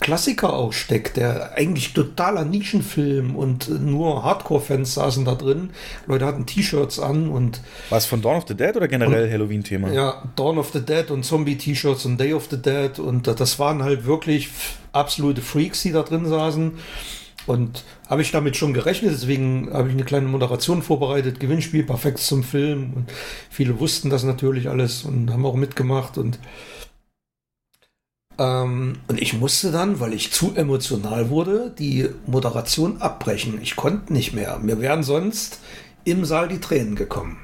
Speaker 3: Klassiker auch steckt, der eigentlich totaler Nischenfilm und äh, nur Hardcore-Fans saßen da drin. Leute hatten T-Shirts an und
Speaker 2: War es von Dawn of the Dead oder generell Halloween-Thema?
Speaker 3: ja, Dawn of the Dead und Zombie-T-Shirts und Day of the Dead und äh, das waren halt wirklich absolute Freaks, die da drin saßen. Und habe ich damit schon gerechnet, deswegen habe ich eine kleine Moderation vorbereitet, Gewinnspiel, perfekt zum Film. Und viele wussten das natürlich alles und haben auch mitgemacht. Und, ähm, und ich musste dann, weil ich zu emotional wurde, die Moderation abbrechen. Ich konnte nicht mehr. Mir wären sonst im Saal die Tränen gekommen.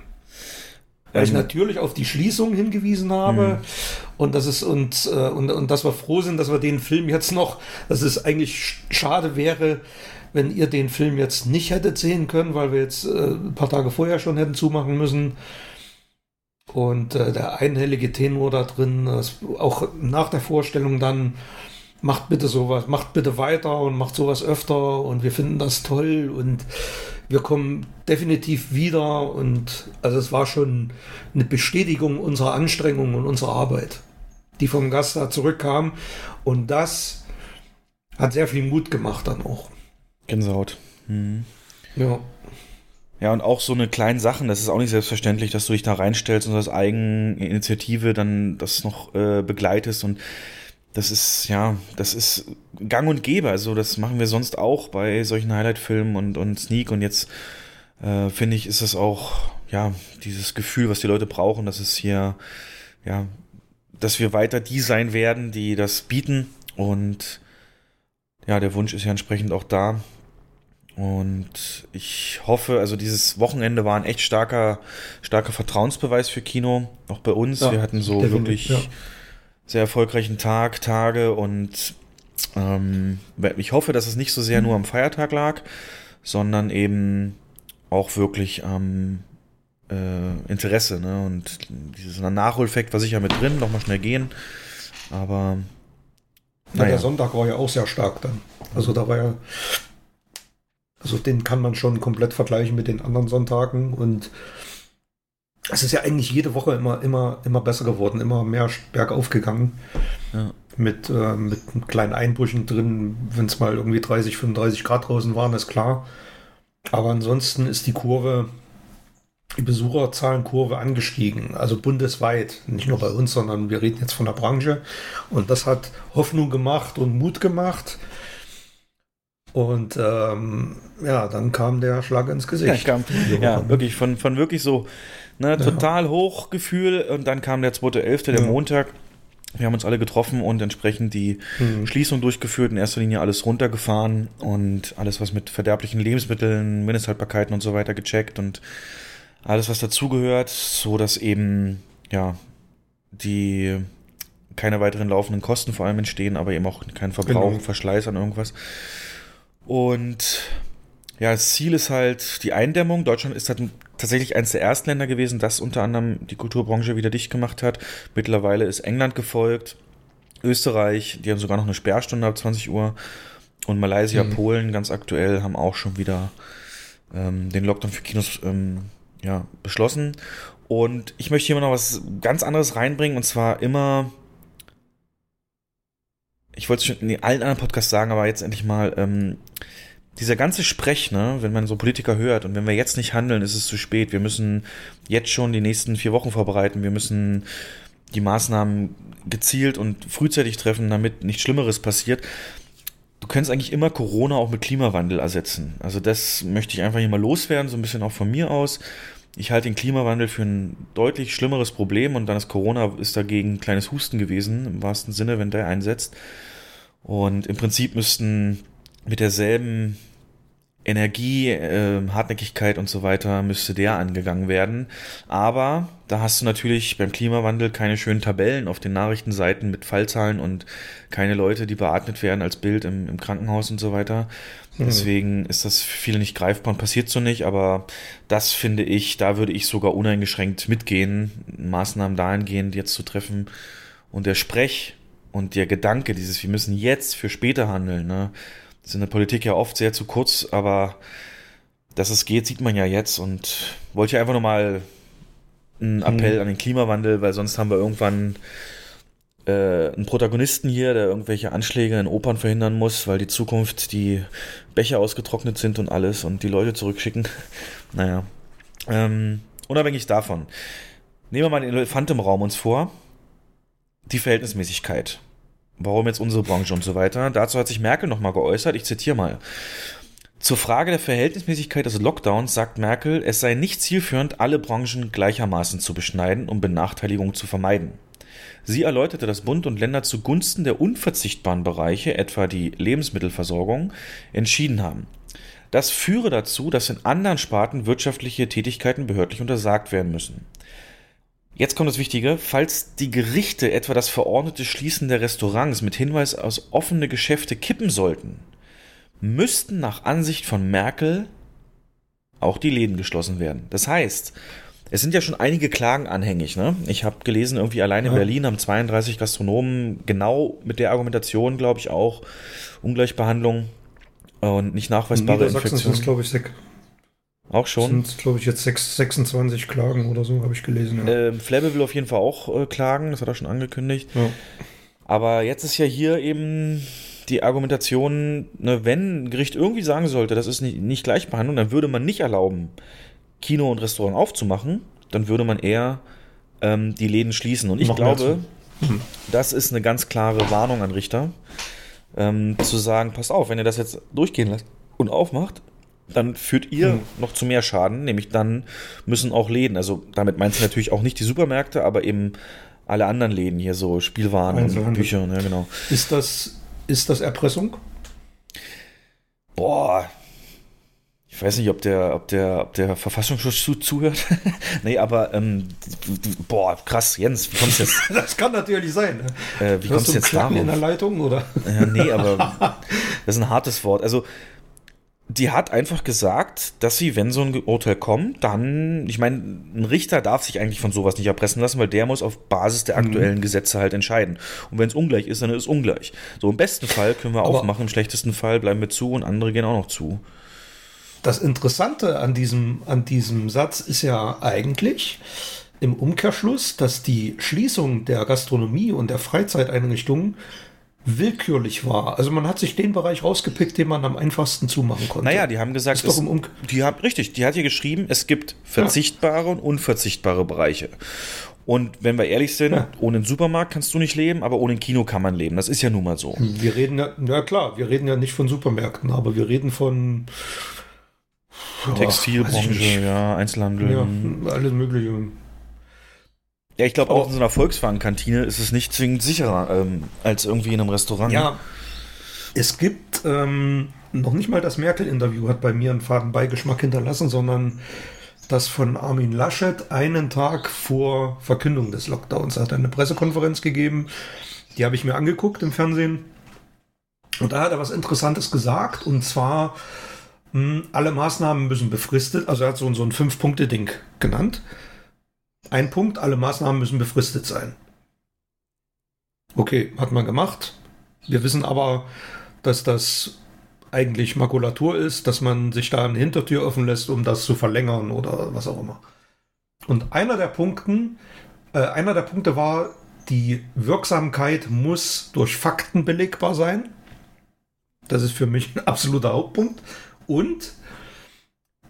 Speaker 3: Weil ich
Speaker 2: Ähm,
Speaker 3: natürlich auf die Schließung hingewiesen habe und das ist und, äh, und, und dass wir froh sind, dass wir den Film jetzt noch, dass es eigentlich sch- schade wäre, wenn ihr den Film jetzt nicht hättet sehen können, weil wir jetzt äh, ein paar Tage vorher schon hätten zumachen müssen. Und äh, der einhellige Tenor da drin, das, auch nach der Vorstellung dann, macht bitte sowas, macht bitte weiter und macht sowas öfter und wir finden das toll und wir kommen definitiv wieder und also es war schon eine Bestätigung unserer Anstrengungen und unserer Arbeit, die vom Gast da zurückkam und das hat sehr viel Mut gemacht dann auch.
Speaker 2: Gänsehaut. Mhm.
Speaker 3: Ja.
Speaker 2: Ja, und auch so eine kleinen Sachen, das ist auch nicht selbstverständlich, dass du dich da reinstellst und als Eigeninitiative dann das noch äh, begleitest und das ist, ja, das ist gang und gäbe. Also das machen wir sonst auch bei solchen Highlight-Filmen und, und Sneak und jetzt äh, finde ich, ist es auch, ja, dieses Gefühl, was die Leute brauchen, dass es hier, ja, dass wir weiter die sein werden, die das bieten und ja, der Wunsch ist ja entsprechend auch da. Und ich hoffe, also dieses Wochenende war ein echt starker, starker Vertrauensbeweis für Kino, auch bei uns.
Speaker 3: Ja,
Speaker 2: wir hatten so wirklich
Speaker 3: ja.
Speaker 2: sehr erfolgreichen Tag, Tage und ähm, ich hoffe, dass es nicht so sehr nur am Feiertag lag, sondern eben auch wirklich am äh, Interesse. Ne? Und dieses Nachholeffekt war sicher mit drin, nochmal schnell gehen. Aber
Speaker 3: Ja,
Speaker 2: naja.
Speaker 3: Der Sonntag war ja auch sehr stark dann. Also da war ja, also den kann man schon komplett vergleichen mit den anderen Sonntagen und es ist ja eigentlich jede Woche immer, immer, immer besser geworden, immer mehr bergauf gegangen.
Speaker 2: Ja.
Speaker 3: Mit, äh, mit kleinen Einbrüchen drin, wenn es mal irgendwie 30, 35 Grad draußen waren, ist klar. Aber ansonsten ist die Kurve, die Besucherzahlenkurve angestiegen, also bundesweit, nicht nur bei uns, sondern wir reden jetzt von der Branche. Und das hat Hoffnung gemacht und Mut gemacht. Und ähm, ja, dann kam der Schlag ins
Speaker 2: Ja,
Speaker 3: Gesicht.
Speaker 2: kam,
Speaker 3: Diese
Speaker 2: ja wirklich von, von wirklich so ne, total hoch Gefühl und dann kam der 2.11., der
Speaker 3: Ja.
Speaker 2: Montag Wir haben uns alle getroffen und entsprechend die mhm. Schließung durchgeführt, in erster Linie alles runtergefahren und alles, was mit verderblichen Lebensmitteln, Mindesthaltbarkeiten und so weiter gecheckt und alles, was dazugehört, so dass eben, ja, die keine weiteren laufenden Kosten vor allem entstehen, aber eben auch kein Verbrauch, genau. Verschleiß an irgendwas. Und ja, das Ziel ist halt die Eindämmung. Deutschland ist halt tatsächlich eines der ersten Länder gewesen, das unter anderem die Kulturbranche wieder dicht gemacht hat. Mittlerweile ist England gefolgt, Österreich, die haben sogar noch eine Sperrstunde ab 20 Uhr. Und Malaysia, mhm. Polen ganz aktuell haben auch schon wieder ähm, den Lockdown für Kinos ähm, ja, beschlossen. Und ich möchte hier mal noch was ganz anderes reinbringen, und zwar immer ich wollte es schon in allen anderen Podcasts sagen, aber jetzt endlich mal, ähm, dieser ganze Sprech, ne, wenn man so Politiker hört und wenn wir jetzt nicht handeln, ist es zu spät. Wir müssen jetzt schon die nächsten vier Wochen vorbereiten. Wir müssen die Maßnahmen gezielt und frühzeitig treffen, damit nichts Schlimmeres passiert. Du könntest eigentlich immer Corona auch mit Klimawandel ersetzen. Also das möchte ich einfach hier mal loswerden, so ein bisschen auch von mir aus. Ich halte den Klimawandel für ein deutlich schlimmeres Problem und dann ist Corona ist dagegen ein kleines Husten gewesen, im wahrsten Sinne, wenn der einsetzt. Und im Prinzip müssten mit derselben Energie, äh, Hartnäckigkeit und so weiter müsste der angegangen werden. Aber da hast du natürlich beim Klimawandel keine schönen Tabellen auf den Nachrichtenseiten mit Fallzahlen und keine Leute, die beatmet werden als Bild im, im Krankenhaus und so weiter. Mhm. Deswegen ist das für viele nicht greifbar und passiert so nicht. Aber das finde ich, da würde ich sogar uneingeschränkt mitgehen, Maßnahmen dahingehend jetzt zu treffen. Und der Sprech und der Gedanke, dieses, wir müssen jetzt für später handeln, ne? Ist in der Politik ja oft sehr zu kurz, aber dass es geht, sieht man ja jetzt und wollte ich einfach nochmal einen mhm. Appell mhm. an den Klimawandel, weil sonst haben wir irgendwann äh, einen Protagonisten hier, der irgendwelche Anschläge in Opern verhindern muss, weil die Zukunft die Becher ausgetrocknet sind und alles und die Leute zurückschicken. (laughs) naja. Ähm, unabhängig davon. Nehmen wir mal den Elefant im Raum uns vor. Die Verhältnismäßigkeit. Warum jetzt unsere Branche und so weiter? Dazu hat sich Merkel nochmal geäußert. Ich zitiere mal. Zur Frage der Verhältnismäßigkeit des Lockdowns sagt Merkel, es sei nicht zielführend, alle Branchen gleichermaßen zu beschneiden, um Benachteiligung zu vermeiden. Sie erläuterte, dass Bund und Länder zugunsten der unverzichtbaren Bereiche, etwa die Lebensmittelversorgung, entschieden haben. Das führe dazu, dass in anderen Sparten wirtschaftliche Tätigkeiten behördlich untersagt werden müssen. Jetzt kommt das Wichtige. Falls die Gerichte etwa das verordnete Schließen der Restaurants mit Hinweis aus offene Geschäfte kippen sollten, müssten nach Ansicht von Merkel auch die Läden geschlossen werden. Das heißt, es sind ja schon einige Klagen anhängig. Ne? Ich habe gelesen, irgendwie allein in ja. Berlin haben 32 Gastronomen genau mit der Argumentation, glaube ich, auch Ungleichbehandlung und nicht nachweisbare Infektionen. Ist,
Speaker 3: glaube ich,
Speaker 2: auch schon.
Speaker 3: Das sind, glaube ich, jetzt 6, 26 Klagen oder so, habe ich gelesen.
Speaker 2: Ja. Ähm, Flabbe will auf jeden Fall auch äh, klagen, das hat er schon angekündigt. Ja. Aber jetzt ist ja hier eben die Argumentation, ne, wenn ein Gericht irgendwie sagen sollte, das ist nicht, nicht Gleichbehandlung, dann würde man nicht erlauben, Kino und Restaurant aufzumachen, dann würde man eher ähm, die Läden schließen. Und ich Noch glaube, hm. das ist eine ganz klare Warnung an Richter, ähm, zu sagen, passt auf, wenn ihr das jetzt durchgehen lasst und aufmacht, dann führt ihr hm. noch zu mehr Schaden, nämlich dann müssen auch Läden, also damit meint sie natürlich auch nicht die Supermärkte, aber eben alle anderen Läden hier, so Spielwaren und Bücher, ja genau.
Speaker 3: Ist das, ist das Erpressung?
Speaker 2: Boah, ich weiß nicht, ob der, ob der, ob der Verfassungsschutz zu, zuhört. (laughs) nee, aber ähm, boah, krass, Jens, wie kommst du jetzt? (laughs)
Speaker 3: das kann natürlich sein.
Speaker 2: Ne? Äh, wie kommst du jetzt darauf?
Speaker 3: in der Leitung, oder?
Speaker 2: ja, nee, aber (laughs) das ist ein hartes Wort. Also die hat einfach gesagt, dass sie, wenn so ein Urteil kommt, dann, ich meine, ein Richter darf sich eigentlich von sowas nicht erpressen lassen, weil der muss auf Basis der mhm. aktuellen mhm. Gesetze halt entscheiden. Und wenn es ungleich ist, dann ist es ungleich. So im besten Fall können wir Aber aufmachen, im schlechtesten Fall bleiben wir zu und andere gehen auch noch zu.
Speaker 3: Das Interessante an diesem, an diesem Satz ist ja eigentlich im Umkehrschluss, dass die Schließung der Gastronomie und der Freizeiteinrichtungen willkürlich war. Also man hat sich den Bereich rausgepickt, den man am einfachsten zumachen konnte.
Speaker 2: Naja, die haben gesagt, es, die haben, richtig, die hat hier geschrieben, es gibt verzichtbare ja. und unverzichtbare Bereiche. Und wenn wir ehrlich sind, ja. ohne einen Supermarkt kannst du nicht leben, aber ohne ein Kino kann man leben. Das ist ja nun mal so.
Speaker 3: Wir reden ja, ja klar, wir reden ja nicht von Supermärkten, aber wir reden von
Speaker 2: Textilbranche, ja, Einzelhandel. Ja,
Speaker 3: alles Mögliche.
Speaker 2: Ja, ich glaube auch in so einer Volkswagen-Kantine ist es nicht zwingend sicherer ähm, als irgendwie in einem Restaurant.
Speaker 3: Ja, es gibt ähm, noch nicht mal das Merkel-Interview hat bei mir einen faden Beigeschmack hinterlassen, sondern das von Armin Laschet einen Tag vor Verkündung des Lockdowns. Er hat eine Pressekonferenz gegeben, die habe ich mir angeguckt im Fernsehen. Und da hat er was Interessantes gesagt, und zwar, mh, hm, alle Maßnahmen müssen befristet, also er hat so, so ein Fünf-Punkte-Ding genannt. Ein Punkt, alle Maßnahmen müssen befristet sein. Okay, hat man gemacht. Wir wissen aber, dass das eigentlich Makulatur ist, dass man sich da eine Hintertür offen lässt, um das zu verlängern oder was auch immer. Und einer der Punkten, äh, einer der Punkte war, die Wirksamkeit muss durch Fakten belegbar sein. Das ist für mich ein absoluter Hauptpunkt. Und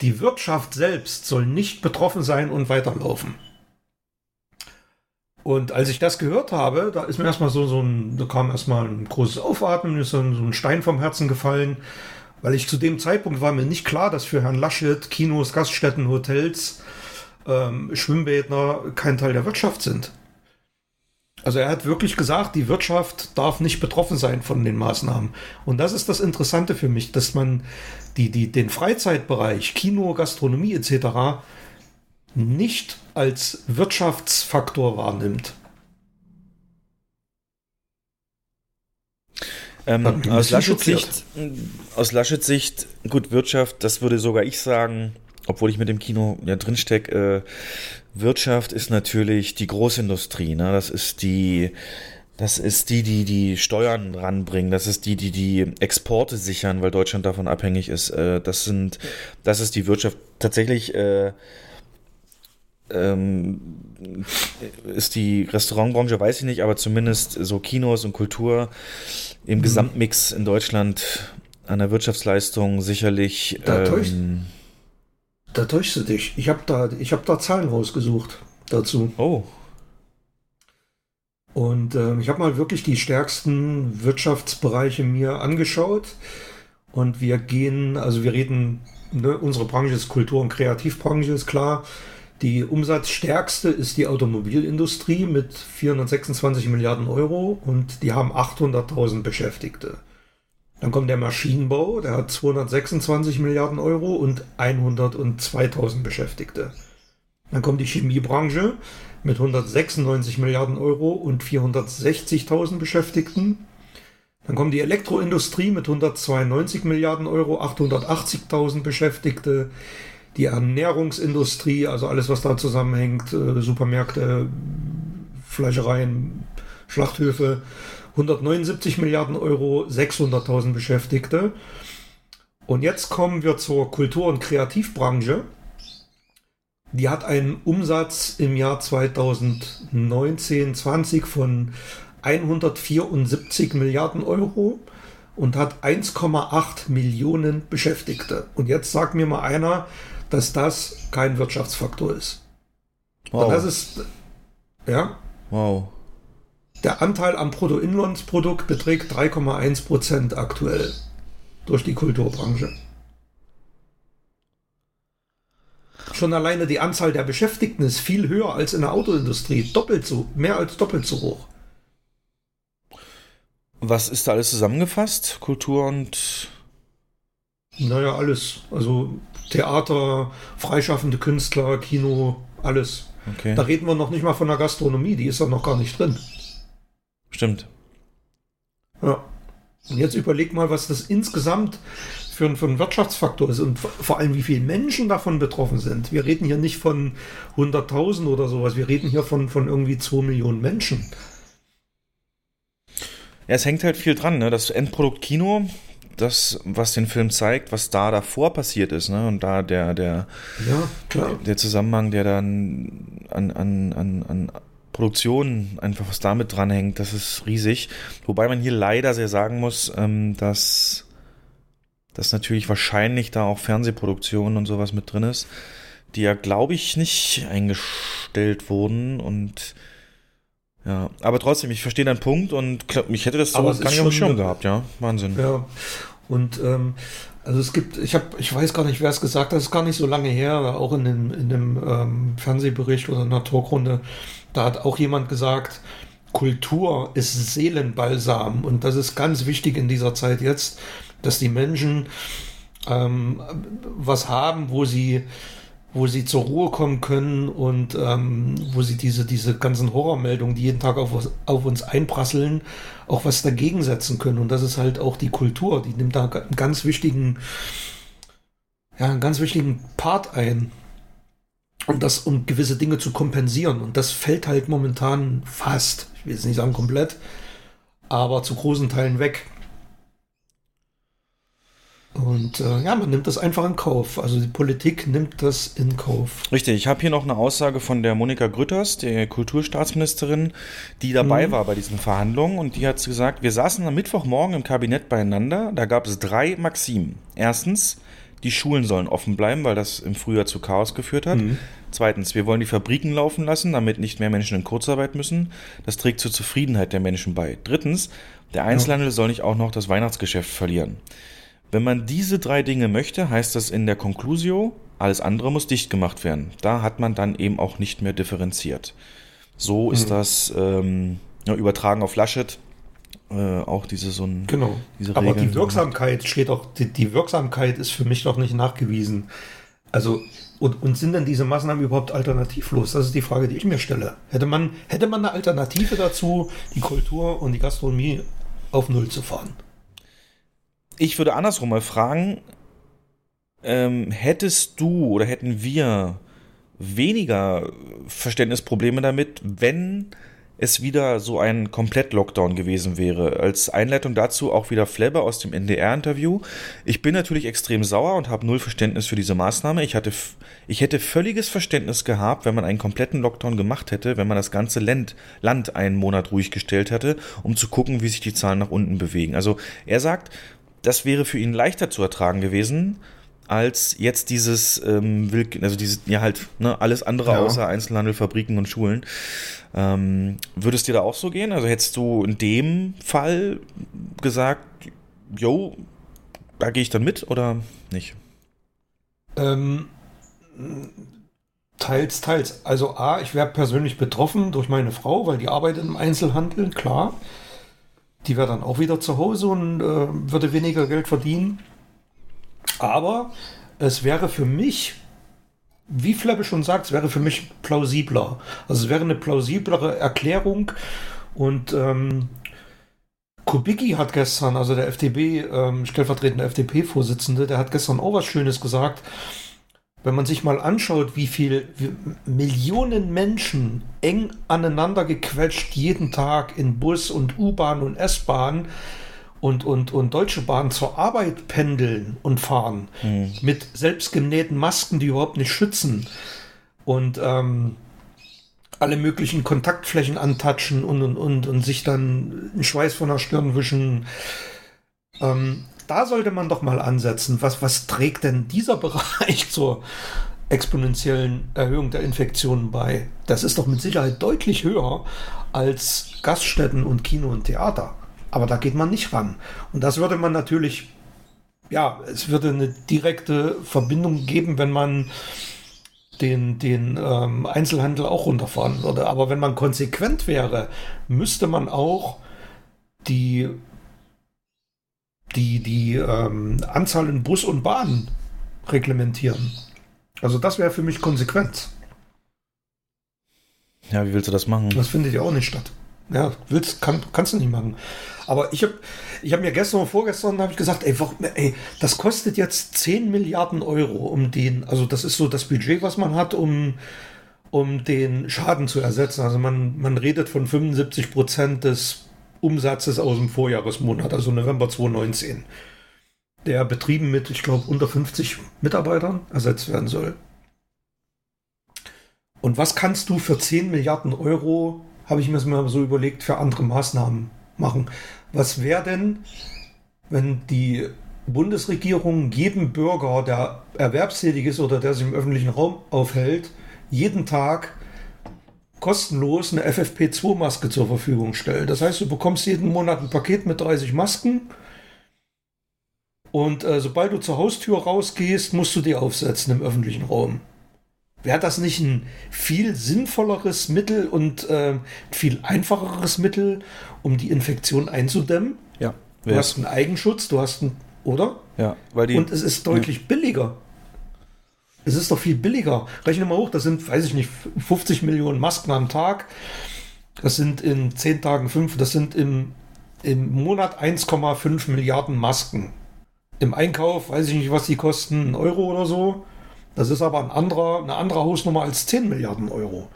Speaker 3: die Wirtschaft selbst soll nicht betroffen sein und weiterlaufen. Und als ich das gehört habe, da ist mir erstmal so, so ein, da kam erstmal ein großes Aufatmen, mir ist so ein, Stein vom Herzen gefallen, weil ich zu dem Zeitpunkt war mir nicht klar, dass für Herrn Laschet Kinos, Gaststätten, Hotels, ähm, Schwimmbäder kein Teil der Wirtschaft sind. Also er hat wirklich gesagt, die Wirtschaft darf nicht betroffen sein von den Maßnahmen. Und das ist das Interessante für mich, dass man die, die, den Freizeitbereich, Kino, Gastronomie etc nicht als Wirtschaftsfaktor wahrnimmt.
Speaker 2: Ähm, aus, Laschets Sicht, aus Laschets Sicht, gut, Wirtschaft, das würde sogar ich sagen, obwohl ich mit dem Kino ja drinstecke, äh, Wirtschaft ist natürlich die Großindustrie, ne? das ist die, das ist die, die die Steuern ranbringen. Das ist die, die die Exporte sichern, weil Deutschland davon abhängig ist. Äh, das sind, das ist die Wirtschaft. Tatsächlich äh, ähm, ist die Restaurantbranche, weiß ich nicht, aber zumindest so Kinos und Kultur im mhm. Gesamtmix in Deutschland an der Wirtschaftsleistung sicherlich.
Speaker 3: Da, ähm, täuschst, da täuschst du dich. Ich habe da, hab da Zahlen rausgesucht dazu.
Speaker 2: Oh.
Speaker 3: Und äh, ich habe mal wirklich die stärksten Wirtschaftsbereiche mir angeschaut. Und wir gehen, also wir reden, ne, unsere Branche ist Kultur- und Kreativbranche, ist klar. Die umsatzstärkste ist die Automobilindustrie mit 426 Milliarden Euro und die haben 800.000 Beschäftigte. Dann kommt der Maschinenbau, der hat 226 Milliarden Euro und 102.000 Beschäftigte. Dann kommt die Chemiebranche mit 196 Milliarden Euro und 460.000 Beschäftigten. Dann kommt die Elektroindustrie mit 192 Milliarden Euro, 880.000 Beschäftigte die Ernährungsindustrie, also alles, was da zusammenhängt, äh, Supermärkte, Fleischereien, Schlachthöfe, 179 Milliarden Euro, 600.000 Beschäftigte. Und jetzt kommen wir zur Kultur- und Kreativbranche. Die hat einen Umsatz im Jahr 2019-20 von 174 Milliarden Euro und hat 1,8 Millionen Beschäftigte. Und jetzt sagt mir mal einer, dass das kein Wirtschaftsfaktor ist. Wow. das ist, ja.
Speaker 2: Wow.
Speaker 3: Der Anteil am Bruttoinlandsprodukt beträgt 3,1 Prozent aktuell durch die Kulturbranche. Schon alleine die Anzahl der Beschäftigten ist viel höher als in der Autoindustrie. Doppelt so, mehr als doppelt so hoch.
Speaker 2: Was ist da alles zusammengefasst? Kultur und.
Speaker 3: Naja, alles. Also Theater, freischaffende Künstler, Kino, alles. Okay. Da reden wir noch nicht mal von der Gastronomie, die ist da noch gar nicht drin.
Speaker 2: Stimmt.
Speaker 3: Ja. Und jetzt überleg mal, was das insgesamt für für ein Wirtschaftsfaktor ist und vor allem, wie viele Menschen davon betroffen sind. Wir reden hier nicht von 100.000 oder sowas, wir reden hier von, von irgendwie 2 Millionen Menschen.
Speaker 2: Ja, es hängt halt viel dran. Ne? Das Endprodukt Kino das, was den Film zeigt, was da davor passiert ist, ne? Und da der, der,
Speaker 3: ja,
Speaker 2: der Zusammenhang, der dann an, an, an, an Produktion einfach was damit dranhängt, das ist riesig. Wobei man hier leider sehr sagen muss, ähm, dass, dass natürlich wahrscheinlich da auch Fernsehproduktionen und sowas mit drin ist, die ja, glaube ich, nicht eingestellt wurden und ja, aber trotzdem, ich verstehe deinen Punkt und ich hätte das so gar nicht auf dem Schirm gehabt, ja. Wahnsinn.
Speaker 3: Ja. Und ähm, also es gibt, ich habe, ich weiß gar nicht, wer es gesagt hat, das ist gar nicht so lange her, auch in dem, in dem ähm, Fernsehbericht oder in einer Talkrunde, da hat auch jemand gesagt, Kultur ist Seelenbalsam und das ist ganz wichtig in dieser Zeit jetzt, dass die Menschen ähm, was haben, wo sie wo sie zur Ruhe kommen können und ähm, wo sie diese, diese ganzen Horrormeldungen, die jeden Tag auf, auf uns einprasseln, auch was dagegen setzen können. Und das ist halt auch die Kultur, die nimmt da einen ganz wichtigen, ja, einen ganz wichtigen Part ein. Und das, um gewisse Dinge zu kompensieren. Und das fällt halt momentan fast, ich will jetzt nicht sagen komplett, aber zu großen Teilen weg. Und äh, ja, man nimmt das einfach in Kauf. Also die Politik nimmt das in Kauf.
Speaker 2: Richtig, ich habe hier noch eine Aussage von der Monika Grütters, der Kulturstaatsministerin, die dabei mhm. war bei diesen Verhandlungen und die hat gesagt, wir saßen am Mittwochmorgen im Kabinett beieinander, da gab es drei Maximen. Erstens, die Schulen sollen offen bleiben, weil das im Frühjahr zu Chaos geführt hat. Mhm. Zweitens, wir wollen die Fabriken laufen lassen, damit nicht mehr Menschen in Kurzarbeit müssen. Das trägt zur Zufriedenheit der Menschen bei. Drittens, der Einzelhandel ja. soll nicht auch noch das Weihnachtsgeschäft verlieren. Wenn man diese drei Dinge möchte, heißt das in der Conclusio, alles andere muss dicht gemacht werden. Da hat man dann eben auch nicht mehr differenziert. So ist mhm. das ähm, ja, übertragen auf Laschet. Äh, auch diese so ein,
Speaker 3: genau. Diese Aber die Wirksamkeit steht auch, die, die, Wirksamkeit ist für mich doch nicht nachgewiesen. Also, und, und sind denn diese Maßnahmen überhaupt alternativlos? Das ist die Frage, die ich mir stelle. Hätte man, hätte man eine Alternative dazu, die Kultur und die Gastronomie auf Null zu fahren?
Speaker 2: Ich würde andersrum mal fragen, ähm, hättest du oder hätten wir weniger Verständnisprobleme damit, wenn es wieder so ein Komplett-Lockdown gewesen wäre. Als Einleitung dazu auch wieder Flebber aus dem NDR-Interview. Ich bin natürlich extrem sauer und habe null Verständnis für diese Maßnahme. Ich, hatte, ich hätte völliges Verständnis gehabt, wenn man einen kompletten Lockdown gemacht hätte, wenn man das ganze Land, Land einen Monat ruhig gestellt hätte, um zu gucken, wie sich die Zahlen nach unten bewegen. Also er sagt, das wäre für ihn leichter zu ertragen gewesen, als jetzt dieses, ähm, also dieses, ja halt, ne, alles andere ja. außer Einzelhandel, Fabriken und Schulen. Ähm, würde es dir da auch so gehen? Also hättest du in dem Fall gesagt, jo, da gehe ich dann mit oder nicht?
Speaker 3: Ähm, teils, teils. Also A, ich wäre persönlich betroffen durch meine Frau, weil die arbeitet im Einzelhandel, klar. Die wäre dann auch wieder zu Hause und äh, würde weniger Geld verdienen. Aber es wäre für mich, wie Flebbe schon sagt, es wäre für mich plausibler. Also es wäre eine plausiblere Erklärung. Und ähm, Kubicki hat gestern, also der FDP, ähm, stellvertretende FDP-Vorsitzende, der hat gestern auch was Schönes gesagt wenn man sich mal anschaut, wie viel wie Millionen Menschen eng aneinander gequetscht jeden Tag in Bus und U-Bahn und S-Bahn und, und, und Deutsche Bahn zur Arbeit pendeln und fahren mhm. mit selbstgenähten Masken, die überhaupt nicht schützen und ähm, alle möglichen Kontaktflächen antatschen und, und, und, und sich dann einen Schweiß von der Stirn wischen. Ähm, da sollte man doch mal ansetzen. Was, was trägt denn dieser Bereich (laughs) zur exponentiellen Erhöhung der Infektionen bei? Das ist doch mit Sicherheit deutlich höher als Gaststätten und Kino und Theater. Aber da geht man nicht ran. Und das würde man natürlich, ja, es würde eine direkte Verbindung geben, wenn man den, den ähm, Einzelhandel auch runterfahren würde. Aber wenn man konsequent wäre, müsste man auch die die, die ähm, Anzahl in Bus und Bahn reglementieren. Also das wäre für mich Konsequenz.
Speaker 2: Ja, wie willst du das machen?
Speaker 3: Das findet ja auch nicht statt. Ja, willst, kann, kannst du nicht machen. Aber ich habe ich hab mir gestern und vorgestern habe ich gesagt, ey, warum, ey, das kostet jetzt 10 Milliarden Euro, um den, also das ist so das Budget, was man hat, um, um den Schaden zu ersetzen. Also man, man redet von 75 Prozent des Umsatzes aus dem Vorjahresmonat, also November 2019, der betrieben mit, ich glaube, unter 50 Mitarbeitern ersetzt werden soll. Und was kannst du für 10 Milliarden Euro, habe ich mir mal so überlegt, für andere Maßnahmen machen? Was wäre denn, wenn die Bundesregierung jedem Bürger, der erwerbstätig ist oder der sich im öffentlichen Raum aufhält, jeden Tag kostenlos eine FFP2-Maske zur Verfügung stellen. Das heißt, du bekommst jeden Monat ein Paket mit 30 Masken Und äh, sobald du zur Haustür rausgehst, musst du die aufsetzen im öffentlichen Raum. Wäre das nicht ein viel sinnvolleres Mittel und äh, viel einfacheres Mittel, um die Infektion einzudämmen?
Speaker 2: Ja.
Speaker 3: Du hast einen Eigenschutz, du hast einen, oder?
Speaker 2: Ja, weil die.
Speaker 3: Und es ist deutlich billiger. Es ist doch viel billiger. Rechne mal hoch, das sind, weiß ich nicht, 50 Millionen Masken am Tag. Das sind in 10 Tagen 5, das sind im, im Monat 1,5 Milliarden Masken. Im Einkauf, weiß ich nicht, was die kosten, ein Euro oder so. Das ist aber ein anderer, eine andere Hausnummer als 10 Milliarden Euro.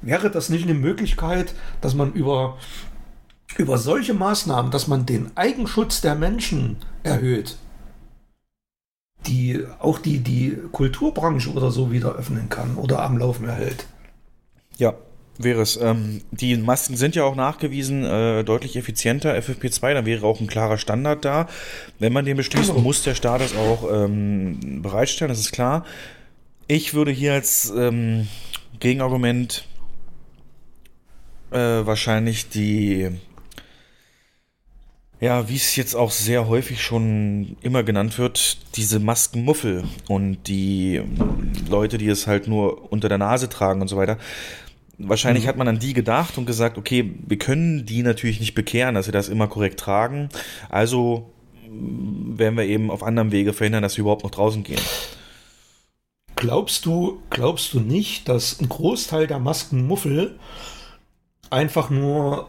Speaker 3: Wäre das nicht eine Möglichkeit, dass man über, über solche Maßnahmen, dass man den Eigenschutz der Menschen erhöht, die auch die, die Kulturbranche oder so wieder öffnen kann oder am Laufen erhält?
Speaker 2: Ja, wäre es. Ähm, die Masken sind ja auch nachgewiesen äh, deutlich effizienter, FFP2, dann wäre auch ein klarer Standard da. Wenn man den beschließt,
Speaker 3: Genau.
Speaker 2: muss der Staat es auch ähm, bereitstellen, das ist klar. Ich würde hier als ähm, Gegenargument äh, wahrscheinlich die, ja, wie es jetzt auch sehr häufig schon immer genannt wird, diese Maskenmuffel und die Leute, die es halt nur unter der Nase tragen und so weiter. Wahrscheinlich hat man an die gedacht und gesagt, okay, wir können die natürlich nicht bekehren, dass sie das immer korrekt tragen. Also mm, werden wir eben auf anderem Wege verhindern, dass sie überhaupt noch draußen gehen.
Speaker 3: Glaubst du, glaubst du nicht, dass ein Großteil der Maskenmuffel einfach nur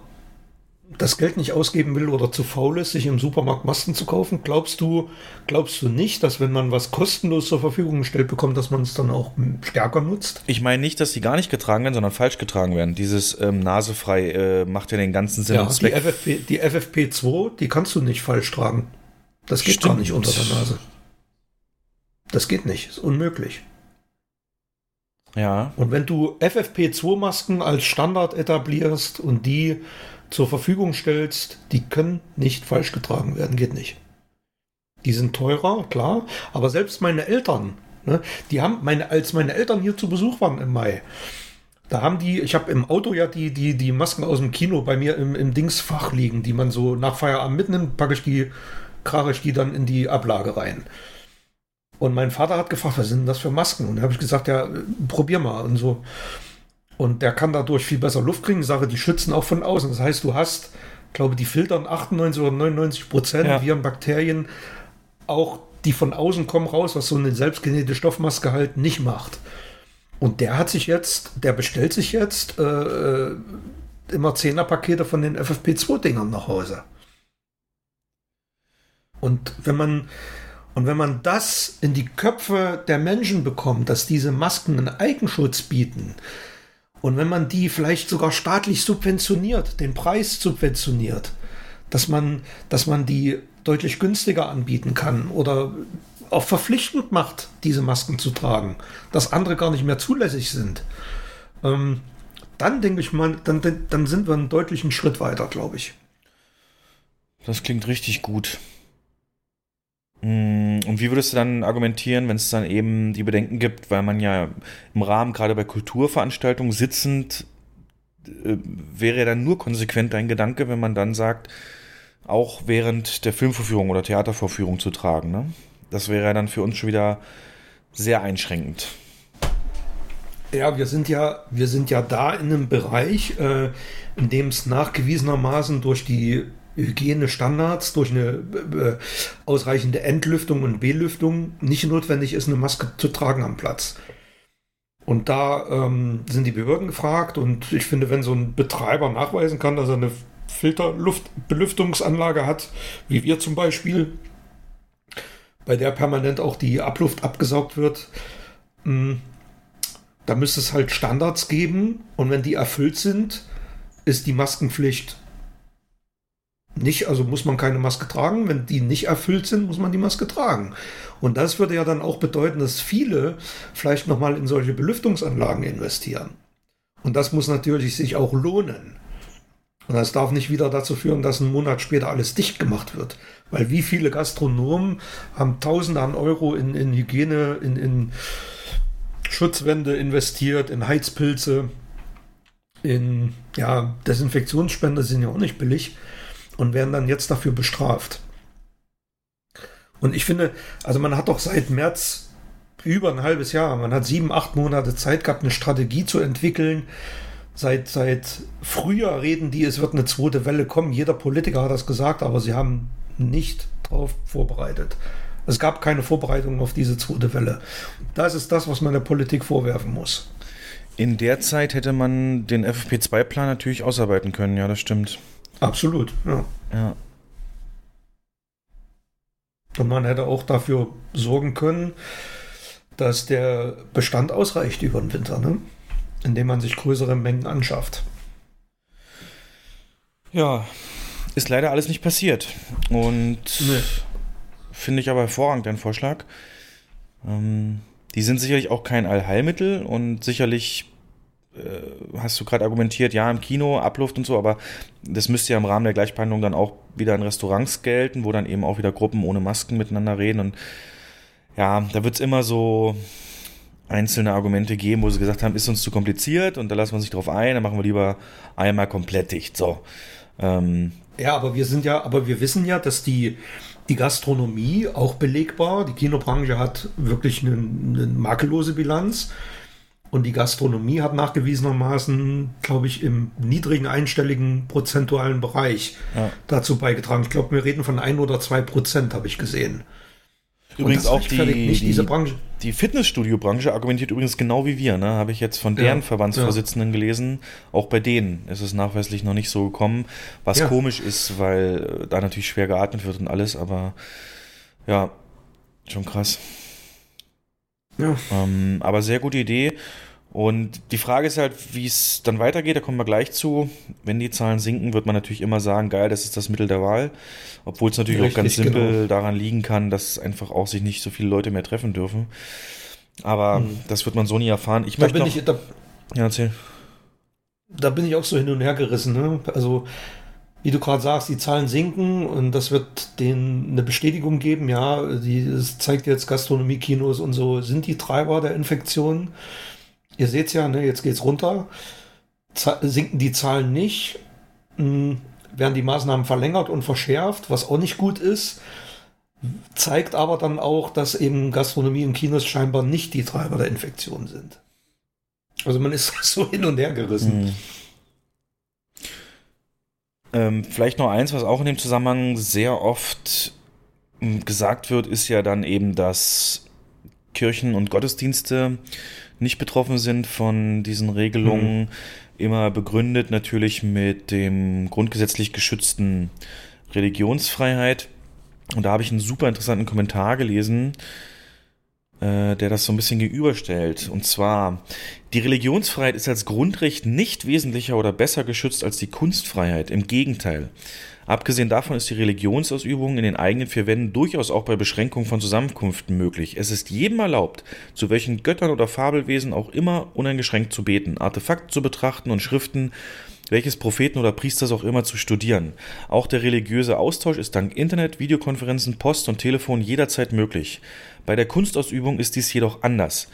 Speaker 3: das Geld nicht ausgeben will oder zu faul ist, sich im Supermarkt Masken zu kaufen? Glaubst du, glaubst du nicht, dass wenn man was kostenlos zur Verfügung gestellt bekommt, dass man es dann auch stärker nutzt?
Speaker 2: Ich meine nicht, dass die gar nicht getragen werden, sondern falsch getragen werden. Dieses ähm, nasefrei äh, macht ja den ganzen Sinn und
Speaker 3: die,
Speaker 2: Zweck.
Speaker 3: FFP, die FFP2, die kannst du nicht falsch tragen. Das geht gar
Speaker 2: Stimmt.
Speaker 3: nicht unter der Nase. Das geht nicht, ist unmöglich.
Speaker 2: Ja,
Speaker 3: Und wenn du FFP2-Masken als Standard etablierst und die zur Verfügung stellst, die können nicht falsch getragen werden, geht nicht. Die sind teurer, klar, aber selbst meine Eltern, ne, die haben meine, als meine Eltern hier zu Besuch waren im Mai, da haben die, ich habe im Auto ja die, die, die Masken aus dem Kino bei mir im, im Dingsfach liegen, die man so nach Feierabend mitnimmt, packe ich die, krach ich die dann in die Ablage rein. Und mein Vater hat gefragt, was sind das für Masken? Und da habe ich gesagt, ja, probier mal und so. Und der kann dadurch viel besser Luft kriegen. Ich sage, die schützen auch von außen. Das heißt, du hast, glaube die filtern 98 oder 99 Prozent
Speaker 2: Ja.
Speaker 3: Viren, Bakterien, auch die von außen kommen raus, was so eine selbstgenähte Stoffmaske halt nicht macht. Und der hat sich jetzt, der bestellt sich jetzt äh, äh, immer Zehnerpakete von den FFP2-Dingern nach Hause. Und wenn man und wenn man das in die Köpfe der Menschen bekommt, dass diese Masken einen Eigenschutz bieten, und wenn man die vielleicht sogar staatlich subventioniert, den Preis subventioniert, dass man, dass man die deutlich günstiger anbieten kann oder auch verpflichtend macht, diese Masken zu tragen, dass andere gar nicht mehr zulässig sind, ähm, dann denke ich mal, dann, dann sind wir einen deutlichen Schritt weiter, glaube ich.
Speaker 2: das klingt richtig gut. Mm, Und wie würdest du dann argumentieren, wenn es dann eben die Bedenken gibt, weil man ja im Rahmen gerade bei Kulturveranstaltungen sitzend äh, wäre ja dann nur konsequent dein Gedanke, wenn man dann sagt, auch während der Filmvorführung oder Theatervorführung zu tragen. Ne? Das wäre ja dann für uns schon wieder sehr einschränkend.
Speaker 3: Ja, wir sind ja, wir sind ja da in einem Bereich, äh, in dem es nachgewiesenermaßen durch die Hygienestandards, durch eine äh, ausreichende Entlüftung und Belüftung nicht notwendig ist, eine Maske zu tragen am Platz. Und da ähm, sind die Behörden gefragt und ich finde, wenn so ein Betreiber nachweisen kann, dass er eine Filterbelüftungsanlage hat, wie wir zum Beispiel, bei der permanent auch die Abluft abgesaugt wird, mh, da müsste es halt Standards geben und wenn die erfüllt sind, ist die Maskenpflicht nicht, also muss man keine Maske tragen. Wenn die nicht erfüllt sind, muss man die Maske tragen. Und das würde ja dann auch bedeuten, dass viele vielleicht nochmal in solche Belüftungsanlagen investieren. Und das muss natürlich sich auch lohnen. Und das darf nicht wieder dazu führen, dass ein Monat später alles dicht gemacht wird. Weil wie viele Gastronomen haben Tausende an Euro in, in Hygiene, in, in Schutzwände investiert, in Heizpilze, in ja, Desinfektionsspender sind ja auch nicht billig und werden dann jetzt dafür bestraft. Und ich finde, also man hat doch seit März über ein halbes Jahr, man hat sieben, acht Monate Zeit gehabt, eine Strategie zu entwickeln. Seit, seit Frühjahr reden die, es wird eine zweite Welle kommen. Jeder Politiker hat das gesagt, aber sie haben nicht darauf vorbereitet. Es gab keine Vorbereitung auf diese zweite Welle. Das ist das, was man der Politik vorwerfen muss.
Speaker 2: In der Zeit hätte man den FFP2-Plan natürlich ausarbeiten können, ja, das stimmt.
Speaker 3: Absolut, ja.
Speaker 2: Ja.
Speaker 3: Und man hätte auch dafür sorgen können, dass der Bestand ausreicht über den Winter, ne? indem man sich größere Mengen anschafft.
Speaker 2: Ja, ist leider alles nicht passiert. Und
Speaker 3: Nee.
Speaker 2: finde ich aber hervorragend, dein Vorschlag. Ähm, die sind sicherlich auch kein Allheilmittel und sicherlich hast du gerade argumentiert, ja, im Kino, Abluft und so, aber das müsste ja im Rahmen der Gleichbehandlung dann auch wieder in Restaurants gelten, wo dann eben auch wieder Gruppen ohne Masken miteinander reden und ja, da wird es immer so einzelne Argumente geben, wo sie gesagt haben, ist uns zu kompliziert und da lassen wir uns nicht drauf ein, dann machen wir lieber einmal komplett dicht. So. Ähm,
Speaker 3: Ja, aber wir sind ja, aber wir wissen ja, dass die, die Gastronomie auch belegbar, die Kinobranche hat wirklich eine, eine makellose Bilanz. Und die Gastronomie hat nachgewiesenermaßen, glaube ich, im niedrigen einstelligen prozentualen Bereich
Speaker 2: Ja.
Speaker 3: dazu beigetragen. Ich glaube, wir reden von ein oder zwei Prozent, habe ich gesehen.
Speaker 2: Übrigens auch die,
Speaker 3: nicht
Speaker 2: die,
Speaker 3: diese Branche.
Speaker 2: die Fitnessstudio-Branche argumentiert übrigens genau wie wir, ne? Habe ich jetzt von deren
Speaker 3: Ja,
Speaker 2: Verbandsvorsitzenden gelesen. Auch bei denen ist es nachweislich noch nicht so gekommen, was
Speaker 3: Ja.
Speaker 2: komisch ist, weil äh, da natürlich schwer geatmet wird und alles, aber ja, schon krass.
Speaker 3: Ja.
Speaker 2: Ähm, aber sehr gute Idee. Und die Frage ist halt, wie es dann weitergeht, da kommen wir gleich zu. Wenn die Zahlen sinken, wird man natürlich immer sagen, geil, das ist das Mittel der Wahl. Obwohl es natürlich auch ganz
Speaker 3: Richtig,
Speaker 2: simpel
Speaker 3: genau.
Speaker 2: daran liegen kann, dass einfach auch sich nicht so viele Leute mehr treffen dürfen. Aber das wird man so nie erfahren. Ich
Speaker 3: Hm. Da
Speaker 2: möchte
Speaker 3: bin,
Speaker 2: noch,
Speaker 3: ich, da,
Speaker 2: ja, erzähl.
Speaker 3: da bin ich auch so hin und her gerissen. Ne? Also, wie du gerade sagst, die Zahlen sinken und das wird denen eine Bestätigung geben. Ja, die, das zeigt jetzt Gastronomie, Kinos und so sind die Treiber der Infektion. Ihr seht ja, ne, jetzt geht's runter. Z sinken die Zahlen nicht, mh, werden die Maßnahmen verlängert und verschärft, was auch nicht gut ist. Zeigt aber dann auch, dass eben Gastronomie und Kinos scheinbar nicht die Treiber der Infektion sind. Also man ist (laughs) so hin und her gerissen.
Speaker 2: Hm. Ähm, vielleicht noch eins, was auch in dem Zusammenhang sehr oft m, gesagt wird, ist ja dann eben, dass Kirchen und Gottesdienste nicht betroffen sind von diesen Regelungen. Immer begründet natürlich mit dem grundgesetzlich geschützten Religionsfreiheit. Und da habe ich einen super interessanten Kommentar gelesen, äh, der das so ein bisschen gegenüberstellt. Und zwar, die Religionsfreiheit ist als Grundrecht nicht wesentlicher oder besser geschützt als die Kunstfreiheit. Im Gegenteil. Abgesehen davon ist die Religionsausübung in den eigenen vier Wänden durchaus auch bei Beschränkung von Zusammenkünften möglich. Es ist jedem erlaubt, zu welchen Göttern oder Fabelwesen auch immer uneingeschränkt zu beten, Artefakte zu betrachten und Schriften welches Propheten oder Priesters auch immer zu studieren. Auch der religiöse Austausch ist dank Internet, Videokonferenzen, Post und Telefon jederzeit möglich. Bei der Kunstausübung ist dies jedoch anders.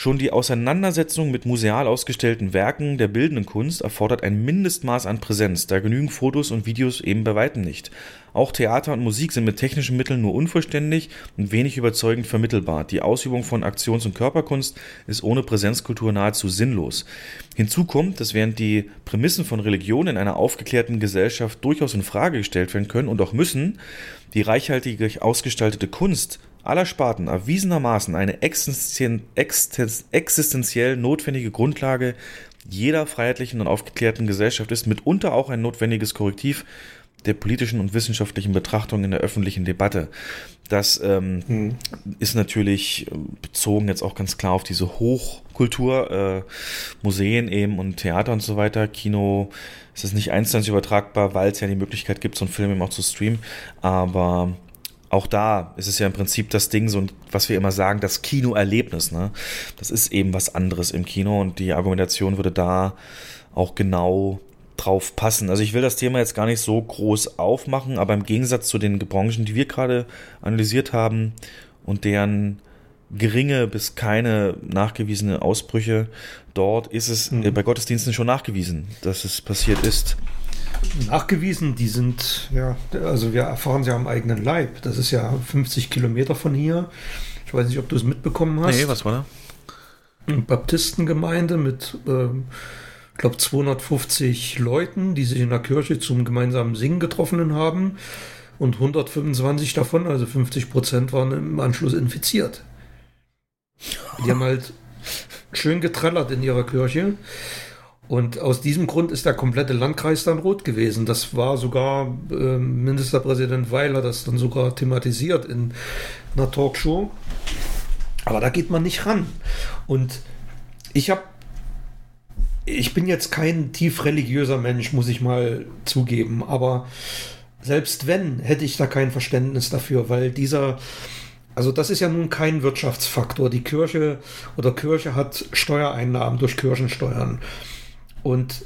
Speaker 2: Schon die Auseinandersetzung mit museal ausgestellten Werken der bildenden Kunst erfordert ein Mindestmaß an Präsenz, da genügen Fotos und Videos eben bei weitem nicht. Auch Theater und Musik sind mit technischen Mitteln nur unvollständig und wenig überzeugend vermittelbar. Die Ausübung von Aktions- und Körperkunst ist ohne Präsenzkultur nahezu sinnlos. Hinzu kommt, dass während die Prämissen von Religion in einer aufgeklärten Gesellschaft durchaus in Frage gestellt werden können und auch müssen, die reichhaltig ausgestaltete Kunst aller Sparten erwiesenermaßen eine existenziell, existenziell notwendige Grundlage jeder freiheitlichen und aufgeklärten Gesellschaft ist, mitunter auch ein notwendiges Korrektiv der politischen und wissenschaftlichen Betrachtung in der öffentlichen Debatte. Das ähm,
Speaker 3: Hm.
Speaker 2: ist natürlich äh, bezogen jetzt auch ganz klar auf diese Hochkultur, äh, Museen eben und Theater und so weiter. Kino ist es nicht eins zu eins übertragbar, weil es ja die Möglichkeit gibt, so einen Film eben auch zu streamen. Aber auch da ist es ja im Prinzip das Ding, so, was wir immer sagen, das Kinoerlebnis. Ne? Das ist eben was anderes im Kino und die Argumentation würde da auch genau drauf passen. Also ich will das Thema jetzt gar nicht so groß aufmachen, aber im Gegensatz zu den Branchen, die wir gerade analysiert haben und deren geringe bis keine nachgewiesene Ausbrüche, dort ist es
Speaker 3: Mhm.
Speaker 2: bei Gottesdiensten schon nachgewiesen, dass es passiert ist.
Speaker 3: Nachgewiesen, die sind, ja, also wir erfahren sie am eigenen Leib. Das ist ja 50 Kilometer von hier. Ich weiß nicht, ob du es mitbekommen hast.
Speaker 2: Nee, was war da?
Speaker 3: Eine Baptistengemeinde mit, ähm, ich glaube, 250 Leuten, die sich in der Kirche zum gemeinsamen Singen getroffen haben. Und 125 davon, also 50 Prozent, waren im Anschluss infiziert. Die haben halt schön getrellert in ihrer Kirche. Und aus diesem Grund ist der komplette Landkreis dann rot gewesen. Das war sogar, äh, Ministerpräsident Weil hat das dann sogar thematisiert in einer Talkshow. Aber da geht man nicht ran. Und ich habe, ich bin jetzt kein tief religiöser Mensch, muss ich mal zugeben. Aber selbst wenn, hätte ich da kein Verständnis dafür, weil dieser, also das ist ja nun kein Wirtschaftsfaktor. Die Kirche oder Kirche hat Steuereinnahmen durch Kirchensteuern. Und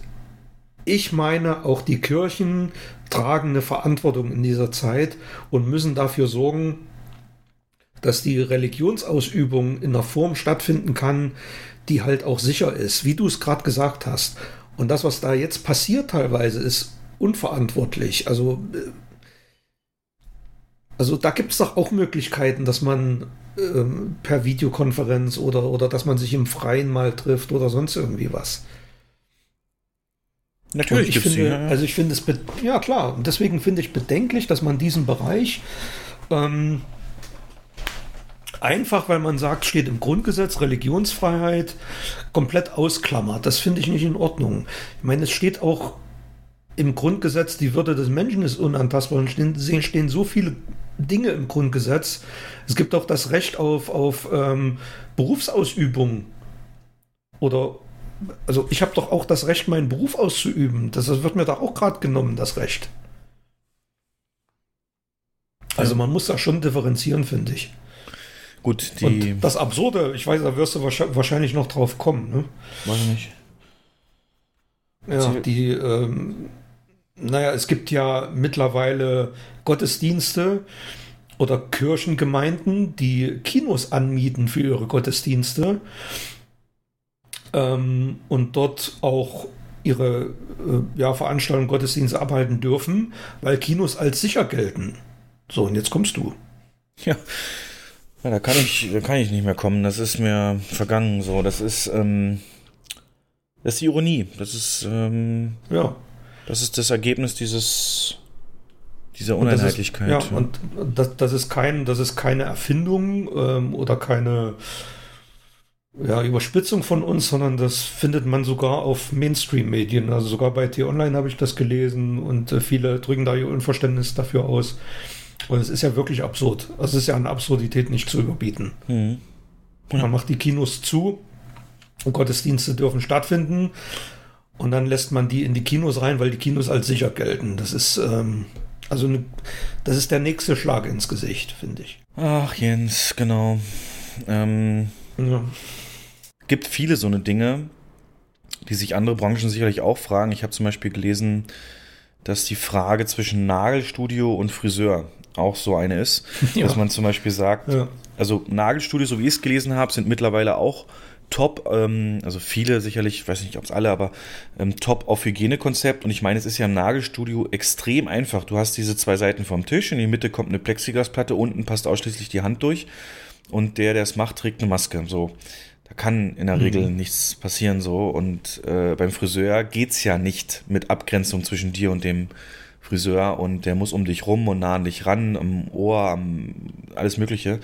Speaker 3: ich meine, auch die Kirchen tragen eine Verantwortung in dieser Zeit und müssen dafür sorgen, dass die Religionsausübung in einer Form stattfinden kann, die halt auch sicher ist, wie du es gerade gesagt hast. Und das, was da jetzt passiert teilweise, ist unverantwortlich. Also, äh, also da gibt es doch auch Möglichkeiten, dass man ähm, per Videokonferenz oder, oder dass man sich im Freien mal trifft oder sonst irgendwie was.
Speaker 2: Natürlich
Speaker 3: ich finde,
Speaker 2: die, ja,
Speaker 3: also ich finde es, ja klar, und deswegen finde ich bedenklich, dass man diesen Bereich ähm, einfach, weil man sagt, steht im Grundgesetz Religionsfreiheit, komplett ausklammert. Das finde ich nicht in Ordnung. Ich meine, es steht auch im Grundgesetz, die Würde des Menschen ist unantastbar und stehen, stehen so viele Dinge im Grundgesetz. Es gibt auch das Recht auf, auf ähm, Berufsausübung oder also ich habe doch auch das Recht, meinen Beruf auszuüben. Das, das wird mir doch auch gerade genommen, das Recht. Also man muss da schon differenzieren, finde ich.
Speaker 2: Gut, die.
Speaker 3: Und das Absurde, ich weiß, da wirst du wahrscheinlich- noch drauf kommen. Ne?
Speaker 2: weiß ich nicht.
Speaker 3: Ja,
Speaker 2: Erzähl.
Speaker 3: die, ähm, naja, es gibt ja mittlerweile Gottesdienste oder Kirchengemeinden, die Kinos anmieten für ihre Gottesdienste ähm, und dort auch ihre äh, ja, Veranstaltungen, Gottesdienste abhalten dürfen, weil Kinos als sicher gelten. So, und jetzt kommst du.
Speaker 2: Ja. ja, da kann ich, da kann ich nicht mehr kommen. Das ist mir vergangen. So, das ist, ähm, das ist die Ironie. Das ist, ähm,
Speaker 3: Ja.
Speaker 2: das ist das Ergebnis dieses, dieser
Speaker 3: Und
Speaker 2: Uneinheitlichkeit.
Speaker 3: Ist, ja, und das, das, ist kein, das ist keine Erfindung ähm, oder keine ja, Überspitzung von uns, sondern das findet man sogar auf Mainstream-Medien. Also sogar bei T-Online habe ich das gelesen und äh, viele drücken da ihr Unverständnis dafür aus. Und es ist ja wirklich absurd. Also es ist ja an Absurdität nicht zu überbieten.
Speaker 2: Mhm.
Speaker 3: Man macht die Kinos zu und Gottesdienste dürfen stattfinden und dann lässt man die in die Kinos rein, weil die Kinos als sicher gelten. Das ist ähm, also eine, das ist der nächste Schlag ins Gesicht, finde ich.
Speaker 2: Ach, Jens, genau. Ähm,
Speaker 3: Ja.
Speaker 2: Gibt viele so eine Dinge, die sich andere Branchen sicherlich auch fragen. Ich habe zum Beispiel gelesen, dass die Frage zwischen Nagelstudio und Friseur auch so eine ist, (laughs)
Speaker 3: Ja.
Speaker 2: dass man zum Beispiel sagt,
Speaker 3: Ja.
Speaker 2: also Nagelstudio, so wie ich es gelesen habe, sind mittlerweile auch top, ähm, also viele sicherlich, ich weiß nicht, ob es alle, aber ähm, top auf Hygienekonzept. Und ich meine, es ist ja im Nagelstudio extrem einfach. Du hast diese zwei Seiten vom Tisch, in die Mitte kommt eine Plexiglasplatte, unten passt ausschließlich die Hand durch und der, der es macht, trägt eine Maske. So, kann in der Regel nichts passieren so. Und äh, beim Friseur geht's ja nicht mit Abgrenzung zwischen dir und dem Friseur und der muss um dich rum und nah an dich ran, am Ohr, am alles Mögliche.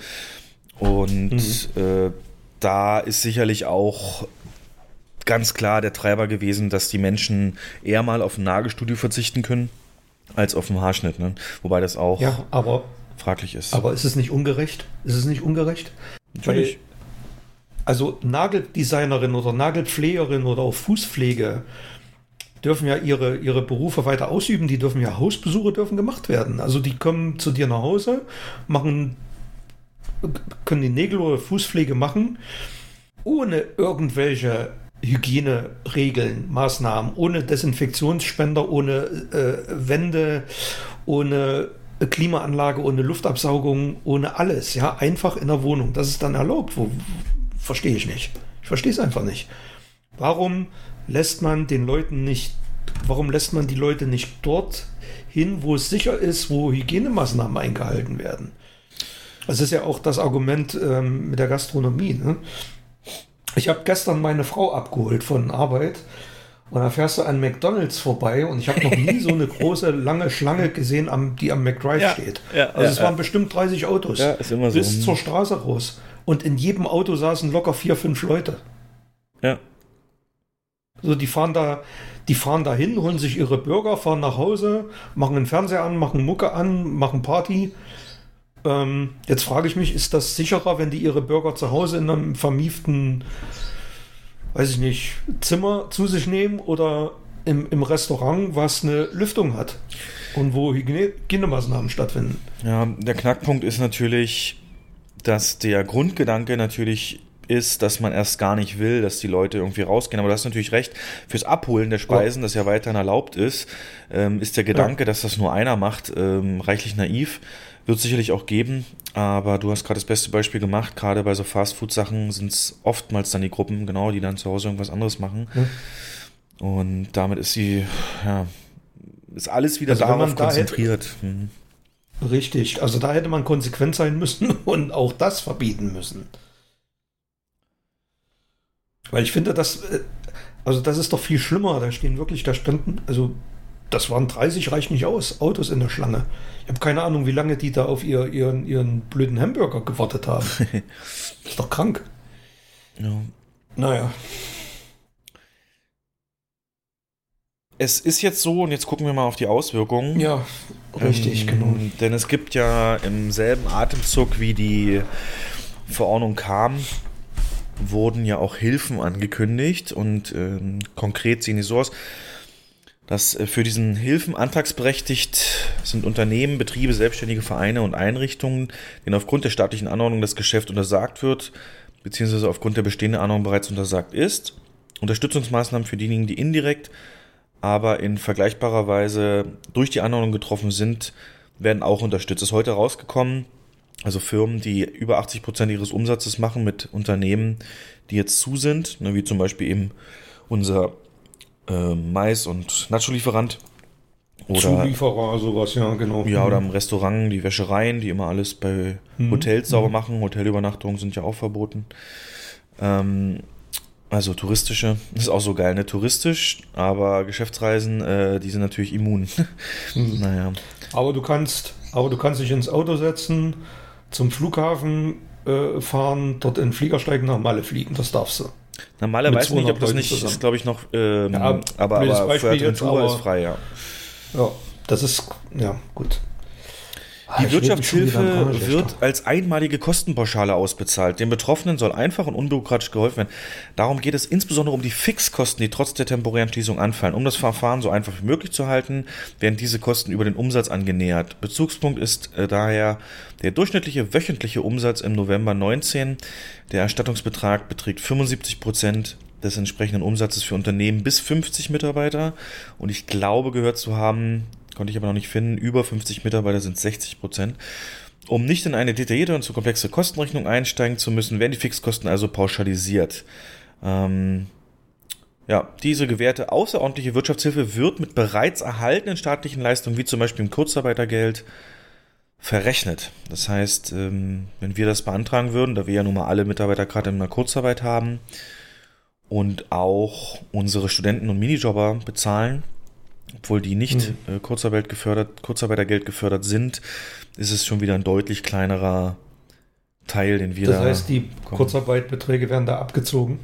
Speaker 2: Und äh, da ist sicherlich auch ganz klar der Treiber gewesen, dass die Menschen eher mal auf ein Nagelstudio verzichten können, als auf einen Haarschnitt. Ne? Wobei das auch
Speaker 3: ja, aber,
Speaker 2: fraglich ist.
Speaker 3: aber ist es nicht ungerecht? Ist es nicht ungerecht?
Speaker 2: Natürlich.
Speaker 3: Weil, also Nageldesignerin oder Nagelpflegerin oder auch Fußpflege dürfen ja ihre, ihre Berufe weiter ausüben, die dürfen ja Hausbesuche dürfen gemacht werden. Also die kommen zu dir nach Hause, machen, können die Nägel oder Fußpflege machen, ohne irgendwelche Hygieneregeln, Maßnahmen, ohne Desinfektionsspender, ohne äh, Wände, ohne Klimaanlage, ohne Luftabsaugung, ohne alles, ja, einfach in der Wohnung. Das ist dann erlaubt. Wo, verstehe ich nicht. Ich verstehe es einfach nicht. Warum lässt man den Leuten nicht warum lässt man die Leute nicht dort hin, wo es sicher ist, wo Hygienemaßnahmen eingehalten werden? Das ist ja auch das Argument ähm, mit der Gastronomie. Ne? Ich habe gestern meine Frau abgeholt von Arbeit und da fährst du an McDonalds vorbei und ich habe noch nie so eine große, lange Schlange gesehen, am, die am McDrive
Speaker 2: Ja,
Speaker 3: steht.
Speaker 2: ja,
Speaker 3: also
Speaker 2: ja,
Speaker 3: es waren bestimmt 30 Autos
Speaker 2: immer so.
Speaker 3: bis zur Straße raus. Und in jedem Auto saßen locker vier, fünf Leute.
Speaker 2: Ja.
Speaker 3: So, die fahren da, die fahren da hin, holen sich ihre Burger, fahren nach Hause, machen den Fernseher an, machen Mucke an, machen Party. Ähm, jetzt frage ich mich, ist das sicherer, wenn die ihre Burger zu Hause in einem vermieften, weiß ich nicht, Zimmer zu sich nehmen oder im, im Restaurant, was eine Lüftung hat und wo Hygiene- Hygienemaßnahmen stattfinden?
Speaker 2: Ja, der Knackpunkt ist natürlich, dass der Grundgedanke natürlich ist, dass man erst gar nicht will, dass die Leute irgendwie rausgehen. Aber du hast natürlich recht, fürs Abholen der Speisen, das ja weiterhin erlaubt ist, ähm, ist der Gedanke, dass das nur einer macht, ähm, reichlich naiv. Wird sicherlich auch geben, aber du hast gerade das beste Beispiel gemacht. Gerade bei so Fastfood-Sachen sind es oftmals dann die Gruppen, genau, die dann zu Hause irgendwas anderes machen. Und damit ist sie, ja, ist alles wieder
Speaker 3: Also
Speaker 2: darauf
Speaker 3: da hätte-
Speaker 2: konzentriert. Mhm.
Speaker 3: Richtig, also da hätte man konsequent sein müssen (laughs) und auch das verbieten müssen. Weil ich finde, das, äh, also das ist doch viel schlimmer. Da stehen wirklich, da standen, also das waren 30, reicht nicht aus, Autos in der Schlange. Ich habe keine Ahnung, wie lange die da auf ihr, ihren, ihren blöden Hamburger gewartet haben. (laughs) ist doch krank.
Speaker 2: Ja.
Speaker 3: Naja,
Speaker 2: Es ist jetzt so, und jetzt gucken wir mal auf die Auswirkungen.
Speaker 3: ja, richtig,
Speaker 2: Ähm,
Speaker 3: genau.
Speaker 2: Denn es gibt ja im selben Atemzug, wie die Verordnung kam, wurden ja auch Hilfen angekündigt. Und ähm, konkret sehen die so aus, dass äh, für diesen Hilfen antragsberechtigt sind Unternehmen, Betriebe, selbstständige Vereine und Einrichtungen, denen aufgrund der staatlichen Anordnung das Geschäft untersagt wird, beziehungsweise aufgrund der bestehenden Anordnung bereits untersagt ist. Unterstützungsmaßnahmen für diejenigen, die indirekt aber in vergleichbarer Weise durch die Anordnung getroffen sind, werden auch unterstützt. Ist heute rausgekommen, also Firmen, die über 80 Prozent ihres Umsatzes machen mit Unternehmen, die jetzt zu sind, ne, wie zum Beispiel eben unser äh, Mais- und Nacho-Lieferant. Oder,
Speaker 3: Zulieferer, sowas, ja, genau.
Speaker 2: ja, oder im Restaurant, die Wäschereien, die immer alles bei Hotels sauber machen. Hotelübernachtungen sind ja auch verboten. Ähm, also touristische, das (laughs) ist auch so geil, ne? Touristisch, aber Geschäftsreisen, äh, die sind natürlich immun. (laughs) naja.
Speaker 3: Aber du kannst, aber du kannst dich ins Auto setzen, zum Flughafen äh, fahren, dort in den Flieger steigen, nach Malle fliegen. Das darfst du.
Speaker 2: Normale
Speaker 3: Mit
Speaker 2: weiß nicht, ob
Speaker 3: 200
Speaker 2: das nicht,
Speaker 3: zusammen.
Speaker 2: ist glaube ich noch, ähm,
Speaker 3: Ja,
Speaker 2: aber, aber Fuerteventura ist frei, ja.
Speaker 3: Ja, das ist, ja, gut.
Speaker 2: Die
Speaker 3: Ah, ich wieder in
Speaker 2: Wirtschaftshilfe
Speaker 3: Rage,
Speaker 2: wird als einmalige Kostenpauschale ausbezahlt. Den Betroffenen soll einfach und unbürokratisch geholfen werden. Darum geht es insbesondere um die Fixkosten, die trotz der temporären Schließung anfallen. Um das Verfahren so einfach wie möglich zu halten, werden diese Kosten über den Umsatz angenähert. Bezugspunkt ist äh, daher der durchschnittliche wöchentliche Umsatz im November 19. Der Erstattungsbetrag beträgt 75 Prozent des entsprechenden Umsatzes für Unternehmen bis 50 Mitarbeiter. Und ich glaube gehört zu haben, konnte ich aber noch nicht finden, über 50 Mitarbeiter sind 60 Prozent. Um nicht in eine detaillierte und zu komplexe Kostenrechnung einsteigen zu müssen, werden die Fixkosten also pauschalisiert. Ähm, ja, diese gewährte außerordentliche Wirtschaftshilfe wird mit bereits erhaltenen staatlichen Leistungen, wie zum Beispiel im Kurzarbeitergeld, verrechnet. Das heißt, ähm, wenn wir das beantragen würden, da wir ja nun mal alle Mitarbeiter gerade in einer Kurzarbeit haben und auch unsere Studenten und Minijobber bezahlen, obwohl die nicht äh, Kurzarbeit gefördert, Kurzarbeitergeld gefördert sind, ist es schon wieder ein deutlich kleinerer Teil, den wir
Speaker 3: Das
Speaker 2: da.
Speaker 3: heißt, die Kurzarbeitbeträge werden da abgezogen.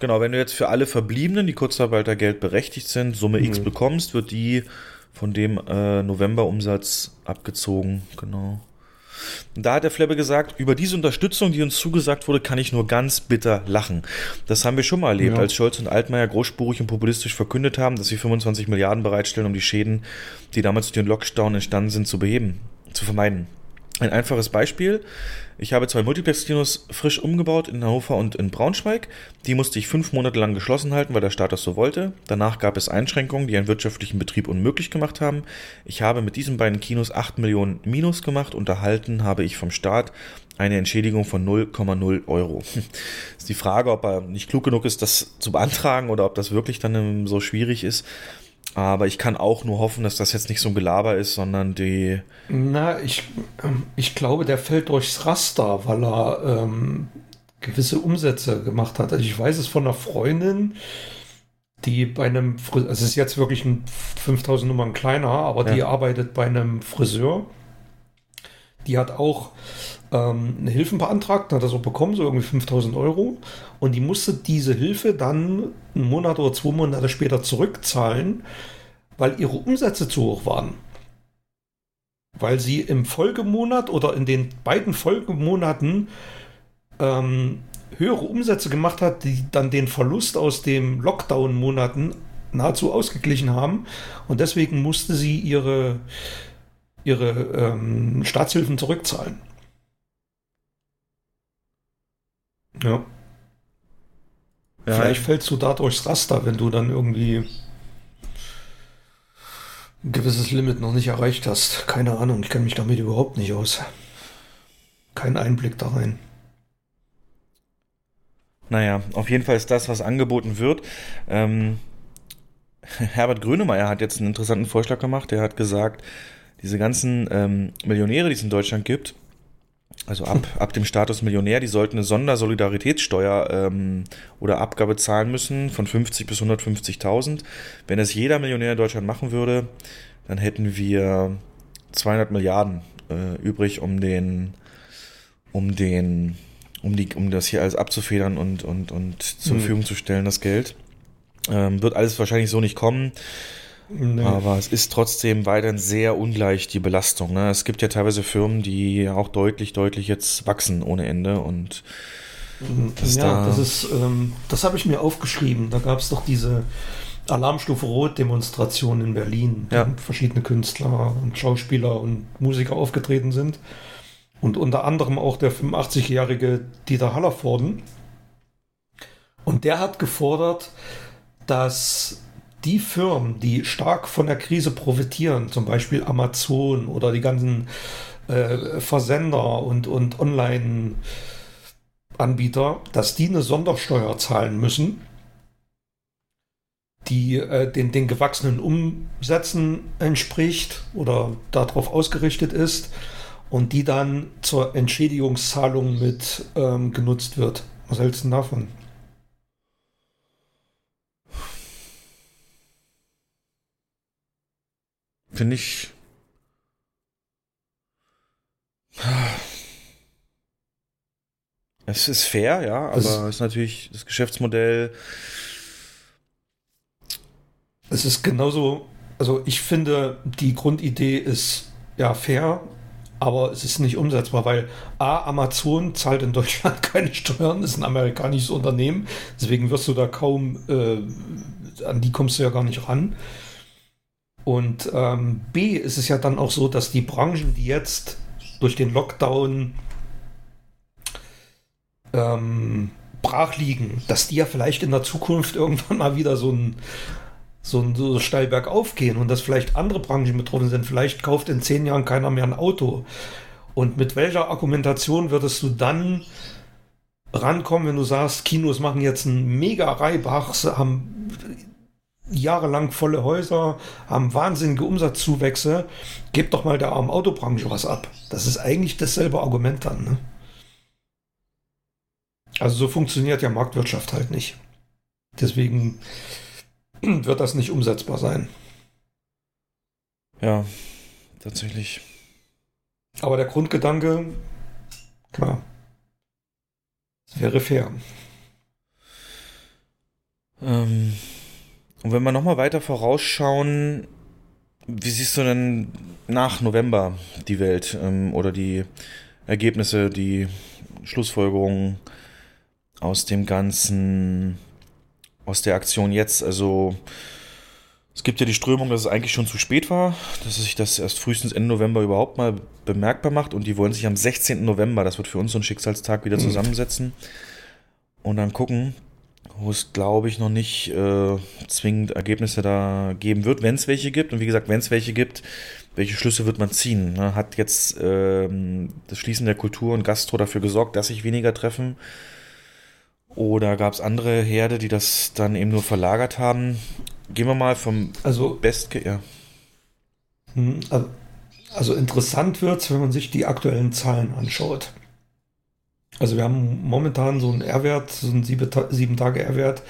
Speaker 2: Genau, wenn du jetzt für alle Verbliebenen, die Kurzarbeitergeld berechtigt sind, Summe X
Speaker 3: Mhm.
Speaker 2: bekommst, wird die von dem äh, Novemberumsatz abgezogen. Genau. Und da hat der Flebbe gesagt, über diese Unterstützung, die uns zugesagt wurde, kann ich nur ganz bitter lachen. Das haben wir schon mal erlebt,
Speaker 3: Ja.
Speaker 2: als Scholz und Altmaier großspurig und populistisch verkündet haben, dass sie 25 Milliarden bereitstellen, um die Schäden, die damals durch den Lockdown entstanden sind, zu beheben, zu vermeiden. Ein einfaches Beispiel. Ich habe zwei Multiplex-Kinos frisch umgebaut in Hannover und in Braunschweig. Die musste ich fünf Monate lang geschlossen halten, weil der Staat das so wollte. Danach gab es Einschränkungen, die einen wirtschaftlichen Betrieb unmöglich gemacht haben. Ich habe mit diesen beiden Kinos 8 Millionen Minus gemacht und erhalten habe ich vom Staat eine Entschädigung von 0,0 Euro. (laughs) Ist die Frage, ob er nicht klug genug ist, das zu beantragen oder ob das wirklich dann ähm, so schwierig ist. Aber ich kann auch nur hoffen, dass das jetzt nicht so ein Gelaber ist, sondern die.
Speaker 3: Na, ich, ähm, ich glaube, der fällt durchs Raster, weil er ähm, gewisse Umsätze gemacht hat. Also ich weiß es von einer Freundin, die bei einem, Friseur, also es ist jetzt wirklich ein 5000 Nummern kleiner, aber ja. die arbeitet bei einem Friseur. Die hat auch ähm, eine Hilfe beantragt, hat das auch bekommen, so irgendwie 5000 Euro. Und die musste diese Hilfe dann einen Monat oder zwei Monate später zurückzahlen, weil ihre Umsätze zu hoch waren. Weil sie im Folgemonat oder in den beiden Folgemonaten ähm, höhere Umsätze gemacht hat, die dann den Verlust aus den Lockdown-Monaten nahezu ausgeglichen haben. Und deswegen musste sie ihre, ihre ähm, Staatshilfen zurückzahlen. Ja. ja. Vielleicht fällst du da durchs Raster, wenn du dann irgendwie ein gewisses Limit noch nicht erreicht hast. Keine Ahnung, ich kenne mich damit überhaupt nicht aus. Kein Einblick da rein.
Speaker 2: Naja, auf jeden Fall ist das, was angeboten wird. Ähm, (laughs) Herbert Grönemeyer hat jetzt einen interessanten Vorschlag gemacht. Er hat gesagt, diese ganzen ähm, Millionäre, die es in Deutschland gibt, also ab, ab dem Status Millionär, die sollten eine Sondersolidaritätssteuer ähm, oder Abgabe zahlen müssen von 50 bis 150.000. Wenn es jeder Millionär in Deutschland machen würde, dann hätten wir 200 Milliarden äh, übrig, um den, um den um, die, um das hier alles abzufedern und, und, und zur mhm. Verfügung zu stellen, das Geld. Ähm, wird alles wahrscheinlich so nicht kommen. Nee. Aber es ist trotzdem weiterhin sehr ungleich, die Belastung. Ne? Es gibt ja teilweise Firmen, die auch deutlich, deutlich jetzt wachsen ohne Ende und
Speaker 3: mhm. das ja, da das ist, ähm, das habe ich mir aufgeschrieben. Da gab es doch diese Alarmstufe Rot-Demonstration in Berlin, ja. wo verschiedene Künstler und Schauspieler und Musiker aufgetreten sind und unter anderem auch der 85-jährige Dieter Hallervorden. Und der hat gefordert, dass die Firmen, die stark von der Krise profitieren, zum Beispiel Amazon oder die ganzen äh, Versender und, und Online-Anbieter, dass die eine Sondersteuer zahlen müssen, die äh, den, den gewachsenen Umsätzen entspricht oder darauf ausgerichtet ist und die dann zur Entschädigungszahlung mit ähm, genutzt wird. Was hältst du davon?
Speaker 2: Finde ich. Es ist fair, ja, aber es ist natürlich das Geschäftsmodell.
Speaker 3: Es ist genauso, also ich finde, die Grundidee ist ja fair, aber es ist nicht umsetzbar, weil A, Amazon zahlt in Deutschland (laughs) keine Steuern, ist ein amerikanisches Unternehmen, deswegen wirst du da kaum, äh, an die kommst du ja gar nicht ran. Und ähm, B ist es ja dann auch so, dass die Branchen, die jetzt durch den Lockdown ähm, brach liegen, dass die ja vielleicht in der Zukunft (laughs) irgendwann mal wieder so ein so, so steil bergauf gehen und dass vielleicht andere Branchen betroffen sind. Vielleicht kauft in zehn Jahren keiner mehr ein Auto. Und mit welcher Argumentation würdest du dann rankommen, wenn du sagst, Kinos machen jetzt einen mega Reibach, haben jahrelang volle Häuser, haben wahnsinnige Umsatzzuwächse, gebt doch mal der armen Autobranche was ab. Das ist eigentlich dasselbe Argument dann. Ne? Also so funktioniert ja Marktwirtschaft halt nicht. Deswegen (clears throat) wird das nicht umsetzbar sein.
Speaker 2: Ja, tatsächlich.
Speaker 3: Aber der Grundgedanke, klar, wäre fair.
Speaker 2: Ähm, und wenn wir nochmal weiter vorausschauen, wie siehst du denn nach November die Welt ähm, oder die Ergebnisse, die Schlussfolgerungen aus dem ganzen aus der Aktion jetzt. Also es gibt ja die Strömung, dass es eigentlich schon zu spät war, dass sich das erst frühestens Ende November überhaupt mal bemerkbar macht und die wollen sich am 16. November, das wird für uns so ein Schicksalstag, wieder mhm. zusammensetzen und dann gucken, wo es, glaube ich, noch nicht äh, zwingend Ergebnisse da geben wird, wenn es welche gibt. Und wie gesagt, wenn es welche gibt, welche Schlüsse wird man ziehen? Ne? Hat jetzt ähm, das Schließen der Kultur und Gastro dafür gesorgt, dass sich weniger treffen? Oder gab es andere Herde, die das dann eben nur verlagert haben? gehen wir mal vom
Speaker 3: Also,
Speaker 2: Best. Ja.
Speaker 3: also- also interessant wird's, wenn man sich die aktuellen Zahlen anschaut. Also wir haben momentan so einen R-Wert, so einen 7-Tage-R-Wert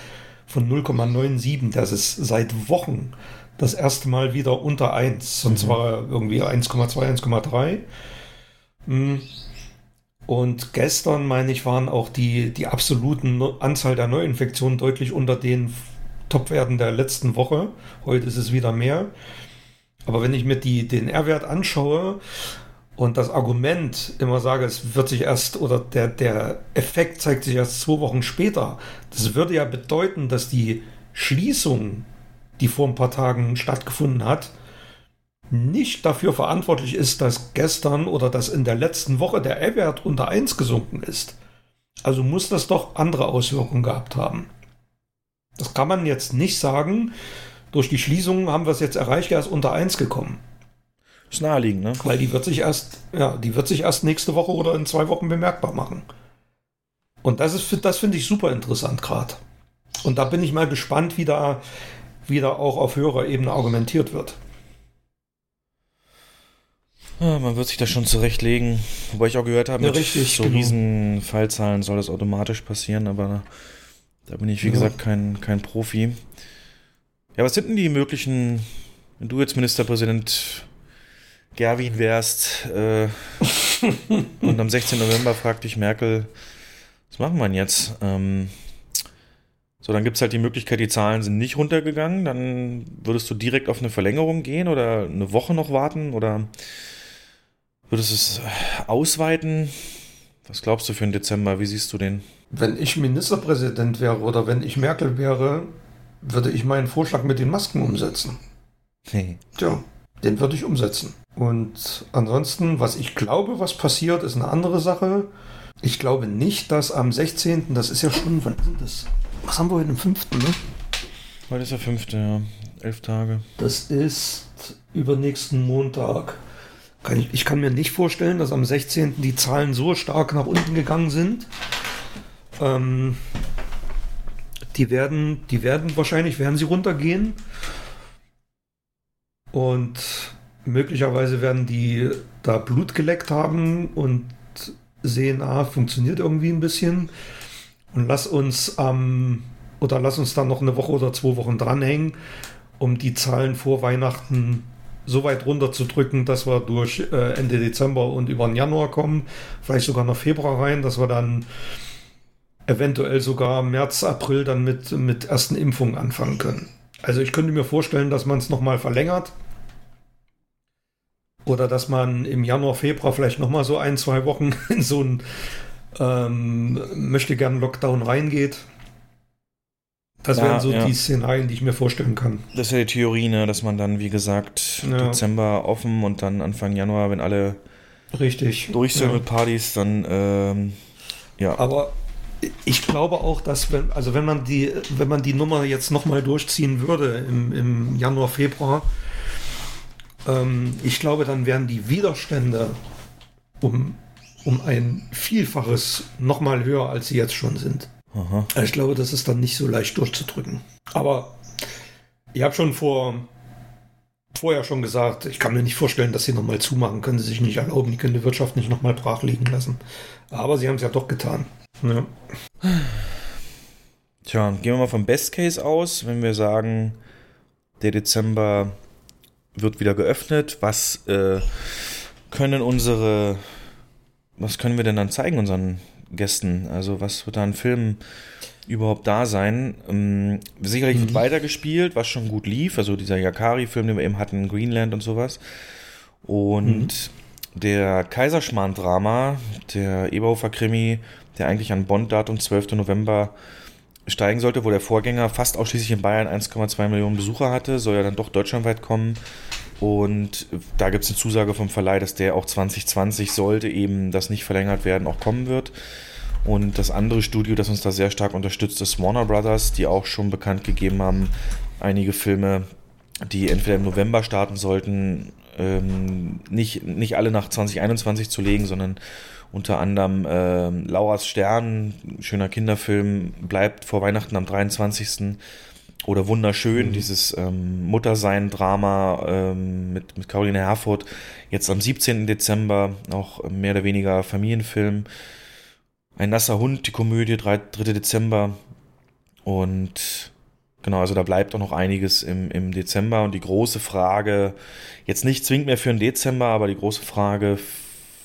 Speaker 3: von 0,97. Das ist seit Wochen das erste Mal wieder unter 1. Sonst
Speaker 2: Mhm.
Speaker 3: war er irgendwie 1,2, 1,3. Hm. Und gestern, meine ich, waren auch die, die absoluten Anzahl der Neuinfektionen deutlich unter den Topwerten der letzten Woche. Heute ist es wieder mehr. Aber wenn ich mir die, den R-Wert anschaue und das Argument immer sage, es wird sich erst oder der, der Effekt zeigt sich erst zwei Wochen später, das würde ja bedeuten, dass die Schließung, die vor ein paar Tagen stattgefunden hat, nicht dafür verantwortlich ist, dass gestern oder dass in der letzten Woche der R-Wert unter 1 gesunken ist. Also muss das doch andere Auswirkungen gehabt haben. Das kann man jetzt nicht sagen. Durch die Schließung haben wir es jetzt erreicht, er ist unter 1 gekommen.
Speaker 2: Ist naheliegend, ne?
Speaker 3: Weil die wird sich erst, ja, die wird sich erst nächste Woche oder in zwei Wochen bemerkbar machen. Und das ist, das finde ich super interessant gerade. Und da bin ich mal gespannt, wie da, wie da auch auf höherer Ebene argumentiert wird.
Speaker 2: Ja, man wird sich das schon zurechtlegen. Wobei ich auch gehört habe,
Speaker 3: Ja,
Speaker 2: mit
Speaker 3: richtig,
Speaker 2: so
Speaker 3: genau.
Speaker 2: riesen Fallzahlen soll das automatisch passieren, aber da bin ich, wie
Speaker 3: Ja.
Speaker 2: gesagt, kein, kein Profi. Ja, was sind denn die möglichen, wenn du jetzt Ministerpräsident Gerwin wärst äh, und am 16. November fragt dich Merkel, was machen wir denn jetzt? Ähm, so, dann gibt es halt die Möglichkeit, die Zahlen sind nicht runtergegangen, dann würdest du direkt auf eine Verlängerung gehen oder eine Woche noch warten oder würdest du es ausweiten? Was glaubst du für den Dezember? Wie siehst du den?
Speaker 3: Wenn ich Ministerpräsident wäre oder wenn ich Merkel wäre, würde ich meinen Vorschlag mit den Masken umsetzen. Tja, den würde ich umsetzen. Und ansonsten, was ich glaube, was passiert, ist eine andere Sache. Ich glaube nicht, dass am 16., das ist ja schon, wann ist denn das? Was haben wir heute, am 5., ne?
Speaker 2: Heute ist der fünfte, ja. Elf Tage.
Speaker 3: Das ist übernächsten Montag. Kann ich, ich kann mir nicht vorstellen, dass am 16. die Zahlen so stark nach unten gegangen sind. Ähm, die werden, die werden wahrscheinlich, werden sie runtergehen. Und möglicherweise werden die da Blut geleckt haben und sehen, ah, funktioniert irgendwie ein bisschen. Und lass uns am, oder lass uns dann noch eine Woche oder zwei Wochen dranhängen, um die Zahlen vor Weihnachten so weit runterzudrücken, dass wir durch äh, Ende Dezember und über den Januar kommen, vielleicht sogar noch Februar rein, dass wir dann eventuell sogar März, April dann mit, mit ersten Impfungen anfangen können. Also ich könnte mir vorstellen, dass man es nochmal verlängert. Oder dass man im Januar, Februar vielleicht nochmal so ein, zwei Wochen (laughs) in so einen ähm, möchte gern Lockdown reingeht. Das
Speaker 2: Ja,
Speaker 3: wären so
Speaker 2: ja.
Speaker 3: die Szenarien, die ich mir vorstellen kann.
Speaker 2: Das ist ja die Theorie, ne, dass man dann, wie gesagt,
Speaker 3: Ja.
Speaker 2: Dezember offen und dann Anfang Januar, wenn alle
Speaker 3: Richtig.
Speaker 2: durch sind mit Partys, dann ähm, ja.
Speaker 3: Aber ich glaube auch, dass wenn, also wenn man die, wenn man die Nummer jetzt nochmal durchziehen würde im, im Januar, Februar, ähm, ich glaube, dann wären die Widerstände um, um ein Vielfaches nochmal höher, als sie jetzt schon sind.
Speaker 2: Aha.
Speaker 3: Ich glaube, das ist dann nicht so leicht durchzudrücken. Aber ich habe schon vor vorher schon gesagt, ich kann mir nicht vorstellen, dass sie nochmal zumachen. Können sie sich nicht erlauben. Die können die Wirtschaft nicht nochmal brach liegen lassen. Aber sie haben es ja doch getan. Ja.
Speaker 2: Tja, gehen wir mal vom Best Case aus, wenn wir sagen, der Dezember wird wieder geöffnet. Was äh, können unsere, was können wir denn dann zeigen unseren Gästen? Also was wird da an Filmen überhaupt da sein? Ähm, sicherlich wird
Speaker 3: Mhm.
Speaker 2: weitergespielt, was schon gut lief. Also dieser Yakari-Film, den wir eben hatten, Greenland und sowas. Und der Kaiserschmarrn-Drama, der Eberhofer-Krimi, der eigentlich an Bond-Datum 12. November steigen sollte, wo der Vorgänger fast ausschließlich in Bayern 1,2 Millionen Besucher hatte, soll ja dann doch deutschlandweit kommen. Und da gibt es eine Zusage vom Verleih, dass der auch 2020 sollte eben das nicht verlängert werden, auch kommen wird. Und das andere Studio, das uns da sehr stark unterstützt, ist Warner Brothers, die auch schon bekannt gegeben haben, einige Filme, die entweder im November starten sollten, ähm, nicht, nicht alle nach 2021 zu legen, sondern unter anderem ähm, Lauras Stern, schöner Kinderfilm, bleibt vor Weihnachten am 23. oder Wunderschön, mhm. dieses ähm, Muttersein-Drama ähm, mit, mit Caroline Herfurth, jetzt am 17. Dezember, auch mehr oder weniger Familienfilm. Ein nasser Hund, die Komödie, 3. Dezember. Und genau, also da bleibt auch noch einiges im, im Dezember. Und die große Frage, jetzt nicht zwingend mehr für den Dezember, aber die große Frage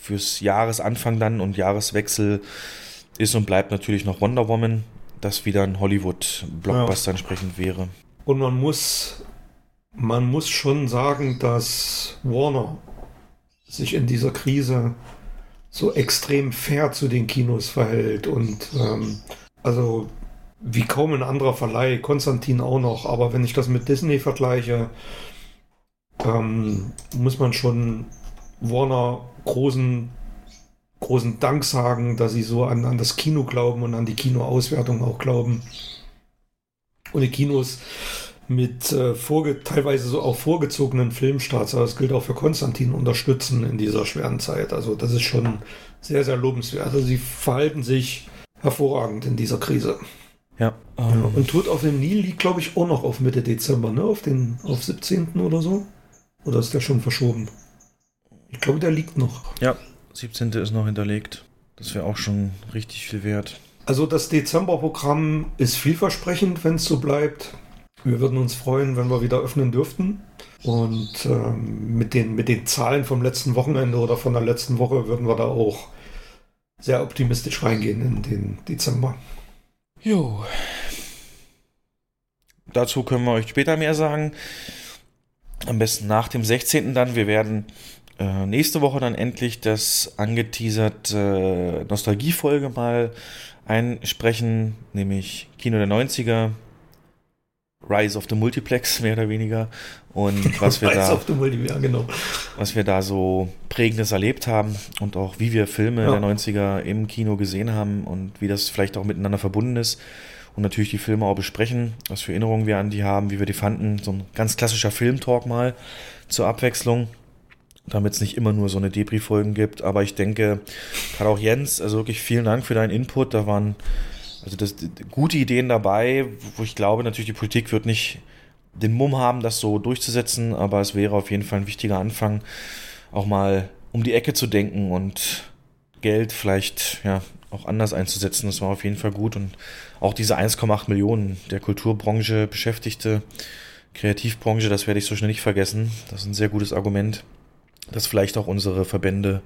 Speaker 2: fürs Jahresanfang dann und Jahreswechsel ist und bleibt natürlich noch Wonder Woman, das wieder ein Hollywood-Blockbuster ja. entsprechend wäre.
Speaker 3: Und man muss, man muss schon sagen, dass Warner sich in dieser Krise so extrem fair zu den Kinos verhält und ähm, also wie kaum ein anderer Verleih, Konstantin auch noch, aber wenn ich das mit Disney vergleiche, ähm, muss man schon Warner großen, großen Dank sagen, dass sie so an, an das Kino glauben und an die Kinoauswertung auch glauben. Und die Kinos mit äh, vorge teilweise so auch vorgezogenen Filmstarts, aber das gilt auch für Konstantin, unterstützen in dieser schweren Zeit. Also das ist schon sehr, sehr lobenswert. Also sie verhalten sich hervorragend in dieser Krise.
Speaker 2: Ja.
Speaker 3: ja. Und Tod auf dem Nil liegt, glaube ich, auch noch auf Mitte Dezember, ne? Auf den, auf 17. oder so. Oder ist der schon verschoben? Ich glaube, der liegt noch.
Speaker 2: Ja, 17. ist noch hinterlegt. Das wäre auch schon richtig viel wert.
Speaker 3: Also das Dezemberprogramm ist vielversprechend, wenn es so bleibt. Wir würden uns freuen, wenn wir wieder öffnen dürften. Und ähm, mit, den, mit den Zahlen vom letzten Wochenende oder von der letzten Woche würden wir da auch sehr optimistisch reingehen in den Dezember.
Speaker 2: Jo. Dazu können wir euch später mehr sagen. Am besten nach dem 16. dann. Wir werden äh, nächste Woche dann endlich das angeteaserte äh, Nostalgiefolge mal einsprechen, nämlich Kino der 90er, Rise of the Multiplex, mehr oder weniger. Und (laughs) was wir da,
Speaker 3: genau.
Speaker 2: was wir da so Prägendes erlebt haben und auch wie wir Filme ja. der 90er im Kino gesehen haben und wie das vielleicht auch miteinander verbunden ist. Und natürlich die Filme auch besprechen, was für Erinnerungen wir an die haben, wie wir die fanden. So ein ganz klassischer Filmtalk mal zur Abwechslung damit es nicht immer nur so eine Debris-Folgen gibt. Aber ich denke, gerade auch Jens, also wirklich vielen Dank für deinen Input. Da waren also das, gute Ideen dabei, wo ich glaube, natürlich die Politik wird nicht den Mumm haben, das so durchzusetzen, aber es wäre auf jeden Fall ein wichtiger Anfang, auch mal um die Ecke zu denken und Geld vielleicht ja auch anders einzusetzen. Das war auf jeden Fall gut und auch diese 1,8 Millionen der Kulturbranche Beschäftigte, Kreativbranche, das werde ich so schnell nicht vergessen. Das ist ein sehr gutes Argument, dass vielleicht auch unsere Verbände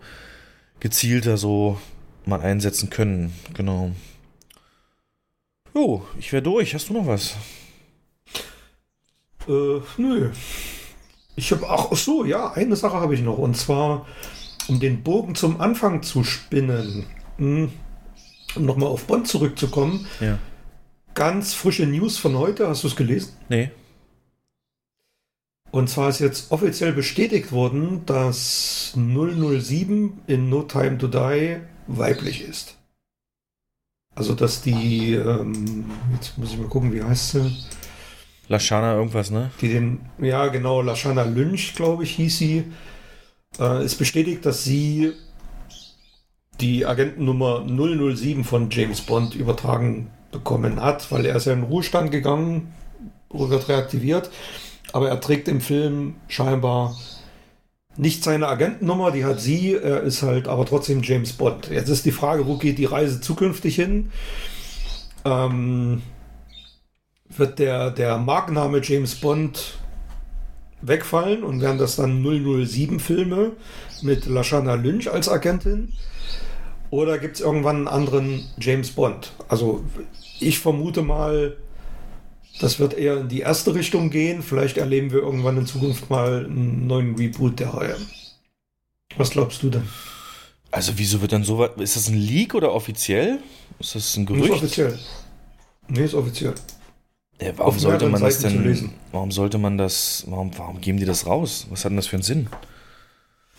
Speaker 2: gezielter so mal einsetzen können. Genau. Jo, ich wäre durch. Hast du noch was?
Speaker 3: Äh, nö. Ich habe, ach so, ja, eine Sache habe ich noch. Und zwar, um den Bogen zum Anfang zu spinnen, hm, um nochmal auf Bonn zurückzukommen.
Speaker 2: Ja.
Speaker 3: Ganz frische News von heute. Hast du es gelesen?
Speaker 2: Nee.
Speaker 3: Und zwar ist jetzt offiziell bestätigt worden, dass 007 in No Time to Die weiblich ist. Also, dass die, ähm, jetzt muss ich mal gucken, wie heißt sie?
Speaker 2: Lashana irgendwas, ne?
Speaker 3: Die den, ja genau, Lashana Lynch, glaube ich, hieß sie. Äh, ist bestätigt, dass sie die Agentennummer 007 von James Bond übertragen bekommen hat, weil er ist ja in den Ruhestand gegangen, wird reaktiviert, aber er trägt im Film scheinbar nicht seine Agentennummer, die hat sie, er ist halt aber trotzdem James Bond. Jetzt ist die Frage, wo geht die Reise zukünftig hin? Ähm, wird der, der Markenname James Bond wegfallen und werden das dann 007 Filme mit Lashana Lynch als Agentin? Oder gibt es irgendwann einen anderen James Bond? Also ich vermute mal, das wird eher in die erste Richtung gehen. Vielleicht erleben wir irgendwann in Zukunft mal einen neuen Reboot der Reihe. Was glaubst du denn?
Speaker 2: Also wieso wird dann so was? Ist das ein Leak oder offiziell? Ist das ein Gerücht?
Speaker 3: Ist offiziell. Nee, ist offiziell.
Speaker 2: Ja, warum sollte man das denn? Warum sollte man das? Warum, warum geben die das raus? Was hat denn das für einen Sinn?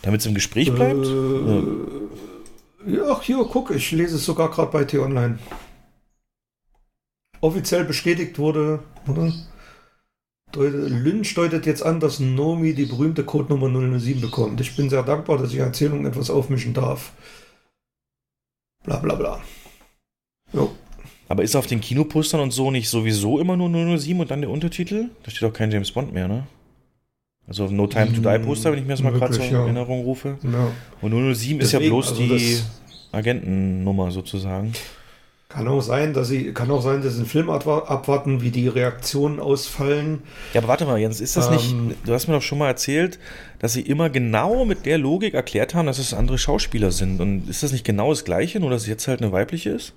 Speaker 2: Damit es im Gespräch bleibt?
Speaker 3: Äh, ja. ja, hier, guck, ich lese es sogar gerade bei T-Online offiziell bestätigt wurde, oder? Lynch deutet jetzt an, dass Nomi die berühmte Codenummer 007 bekommt. Ich bin sehr dankbar, dass ich Erzählung etwas aufmischen darf. Bla bla bla. Jo.
Speaker 2: Aber ist auf den Kinopostern und so nicht sowieso immer nur 007 und dann der Untertitel? Da steht auch kein James Bond mehr, ne? Also auf No Time to Die Poster, wenn ich mir das mal gerade zur
Speaker 3: Möglich, ja.
Speaker 2: Erinnerung rufe.
Speaker 3: Ja.
Speaker 2: Und 007 ist ja
Speaker 3: Deswegen,
Speaker 2: bloß
Speaker 3: also
Speaker 2: die Agentennummer sozusagen.
Speaker 3: Kann auch sein, dass sie, kann auch sein, dass sie den Film abwa- abwarten, wie die Reaktionen ausfallen.
Speaker 2: Ja, aber warte mal, Jens, ist das nicht,
Speaker 3: Ähm.
Speaker 2: du hast mir doch schon mal erzählt, dass sie immer genau mit der Logik erklärt haben, dass es andere Schauspieler sind. Und ist das nicht genau das Gleiche, nur dass es jetzt halt eine weibliche ist?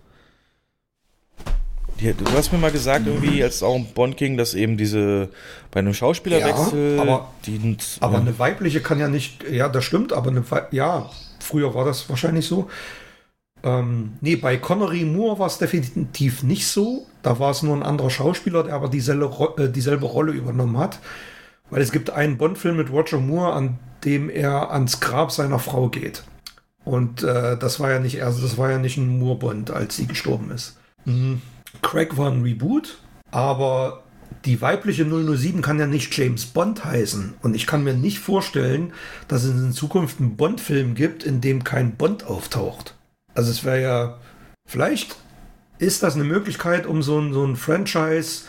Speaker 2: Die, du hast mir mal gesagt, irgendwie, als es auch um Bond ging, dass eben diese, bei einem Schauspielerwechsel,
Speaker 3: Ja, aber-
Speaker 2: die,
Speaker 3: Aber
Speaker 2: ja.
Speaker 3: eine weibliche kann ja nicht, ja, das stimmt, aber eine, ja, früher war das wahrscheinlich so. Ähm, nee, bei Connery Moore war es definitiv nicht so. Da war es nur ein anderer Schauspieler, der aber dieselbe, äh, dieselbe Rolle übernommen hat. Weil es gibt einen Bond-Film mit Roger Moore, an dem er ans Grab seiner Frau geht. Und äh, das war ja nicht, also das war ja nicht ein Moore-Bond, als sie gestorben ist. Mhm. Craig war ein Reboot, aber die weibliche 007 kann ja nicht James Bond heißen. Und ich kann mir nicht vorstellen, dass es in Zukunft einen Bond-Film gibt, in dem kein Bond auftaucht. Also es wäre ja, vielleicht ist das eine Möglichkeit, um so ein, so ein Franchise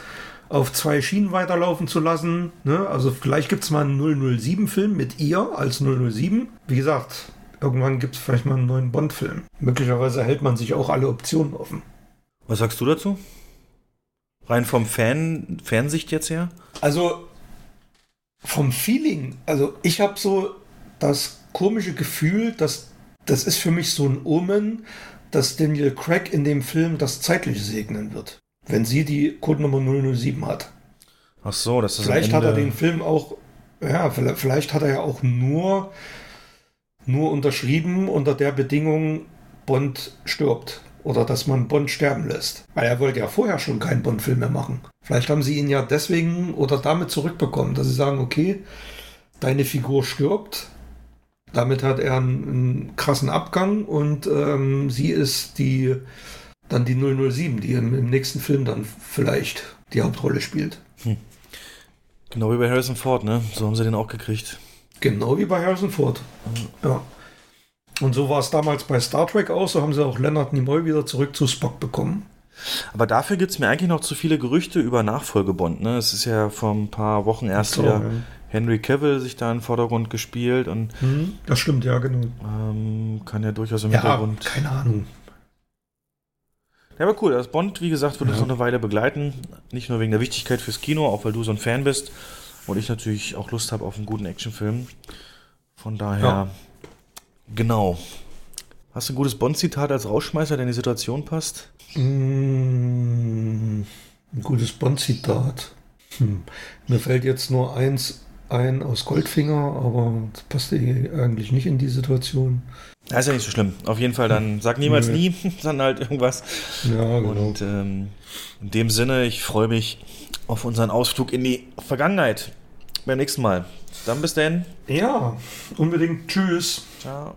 Speaker 3: auf zwei Schienen weiterlaufen zu lassen. Ne? Also vielleicht gibt es mal einen 007-Film mit ihr als 007. Wie gesagt, irgendwann gibt es vielleicht mal einen neuen Bond-Film. Möglicherweise hält man sich auch alle Optionen offen.
Speaker 2: Was sagst du dazu? Rein vom Fan, Fansicht jetzt her?
Speaker 3: Also vom Feeling, also ich habe so das komische Gefühl, dass das ist für mich so ein Omen, dass Daniel Craig in dem Film das Zeitliche segnen wird. Wenn sie die Codenummer 007 hat.
Speaker 2: Ach so, das ist
Speaker 3: Vielleicht hat er den Film auch, ja, vielleicht, vielleicht hat er ja auch nur, nur unterschrieben unter der Bedingung, Bond stirbt. Oder dass man Bond sterben lässt. Weil er wollte ja vorher schon keinen Bond-Film mehr machen. Vielleicht haben sie ihn ja deswegen oder damit zurückbekommen, dass sie sagen, okay, deine Figur stirbt. Damit hat er einen, einen krassen Abgang und ähm, sie ist die dann die 007, die im, im nächsten Film dann vielleicht die Hauptrolle spielt.
Speaker 2: Genau wie bei Harrison Ford, ne? So haben sie den auch gekriegt.
Speaker 3: Genau wie bei Harrison Ford. Ja. Und so war es damals bei Star Trek auch. So haben sie auch Leonard Nimoy wieder zurück zu Spock bekommen.
Speaker 2: Aber dafür gibt es mir eigentlich noch zu viele Gerüchte über Nachfolgebond. Ne? Es ist ja vor ein paar Wochen erst
Speaker 3: So,
Speaker 2: wieder
Speaker 3: ja.
Speaker 2: Henry Cavill sich da in den Vordergrund gespielt und
Speaker 3: Mhm, das stimmt, ja, genau.
Speaker 2: ähm, kann ja durchaus im
Speaker 3: Ja,
Speaker 2: Hintergrund.
Speaker 3: keine Ahnung.
Speaker 2: Ja, aber cool. Das Bond, wie gesagt, wird uns
Speaker 3: Ja.
Speaker 2: noch eine Weile begleiten. Nicht nur wegen der Wichtigkeit fürs Kino, auch weil du so ein Fan bist und ich natürlich auch Lust habe auf einen guten Actionfilm. Von daher,
Speaker 3: Ja.
Speaker 2: genau. Hast du ein gutes Bond-Zitat als Rausschmeißer, der in die Situation passt?
Speaker 3: Mm, ein gutes Bond-Zitat. Hm. Mir fällt jetzt nur eins ein aus Goldfinger, aber das passt eh eigentlich nicht in die Situation.
Speaker 2: Ja, ist ja nicht so schlimm. Auf jeden Fall dann sag niemals
Speaker 3: Nö.
Speaker 2: nie, (laughs) dann halt irgendwas.
Speaker 3: Ja, genau.
Speaker 2: Und ähm, in dem Sinne, ich freue mich auf unseren Ausflug in die Vergangenheit. Beim nächsten Mal. Dann bis denn.
Speaker 3: Ja, unbedingt. Tschüss.
Speaker 2: Ciao.